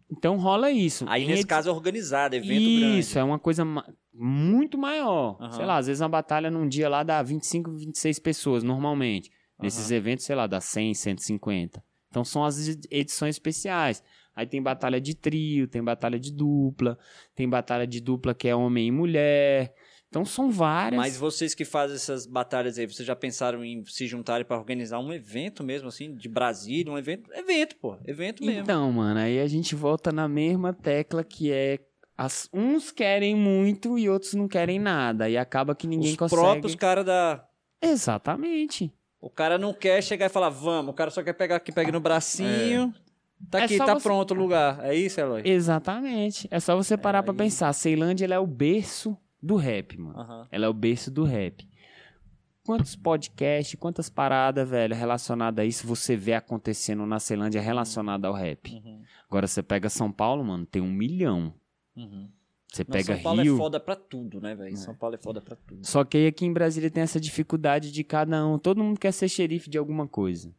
Então rola isso. Aí Em nesse caso é organizado, evento isso, grande. é uma coisa ma- muito maior. Aham. Sei lá, às vezes uma batalha num dia lá dá 25, 26 pessoas, normalmente. Nesses eventos, sei lá, dá 100, 150. Então são as edi- edições especiais. Aí tem batalha de trio, tem batalha de dupla, tem batalha de dupla que é homem e mulher. Então são várias. Mas vocês que fazem essas batalhas aí, vocês já pensaram em se juntarem pra organizar um evento mesmo, assim, de Brasília? Um evento? Evento, pô. Evento mesmo. Então, mano, aí a gente volta na mesma tecla que é as- uns querem muito e outros não querem nada. E acaba que ninguém Os consegue. próprios caras da. Exatamente. O cara não quer chegar e falar, vamos. O cara só quer pegar aqui, pega no bracinho. Tá É aqui, tá você- pronto o lugar. É isso, Eloy? Exatamente. É só você parar pra aí- pensar. Ceilândia é o berço do rap, mano. Aham. Ela é o berço do rap. Quantos podcasts, quantas paradas, velho, relacionadas a isso você vê acontecendo na Ceilândia relacionada ao rap? Uhum. Agora você pega São Paulo, mano, tem um milhão. Uhum. Você Não, pega São Paulo Rio. é foda pra tudo, né, velho? São Paulo é foda pra tudo. Só que aí aqui em Brasília tem essa dificuldade de cada um. Todo mundo quer ser xerife de alguma coisa.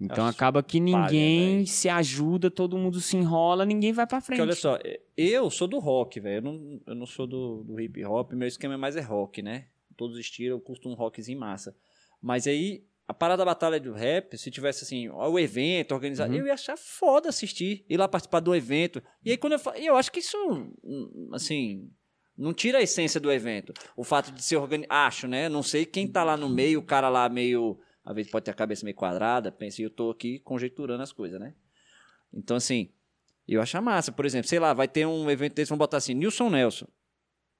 Então Acho acaba que ninguém se ajuda, todo mundo se enrola, ninguém vai pra frente. Porque olha só, eu sou do rock, velho. Eu não, eu não sou do, do hip hop, meu esquema mais é rock, né? Todos os estilos, eu curto um rockzinho massa. Mas aí, a parada da batalha do rap, se tivesse assim, o evento organizado, Uhum. eu ia achar foda assistir, ir lá participar do evento. E aí quando eu falo, eu acho que isso, hum, assim, não tira a essência do evento. O fato de ser organizado, acho, né? Não sei quem tá lá no meio, o cara lá meio, às vezes pode ter a cabeça meio quadrada, pensa, e eu tô aqui conjecturando as coisas, né? Então, assim, eu acho massa. Por exemplo, sei lá, vai ter um evento desse, vamos botar assim, Nilson Nelson.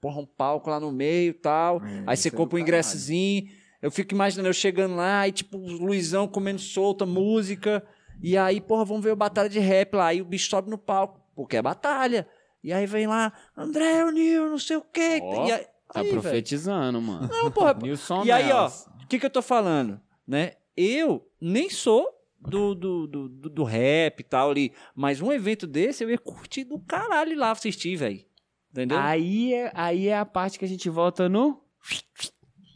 Porra, um palco lá no meio e tal. É, aí você é compra um caralho. ingressozinho. Eu fico imaginando eu chegando lá e, tipo, o Luizão comendo solta, música. E aí, porra, vamos ver a batalha de rap lá. Aí o bicho sobe no palco, porque é batalha. E aí vem lá, André O'Neill, não sei o quê. E aí, Tá aí, profetizando, mano. Não, porra. E aí, ó, o que, que eu tô falando? Né? Eu nem sou do, do, do, do, rap e tal ali. Mas um evento desse eu ia curtir do caralho lá assistir, velho. Entendeu? Aí é, aí é a parte que a gente volta no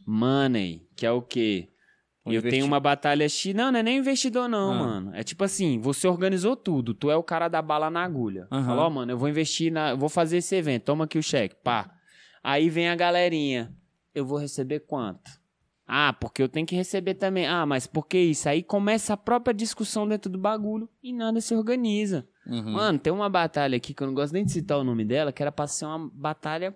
money, que é o quê? Eu investi- tenho uma batalha X. Não, não é nem investidor, não, Ah. mano. É tipo assim, você organizou tudo. Tu é o cara da bala na agulha. Aham. Falou, ó, mano, eu vou investir na. eu Vou fazer esse evento. Toma aqui o cheque. Pá. Aí vem a galerinha. Eu vou receber quanto? Ah, porque eu tenho que receber também. Ah, mas por que isso? Aí começa a própria discussão dentro do bagulho e nada se organiza. Uhum. Mano, tem uma batalha aqui que eu não gosto nem de citar o nome dela, que era pra ser uma batalha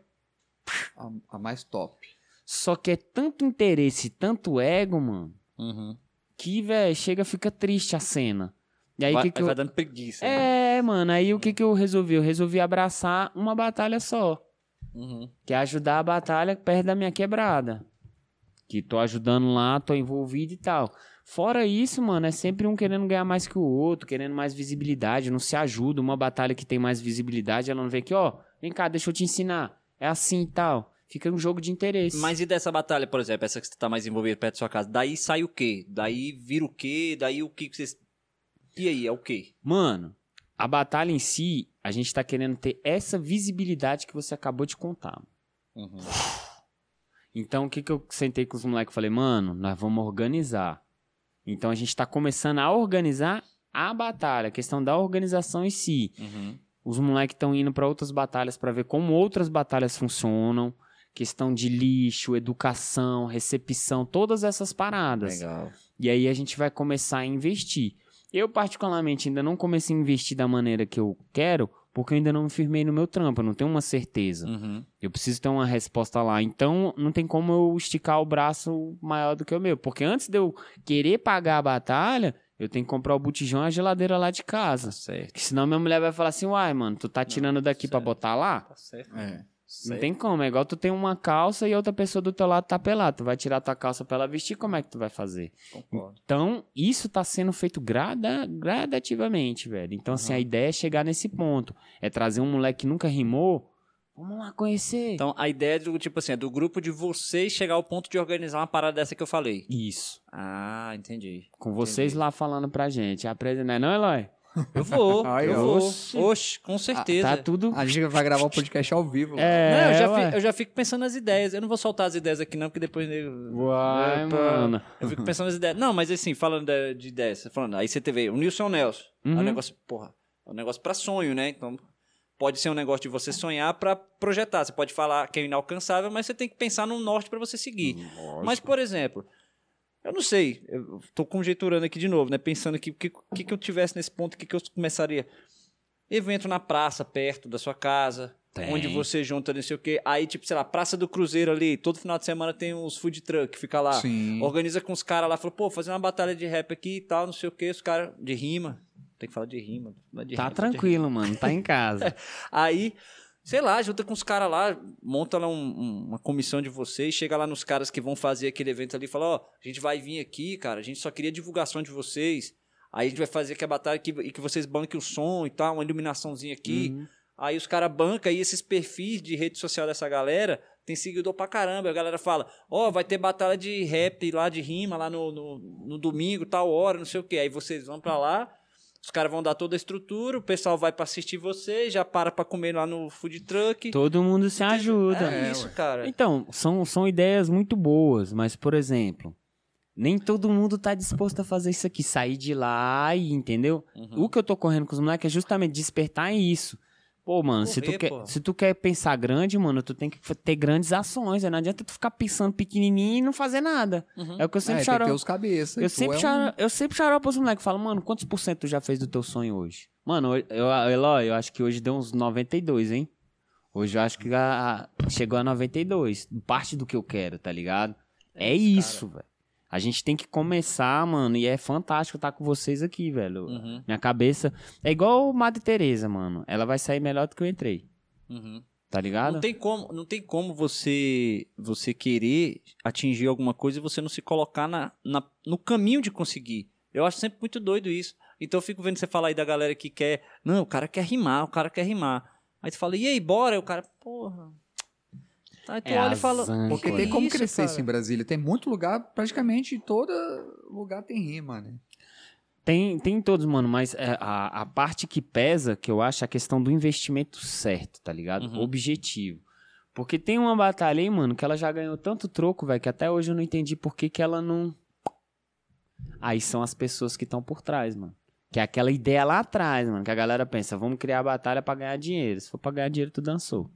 A, a mais top. só que é tanto interesse, tanto ego, mano, Uhum. que, velho, chega, fica triste a cena. E aí, vai, que que vai eu... dando preguiça. né? É, mano, aí o que que eu resolvi? Eu resolvi abraçar uma batalha só, Uhum. que é ajudar a batalha perto da minha quebrada. Que tô ajudando lá, tô envolvido e tal. Fora isso, mano, é sempre um querendo ganhar mais que o outro, querendo mais visibilidade, não se ajuda. Uma batalha que tem mais visibilidade, ela não vê aqui, ó, vem cá, deixa eu te ensinar. É assim e tal. Fica um jogo de interesse. Mas e dessa batalha, por exemplo, essa que você tá mais envolvido perto da sua casa? Daí sai o quê? Daí vira o quê? Daí o que que vocês. E aí, é o quê? Mano, a batalha em si, a gente tá querendo ter essa visibilidade que você acabou de contar. Uhum. Então, o que que eu sentei com os moleques e falei, mano, nós vamos organizar. Então, a gente tá começando a organizar a batalha, a questão da organização em si. Uhum. Os moleques estão indo para outras batalhas para ver como outras batalhas funcionam. Questão de lixo, educação, recepção, todas essas paradas. Legal. E aí a gente vai começar a investir. Eu, particularmente, ainda não comecei a investir da maneira que eu quero, porque eu ainda não me firmei no meu trampo, eu não tenho uma certeza. Uhum. Eu preciso ter uma resposta lá. Então, não tem como eu esticar o braço maior do que o meu. Porque antes de eu querer pagar a batalha, eu tenho que comprar o botijão e a geladeira lá de casa. Tá certo. Que senão minha mulher vai falar assim, uai, mano, tu tá tirando daqui pra certo. botar lá? Tá certo. É. Não tem como, é igual tu tem uma calça e outra pessoa do teu lado tá pelada. Tu vai tirar tua calça pra ela vestir, como é que tu vai fazer? Concordo. Então, isso tá sendo feito grada, gradativamente, velho. Então, assim, a ideia é chegar nesse ponto. É trazer um moleque que nunca rimou. Vamos lá conhecer. Então, a ideia do tipo assim, é do grupo de vocês chegar ao ponto de organizar uma parada dessa que eu falei. isso. Ah, entendi. Com vocês lá falando pra gente. Aprende, não é não, Eloy? Eu vou, Ai, eu vou. Oxe, com certeza. Tá tudo... A gente vai gravar o podcast ao vivo. É, Não, eu já, ué. fi- eu já fico pensando nas ideias. Eu não vou soltar as ideias aqui, não, porque depois. Uai, pá. mano. Eu fico pensando nas ideias. Não, mas assim, falando de, de ideias, falando, aí você teve o Nilson Nelson. É um Uhum. negócio, porra, é um negócio pra sonho, né? Então, pode ser um negócio de você sonhar pra projetar. Você pode falar que é inalcançável, mas você tem que pensar num norte pra você seguir. Mas, por exemplo, eu não sei, eu tô conjecturando aqui de novo, né? Pensando aqui, o que, que, que eu tivesse nesse ponto, o que, que eu começaria? Evento na praça, perto da sua casa, Tem. onde você junta não sei o quê. Aí, tipo, sei lá, Praça do Cruzeiro ali, todo final de semana tem uns food truck, fica lá. Sim. Organiza com os caras lá, fala, pô, fazer uma batalha de rap aqui e tal, não sei o quê, os caras de rima. Tem que falar de rima. é de Tá de tranquilo, mano. Tá em casa. Aí, Sei lá, junta com os caras lá, monta lá um- um- uma comissão de vocês, chega lá nos caras que vão fazer aquele evento ali e fala, ó, a gente vai vir aqui, cara, a gente só queria divulgação de vocês. Aí a gente vai fazer aqui a batalha que, e que vocês banquem o som e tal, uma iluminaçãozinha aqui. Uhum. Aí os caras bancam aí esses perfis de rede social dessa galera, tem seguidor pra caramba. A galera fala, ó, vai ter batalha de rap lá, de rima lá no, no, no domingo, tal hora, não sei o quê. Aí vocês vão pra lá, os caras vão dar toda a estrutura, o pessoal vai pra assistir vocês, já para pra comer lá no food truck. Todo mundo se ajuda. É, É, isso, ué. cara. Então, são, são ideias muito boas, mas, por exemplo, nem todo mundo tá disposto a fazer isso aqui, sair de lá e, entendeu? Uhum. O que eu tô correndo com os moleques é justamente despertar isso. Pô, mano, se, tu quer, pô. se tu quer pensar grande, mano, tu tem que ter grandes ações. né? Não adianta tu ficar pensando pequenininho e não fazer nada. Uhum. É o que eu É, sempre tem que charo. ter os cabeças. Eu sempre, é um- charo, eu sempre xaropo os moleques. Falo, mano, quantos por cento tu já fez do teu sonho hoje? Mano, eu, eu, Eloy, eu acho que hoje deu uns 92, hein? Hoje eu acho que a- a- chegou a 92. Parte do que eu quero, tá ligado? É, isso, velho. A gente tem que começar, mano, e é fantástico estar com vocês aqui, velho. Uhum, Minha cabeça. É igual Madre Teresa, mano. Ela vai sair melhor do que eu entrei. uhum. Tá ligado? Não tem como, não tem como você você querer atingir alguma coisa e você não se colocar na, na- no caminho de conseguir. Eu acho sempre muito doido isso. Então eu fico vendo você falar aí da galera que quer. Não, o cara quer rimar, o cara quer rimar. Aí tu fala, e aí, bora? Aí o cara, porra. Aí tu É olha e fala. Porque "Que tem como isso, crescer cara?" isso em Brasília. Tem muito lugar, praticamente todo lugar tem rima, né? Tem, tem em todos, mano, mas é, a, a parte que pesa, que eu acho, é a questão do investimento certo, tá ligado? Uhum. Objetivo. Porque tem uma batalha aí, mano, que ela já ganhou tanto troco, velho, que até hoje eu não entendi por que, que ela não. Aí são as pessoas que estão por trás, mano. Que é aquela ideia lá atrás, mano, que a galera pensa, vamos criar a batalha pra ganhar dinheiro. Se for pra ganhar dinheiro, tu dançou.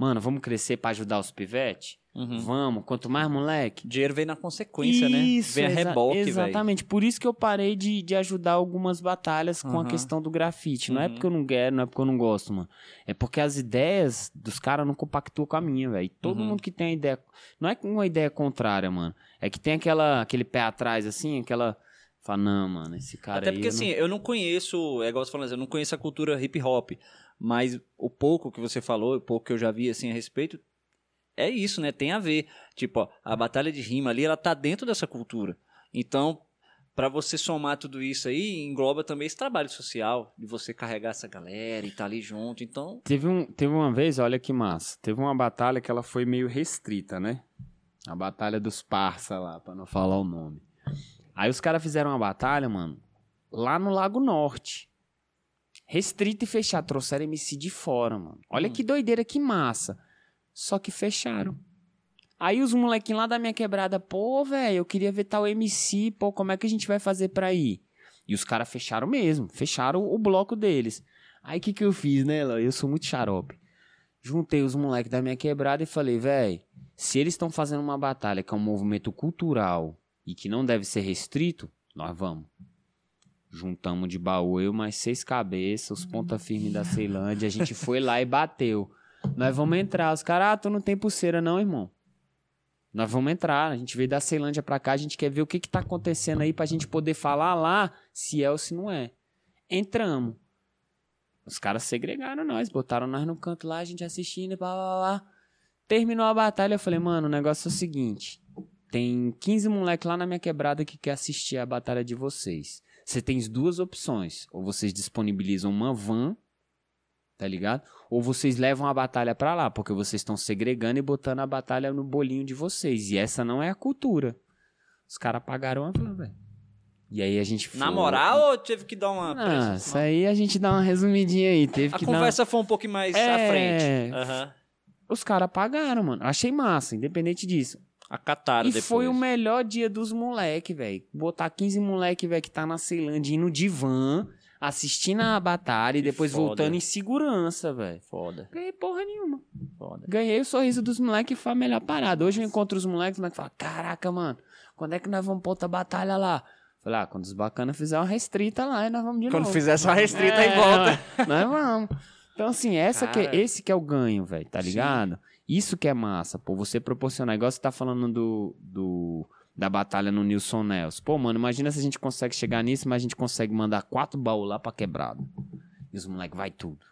Mano, vamos crescer pra ajudar os pivetes? Uhum. Vamos, quanto mais moleque. Dinheiro vem na consequência, né? Vem a exa- reboque, velho. Exatamente. Por isso que eu parei de, de ajudar algumas batalhas com a Aham. questão do grafite. Não é Uhum. porque eu não quero, não é porque eu não gosto, mano. É porque as ideias dos caras não compactuam com a minha, velho. Todo Uhum. mundo que tem a ideia. Não é uma ideia contrária, mano. É que tem aquela, aquele pé atrás, assim, aquela. Fala, não, mano, esse cara Até aí. porque eu não- assim, eu não conheço, é igual você falando, eu não conheço a cultura hip hop, mas o pouco que você falou, o pouco que eu já vi assim a respeito, é isso, né? Tem a ver. Tipo, ó, a batalha de rima ali, ela tá dentro dessa cultura. Então, pra você somar tudo isso aí, engloba também esse trabalho social, de você carregar essa galera e tá ali junto. Então, Teve, um, teve uma vez, olha que massa. Teve uma batalha que ela foi meio restrita, né? A batalha dos parça lá, pra não falar o nome. Aí os caras fizeram uma batalha, mano, lá no Lago Norte. Restrita e fechada. Trouxeram MC de fora, mano. Olha Hum. que doideira, que massa. Só que fecharam. Aí os molequinhos lá da minha quebrada, pô, velho, eu queria ver tal MC, pô, como é que a gente vai fazer pra ir? E os caras fecharam mesmo, fecharam o bloco deles. Aí o que que eu fiz, né, Eloy? Eu sou muito xarope. Juntei os moleques da minha quebrada e falei, velho, se eles estão fazendo uma batalha que é um movimento cultural e que não deve ser restrito, nós vamos. Juntamos de baú eu mais seis cabeças, os ponta firme da Ceilândia, a gente foi lá e bateu. Nós vamos entrar. Os caras, ah, tu não tem pulseira não, irmão. Nós vamos entrar, a gente veio da Ceilândia pra cá, a gente quer ver o que que tá acontecendo aí pra gente poder falar lá se é ou se não é. Entramos. Os caras segregaram nós, botaram nós no canto lá, a gente assistindo, blá, blá, blá. Terminou a batalha, eu falei, mano, o negócio é o seguinte. Tem 15 moleques lá na minha quebrada que quer assistir a batalha de vocês. Você tem duas opções. Ou vocês disponibilizam uma van, tá ligado? Ou vocês levam a batalha pra lá, porque vocês estão segregando e botando a batalha no bolinho de vocês. E essa não é a cultura. Os caras pagaram a van, velho. E aí a gente foi... na moral, ou teve que dar uma Ah, isso aí a gente dá uma resumidinha aí. Teve A que conversa foi um pouco mais É. à frente. Dar... Os caras pagaram, mano. Achei massa, independente disso. Acataram e depois. foi o melhor dia dos moleque, velho. Botar 15 moleque, velho, que tá na Ceilândia indo de van, assistindo a batalha e depois foda. voltando em segurança, velho. Foda, Ganhei porra nenhuma. foda. Ganhei o sorriso dos moleques e foi a melhor parada. Hoje eu encontro os moleques, os moleques falam, caraca, mano, quando é que nós vamos pra outra batalha lá? Falei, ah, quando os bacanas fizer uma restrita lá, e nós vamos de Quando novo. fizer só restrita É, e volta. Nós vamos. Então, assim, essa que é- esse que é o ganho, velho, tá ligado? Isso que é massa, pô. Você proporcionar, igual você tá falando do, do, da batalha no Nilson Nelson. Pô, mano, imagina se a gente consegue chegar nisso, mas a gente consegue mandar quatro baús lá pra quebrada. E os moleques vai tudo.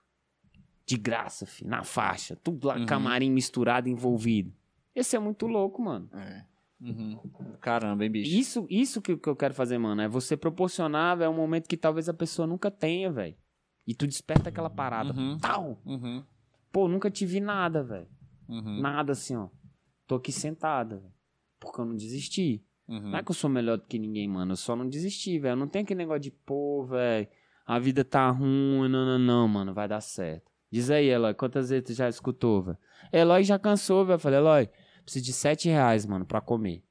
De graça, filho, na faixa. Tudo lá, Uhum. camarim misturado, envolvido. Esse é muito louco, mano. É. Uhum. Caramba, hein, bicho? Isso, isso que, que eu quero fazer, mano. É você proporcionar, é um momento que talvez a pessoa nunca tenha, velho. E tu desperta aquela parada. Uhum. Tal! Uhum. Pô, nunca te vi nada, velho. Uhum. Nada assim, ó. Tô aqui sentada, velho. Porque eu não desisti. Uhum. Não é que eu sou melhor do que ninguém, mano. Eu só não desisti, velho. Não tem aquele negócio de, pô, velho, a vida tá ruim. Não, não, não, mano. Vai dar certo. Diz aí, Eloy, quantas vezes tu já escutou, velho? Eloy já cansou, velho. Falei, Eloy, preciso de sete reais, mano, pra comer.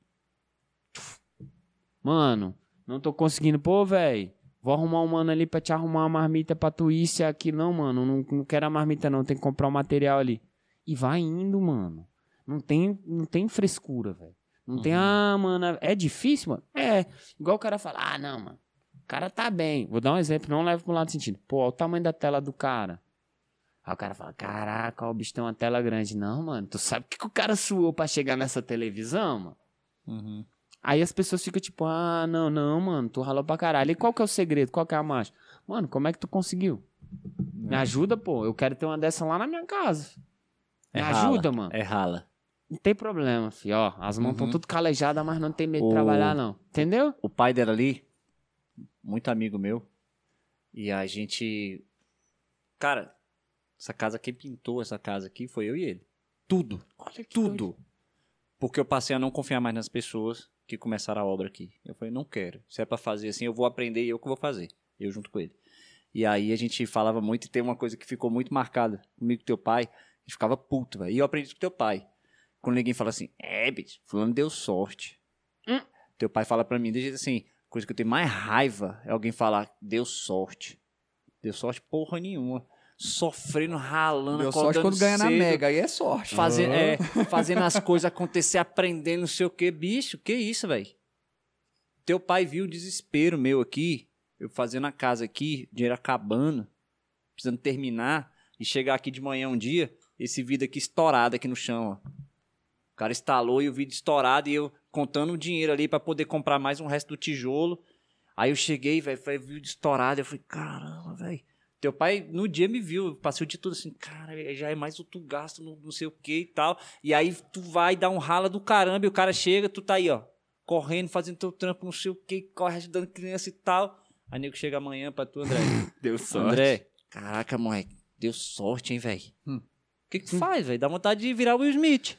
Mano, não tô conseguindo. Pô, velho, vou arrumar um mano ali pra te arrumar uma marmita pra tu ir. Se aqui não, mano. Não, não quero a marmita, não. Tem que comprar o material ali. E vai indo, mano. Não tem, não tem frescura, velho. Não tem, Uhum. ah, mano, é difícil, mano? É. Igual o cara fala, ah, não, mano. O cara tá bem. Vou dar um exemplo, não leva pro lado sentido. Pô, olha o tamanho da tela do cara. Aí o cara fala, caraca, o bicho tem uma tela grande. Não, mano, tu sabe o que, que o cara suou pra chegar nessa televisão, mano? Uhum. Aí as pessoas ficam tipo, ah, não, não, mano, tu ralou pra caralho. E qual que é o segredo? Qual que é a marcha? Mano, como é que tu conseguiu? Me ajuda, pô. Eu quero ter uma dessa lá na minha casa. Me É ajuda, rala. mano. É rala. Não tem problema, fi. Ó, as mãos estão Uhum. tudo calejadas, mas não tem medo de O- trabalhar, não. Entendeu? O pai dela ali, muito amigo meu. E a gente. Cara, essa casa, quem pintou essa casa aqui foi eu e ele. Tudo. Olha que Tudo. Porque eu passei a não confiar mais nas pessoas que começaram a obra aqui. Eu falei, não quero. Se é pra fazer assim, eu vou aprender e eu que vou fazer. Eu junto com ele. E aí a gente falava muito e tem uma coisa que ficou muito marcada comigo e teu pai. Gente ficava puto, velho. E eu aprendi com teu pai. Quando ninguém fala assim, é, bicho, fulano deu sorte. Hum. Teu pai fala pra mim, desde assim, coisa que eu tenho mais raiva é alguém falar, deu sorte. Deu sorte porra nenhuma. Sofrendo, ralando, Deu sorte quando ganha na cedo, Mega, aí é sorte. Fazendo, é, fazendo as coisas acontecer, aprendendo, não sei o que. Bicho, que isso, velho? Teu pai viu o desespero meu aqui, eu fazendo a casa aqui, dinheiro acabando, precisando terminar, e chegar aqui de manhã um dia, esse vidro aqui estourado aqui no chão, ó. O cara instalou e o vidro estourado e eu contando o dinheiro ali pra poder comprar mais um resto do tijolo. Aí eu cheguei, velho, foi vidro estourado, eu falei, caramba, velho. Teu pai no dia me viu, passei o dia todo assim, cara, já é mais outro gasto, não, não sei o que e tal. E aí tu vai dar um rala do caramba e o cara chega, tu tá aí, ó, correndo, fazendo teu trampo, não sei o que, corre ajudando criança e tal. Aí nego chega amanhã pra tu, André. Deu sorte. André, caraca, moleque, deu sorte, hein, velho. O Hum. que que tu faz, velho? Dá vontade de virar o Will Smith.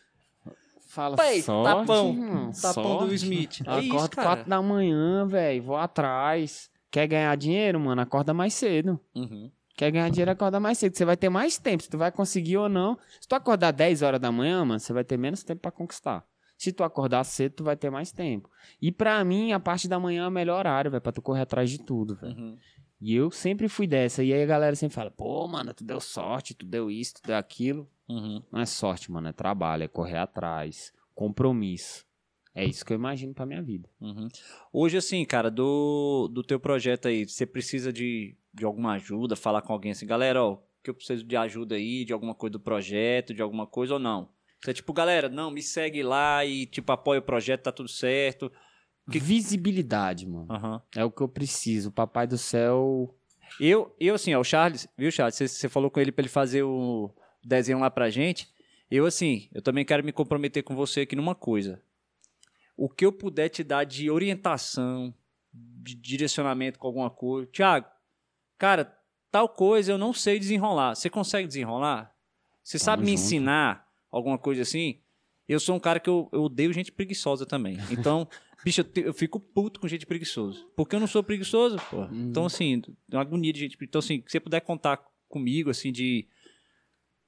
Fala Pai, sorte, tapão. irmão, Tapão do Will sorte. Smith. É isso, acordo cara. 4 da manhã, velho. Vou atrás. Quer ganhar dinheiro, mano? Acorda mais cedo. Uhum. Quer ganhar dinheiro, acorda mais cedo. Você vai ter mais tempo. Se tu vai conseguir ou não. Se tu acordar 10 horas da manhã, mano, você vai ter menos tempo pra conquistar. Se tu acordar cedo, tu vai ter mais tempo. E pra mim, a parte da manhã é o melhor horário, velho, pra tu correr atrás de tudo, velho. Uhum. E eu sempre fui dessa. E aí a galera sempre fala: pô, mano, tu deu sorte, tu deu isso, tu deu aquilo. Uhum. Não é sorte, mano, é trabalho, é correr atrás, compromisso. É isso que eu imagino pra minha vida. Uhum. Hoje, assim, cara, do, do teu projeto aí, você precisa de, de alguma ajuda, falar com alguém assim, galera, ó, que eu preciso de ajuda aí, de alguma coisa do projeto, de alguma coisa ou não? Você é tipo, galera, não, me segue lá e, tipo, apoia o projeto, tá tudo certo. Que- Visibilidade, mano. Aham. É o que eu preciso. O Papai do Céu. Eu, eu, assim, ó, o Charles, viu, Charles? Você, você falou com ele pra ele fazer o desenho lá pra gente. Eu, assim, eu também quero me comprometer com você aqui numa coisa. O que eu puder te dar de orientação, de direcionamento com alguma coisa. Tiago, cara, tal coisa eu não sei desenrolar. Você consegue desenrolar? Você sabe me junto. ensinar alguma coisa assim? Eu sou um cara que eu, eu odeio gente preguiçosa também. Então, bicho, eu, te- eu fico puto com gente preguiçosa. Porque eu não sou preguiçoso, pô. Então, assim, é uma agonia de gente. Então, assim, se você puder contar comigo, assim, de.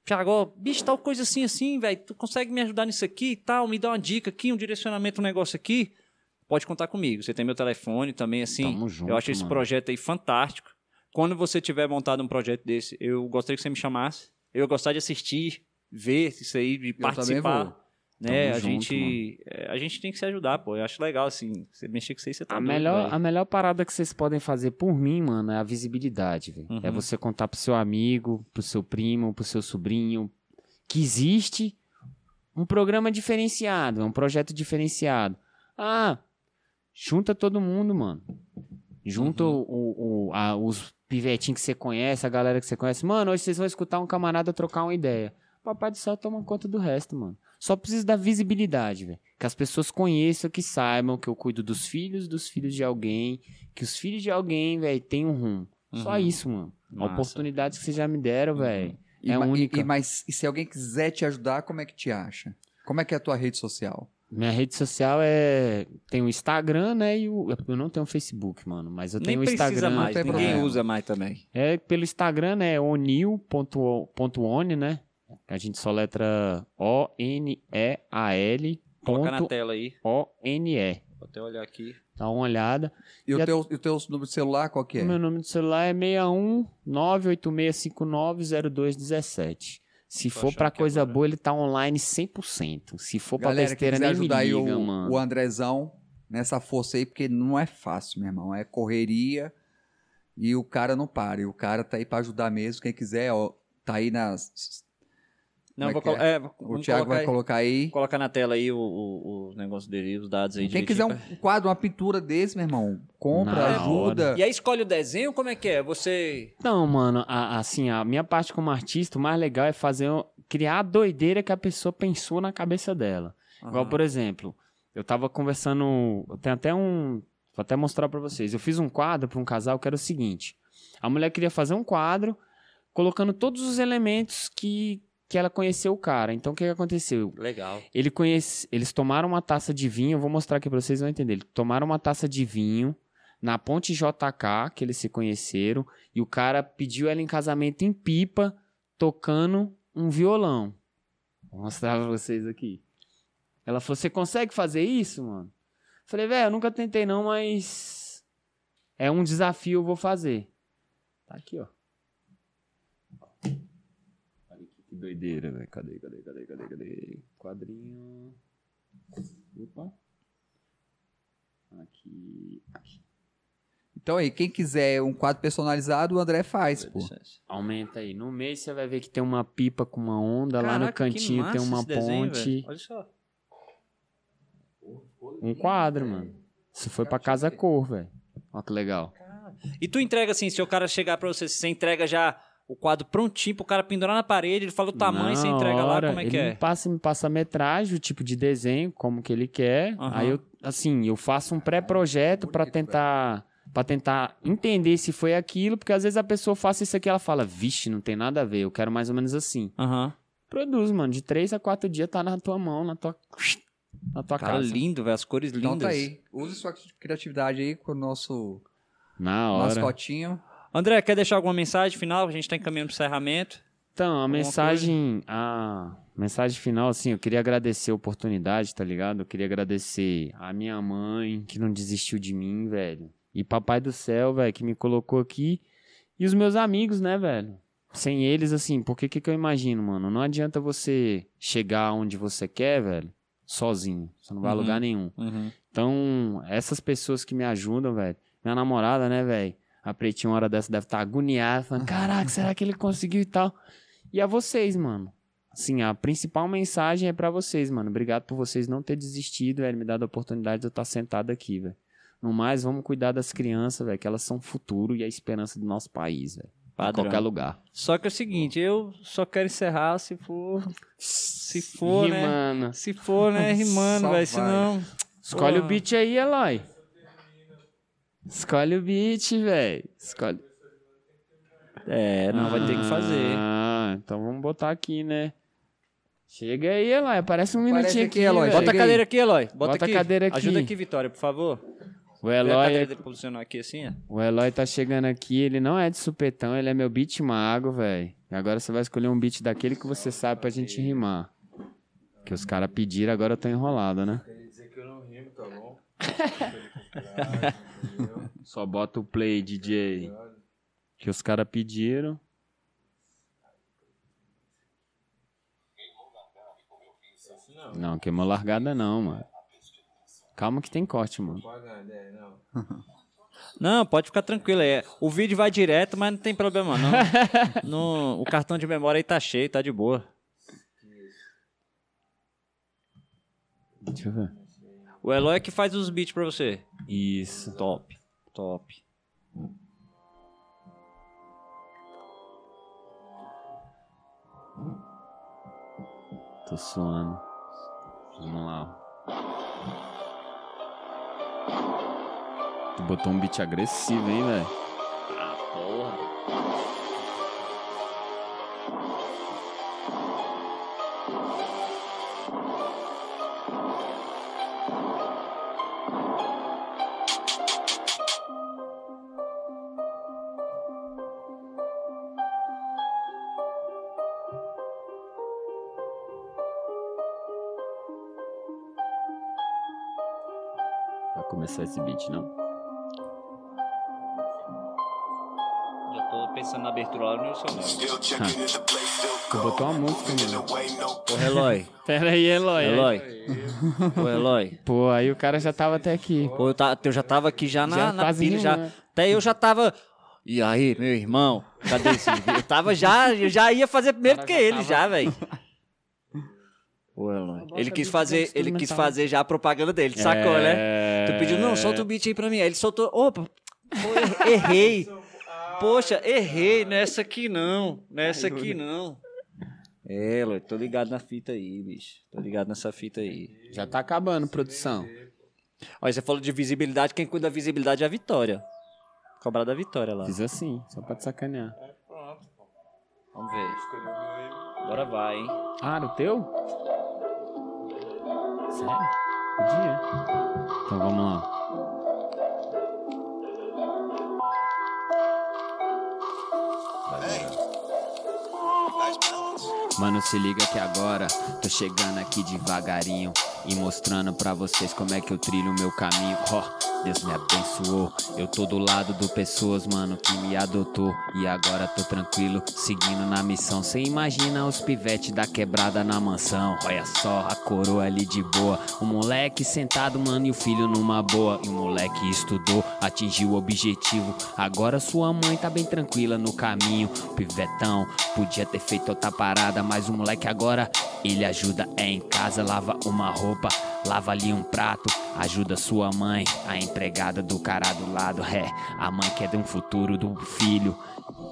Thiago, ó, bicho, tal coisa assim, assim, velho. Tu consegue me ajudar nisso aqui e tal? Me dá uma dica aqui, um direcionamento, um negócio aqui? Pode contar comigo. Você tem meu telefone também, assim. Tamo junto, eu acho esse mano. projeto aí fantástico. Quando você tiver montado um projeto desse, eu gostaria que você me chamasse. Eu ia gostar de assistir, ver isso aí, de também participar. Né? Tamo a, junto, gente, é, a gente tem que se ajudar, pô. Eu acho legal, assim. Você mexer com isso aí, você tá A doido, melhor, velho. a melhor parada que vocês podem fazer por mim, mano, é a visibilidade, velho. Uhum. É você contar pro seu amigo, pro seu primo, pro seu sobrinho, que existe um programa diferenciado, é um projeto diferenciado. Ah, junta todo mundo, mano. Junta Uhum. o- o- a- os pivetinhos que você conhece, a galera que você conhece. Mano, hoje vocês vão escutar um camarada trocar uma ideia. Papai do céu toma conta do resto, mano. Só precisa da visibilidade, velho. Que as pessoas conheçam, que saibam que eu cuido dos filhos dos filhos de alguém. Que os filhos de alguém, velho, têm um rumo. Só Uhum. isso, mano. A Massa. oportunidade que vocês já me deram, velho. E, É e- única. e- mas e se alguém quiser te ajudar, como é que te acha? Como é que é a tua rede social? Minha rede social é. Tem o Instagram, né? E o. Eu não tenho o Facebook, mano. Mas eu Nem tenho o precisa Instagram. mais, tem ninguém problema. usa mais também. É pelo Instagram, né? onil.one, né? A gente soletra O-N-E-A-L. Coloca na tela aí. O-N-E. Vou até olhar aqui. Dá uma olhada. E, E o, a- teu, e o teu número de celular, qual que é? O meu número de celular é 61 986590217. Se Tô for pra coisa agora. boa, ele tá online 100%. Se for pra Galera, que besteira, nem me ajudar aí liga, o, mano. o Andrezão nessa força aí, porque não é fácil, meu irmão. É correria e o cara não para. E o cara tá aí pra ajudar mesmo. Quem quiser, ó, tá aí nas... Não, é vou é? colo- é, O Thiago colocar vai aí. colocar aí. Colocar na tela aí o, o, o negócio dele, os dados aí Quem quiser um quadro, uma pintura desse, meu irmão, compra, Na ajuda. E aí escolhe o desenho, como é que é? Você... Não, mano, a- assim, a minha parte como artista, o mais legal é fazer, criar a doideira que a pessoa pensou na cabeça dela. Igual, Aham. por exemplo, eu tava conversando, tenho até um, vou até mostrar pra vocês. Eu fiz um quadro pra um casal que era o seguinte: a mulher queria fazer um quadro colocando todos os elementos que que ela conheceu o cara. Então o que, que aconteceu? Legal. Ele conhece, eles tomaram uma taça de vinho, eu vou mostrar aqui pra vocês vão entender. Eles tomaram uma taça de vinho na ponte JK, que eles se conheceram, e o cara pediu ela em casamento em pipa, tocando um violão. Vou mostrar pra vocês aqui. Ela falou: Você consegue fazer isso, mano? Falei, velho, eu nunca tentei não, mas é um desafio, eu vou fazer. Tá aqui, ó. Olha aqui que doideira, velho. Cadê, cadê, cadê, cadê, cadê? Quadrinho. Opa. Aqui. aqui. Então aí, quem quiser um quadro personalizado, o André faz, pô. Aumenta aí. No meio você vai ver que tem uma pipa com uma onda, lá no Caraca, cantinho tem uma desenho, ponte. velho. Olha só. um quadro, mano. Isso foi pra casa cor, velho. Olha que legal. E tu entrega assim, se o cara chegar pra você, você entrega já o quadro prontinho pro cara pendurar na parede, ele fala o tamanho, você entrega lá, hora, como é que ele é? Me passa, me passa a metragem, o tipo de desenho, como que ele quer. Aham. Aí eu, assim, eu faço um pré-projeto pra tentar para tentar entender se foi aquilo, porque às vezes a pessoa faz isso aqui ela fala, vixe, não tem nada a ver, eu quero mais ou menos assim. Aham. Produz, mano, de três a quatro dias tá na tua mão, na tua na tua Cara, casa. lindo, velho, as cores lindas. Então tá aí. Use sua criatividade aí com o nosso Na hora. mascotinho. André, quer deixar alguma mensagem final? A gente tá encaminhando pro encerramento. Então, a Alguma mensagem, a mensagem final, assim, eu queria agradecer a oportunidade, tá ligado? Eu queria agradecer a minha mãe, que não desistiu de mim, velho. E papai do céu, velho, que me colocou aqui. E os meus amigos, né, velho? Sem eles, assim, porque que que eu imagino, mano? Não adianta você chegar onde você quer, velho, sozinho. Você não vai a Uhum. lugar nenhum. Então, essas pessoas que me ajudam, velho. Minha namorada, né, velho? A Pretinha, uma hora dessa, deve estar agoniada, falando: caraca, será que ele conseguiu e tal? E a vocês, mano. Assim, a principal mensagem é pra vocês, mano. Obrigado por vocês não ter desistido, velho. Me dado a oportunidade de eu estar sentado aqui, velho. No mais, vamos cuidar das crianças, velho, que elas são o futuro e a esperança do nosso país, velho. Em qualquer lugar. Só que é o seguinte, eu só quero encerrar se for. Se for, né? Rimando. Se for, né? Rimando, velho. Senão. Escolhe Porra. o beat aí, Eloy. Escolhe o beat, velho. Escolhe. É, não, vai ter que fazer. Ah, então vamos botar aqui, né? Chega aí, Eloy. Aparece um Aparece minutinho aqui, aqui, Eloy. Bota a cadeira aqui, Eloy. Bota, Bota a aqui. cadeira aqui. Ajuda aqui, Vitória, por favor. O a Eloy, é- posicionar aqui assim, ó. o Eloy tá chegando aqui. Ele não é de supetão, ele é meu beat mago, velho. E Agora você vai escolher um beat daquele que você sabe pra gente rimar. Que os caras pediram, agora eu tô enrolado, né? Quer dizer que eu não rimo, tá bom? Só bota o play, DJ. Que os caras pediram. Não, queimou largada não, mano. Calma que tem corte, mano. Não, pode ficar tranquilo. É, o vídeo vai direto, mas não tem problema não. no, o cartão de memória aí tá cheio, tá de boa. Deixa eu ver. O Eloy é que faz os beats pra você. Isso. Top, top. Tô suando. Vamos lá. Tu botou um beat agressivo, hein, velho? Esse beat, não? Já tô pensando na abertura lá no Nilson Neves. Tu botou uma música, mano. Ô, Eloy. Pera aí, Eloy. Eloy. Ô, Eloy. Pô, aí o cara já tava até aqui. Pô, eu, tá, eu já tava aqui já na, Já na pilha, já. rimando. Até eu já tava. E aí, meu irmão? Cadê esse vídeo? Eu tava já, eu já ia fazer primeiro que ele, já, velho. Ele quis fazer, ele quis fazer já a propaganda dele, sacou, né? É... Tu pediu, não, solta o beat aí pra mim. Aí ele soltou, opa, pô, errei. Poxa, errei, nessa aqui não, nessa aqui não. É, Eloy, tô ligado na fita aí, bicho. Tô ligado nessa fita aí. Já tá acabando, produção. Olha, você falou de visibilidade, quem cuida da visibilidade é a Vitória. Cobrar da Vitória lá. Fiz assim, só pra te sacanear. Vamos ver. Agora vai, hein? Ah, era o teu? Sério? Podia? Então vamos lá. Mano, se liga que agora tô chegando aqui devagarinho e mostrando pra vocês como é que eu trilho o meu caminho. Ó, Deus me abençoou. Eu tô do lado do pessoas, mano, que me adotou e agora tô tranquilo, seguindo na missão. Cê imagina os pivete da quebrada na mansão. Olha só a coroa ali de boa. O moleque sentado, mano, e o filho numa boa. E o moleque estudou, atingiu o objetivo. Agora sua mãe tá bem tranquila no caminho. Pivetão, podia ter feito outra parada, mas o moleque agora ele ajuda é em casa, lava uma roupa, lava ali um prato, ajuda sua mãe, a empregada do cara do lado, é, a mãe quer ter um futuro do filho.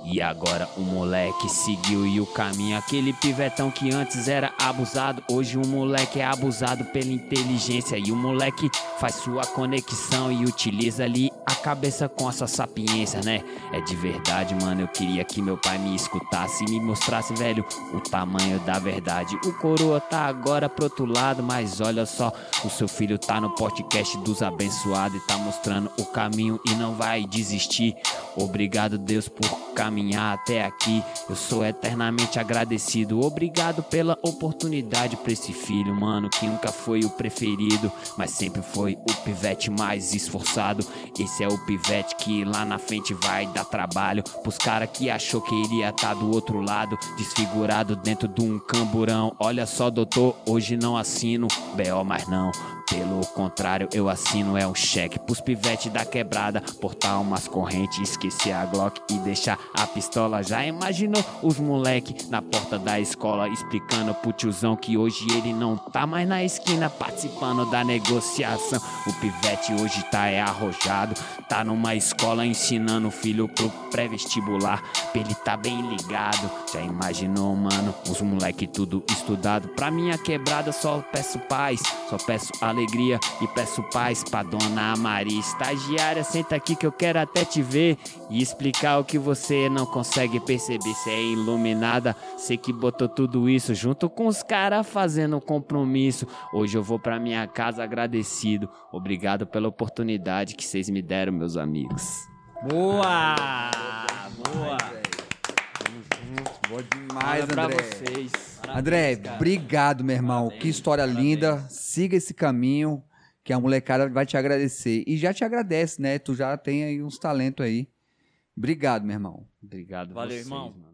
E agora o moleque seguiu e o caminho, aquele pivetão que antes era abusado, hoje o moleque é abusado pela inteligência e o moleque faz sua conexão e utiliza ali a cabeça com a sua sapiência, né? É de verdade, mano, eu queria que meu pai me escutasse e me mostrasse, velho, o tamanho da verdade. O coroa tá agora pro outro lado, mas olha só, o seu filho tá no podcast dos abençoados e tá mostrando o caminho e não vai desistir. Obrigado, Deus, por caminhar até aqui. Eu sou eternamente agradecido. Obrigado pela oportunidade pra esse filho, mano, que nunca foi o preferido, mas sempre foi o pivete mais esforçado. Esse é o pivete que lá na frente vai dar trabalho pros cara que achou que iria tá do outro lado, desfigurado dentro de um camburão. Olha só, doutor, hoje não assino BO, mas não. Pelo contrário, eu assino é um cheque pros pivete da quebrada, portar umas correntes, esquecer a Glock e deixar a pistola. Já imaginou os moleque na porta da escola explicando pro tiozão que hoje ele não tá mais na esquina participando da negociação. O pivete hoje tá é arrojado, tá numa escola ensinando o filho pro pré-vestibular, pra ele tá bem ligado. Já imaginou, mano, os moleque tudo estudado. Pra minha quebrada só peço paz, só peço alegria e peço paz pra dona Maria. Estagiária, senta aqui que eu quero até te ver e explicar o que você não consegue perceber. Cê é iluminada, sei que botou tudo isso junto com os caras fazendo um compromisso. Hoje eu vou pra minha casa agradecido. Obrigado pela oportunidade que vocês me deram, meus amigos. Boa! Boa! Boa demais, pra André. vocês. André, cara. obrigado, meu irmão. que história linda. Siga esse caminho que a molecada vai te agradecer. E já te agradece, né? Tu já tem aí uns talentos aí. Obrigado, meu irmão. Obrigado Valeu, vocês, irmão. mano.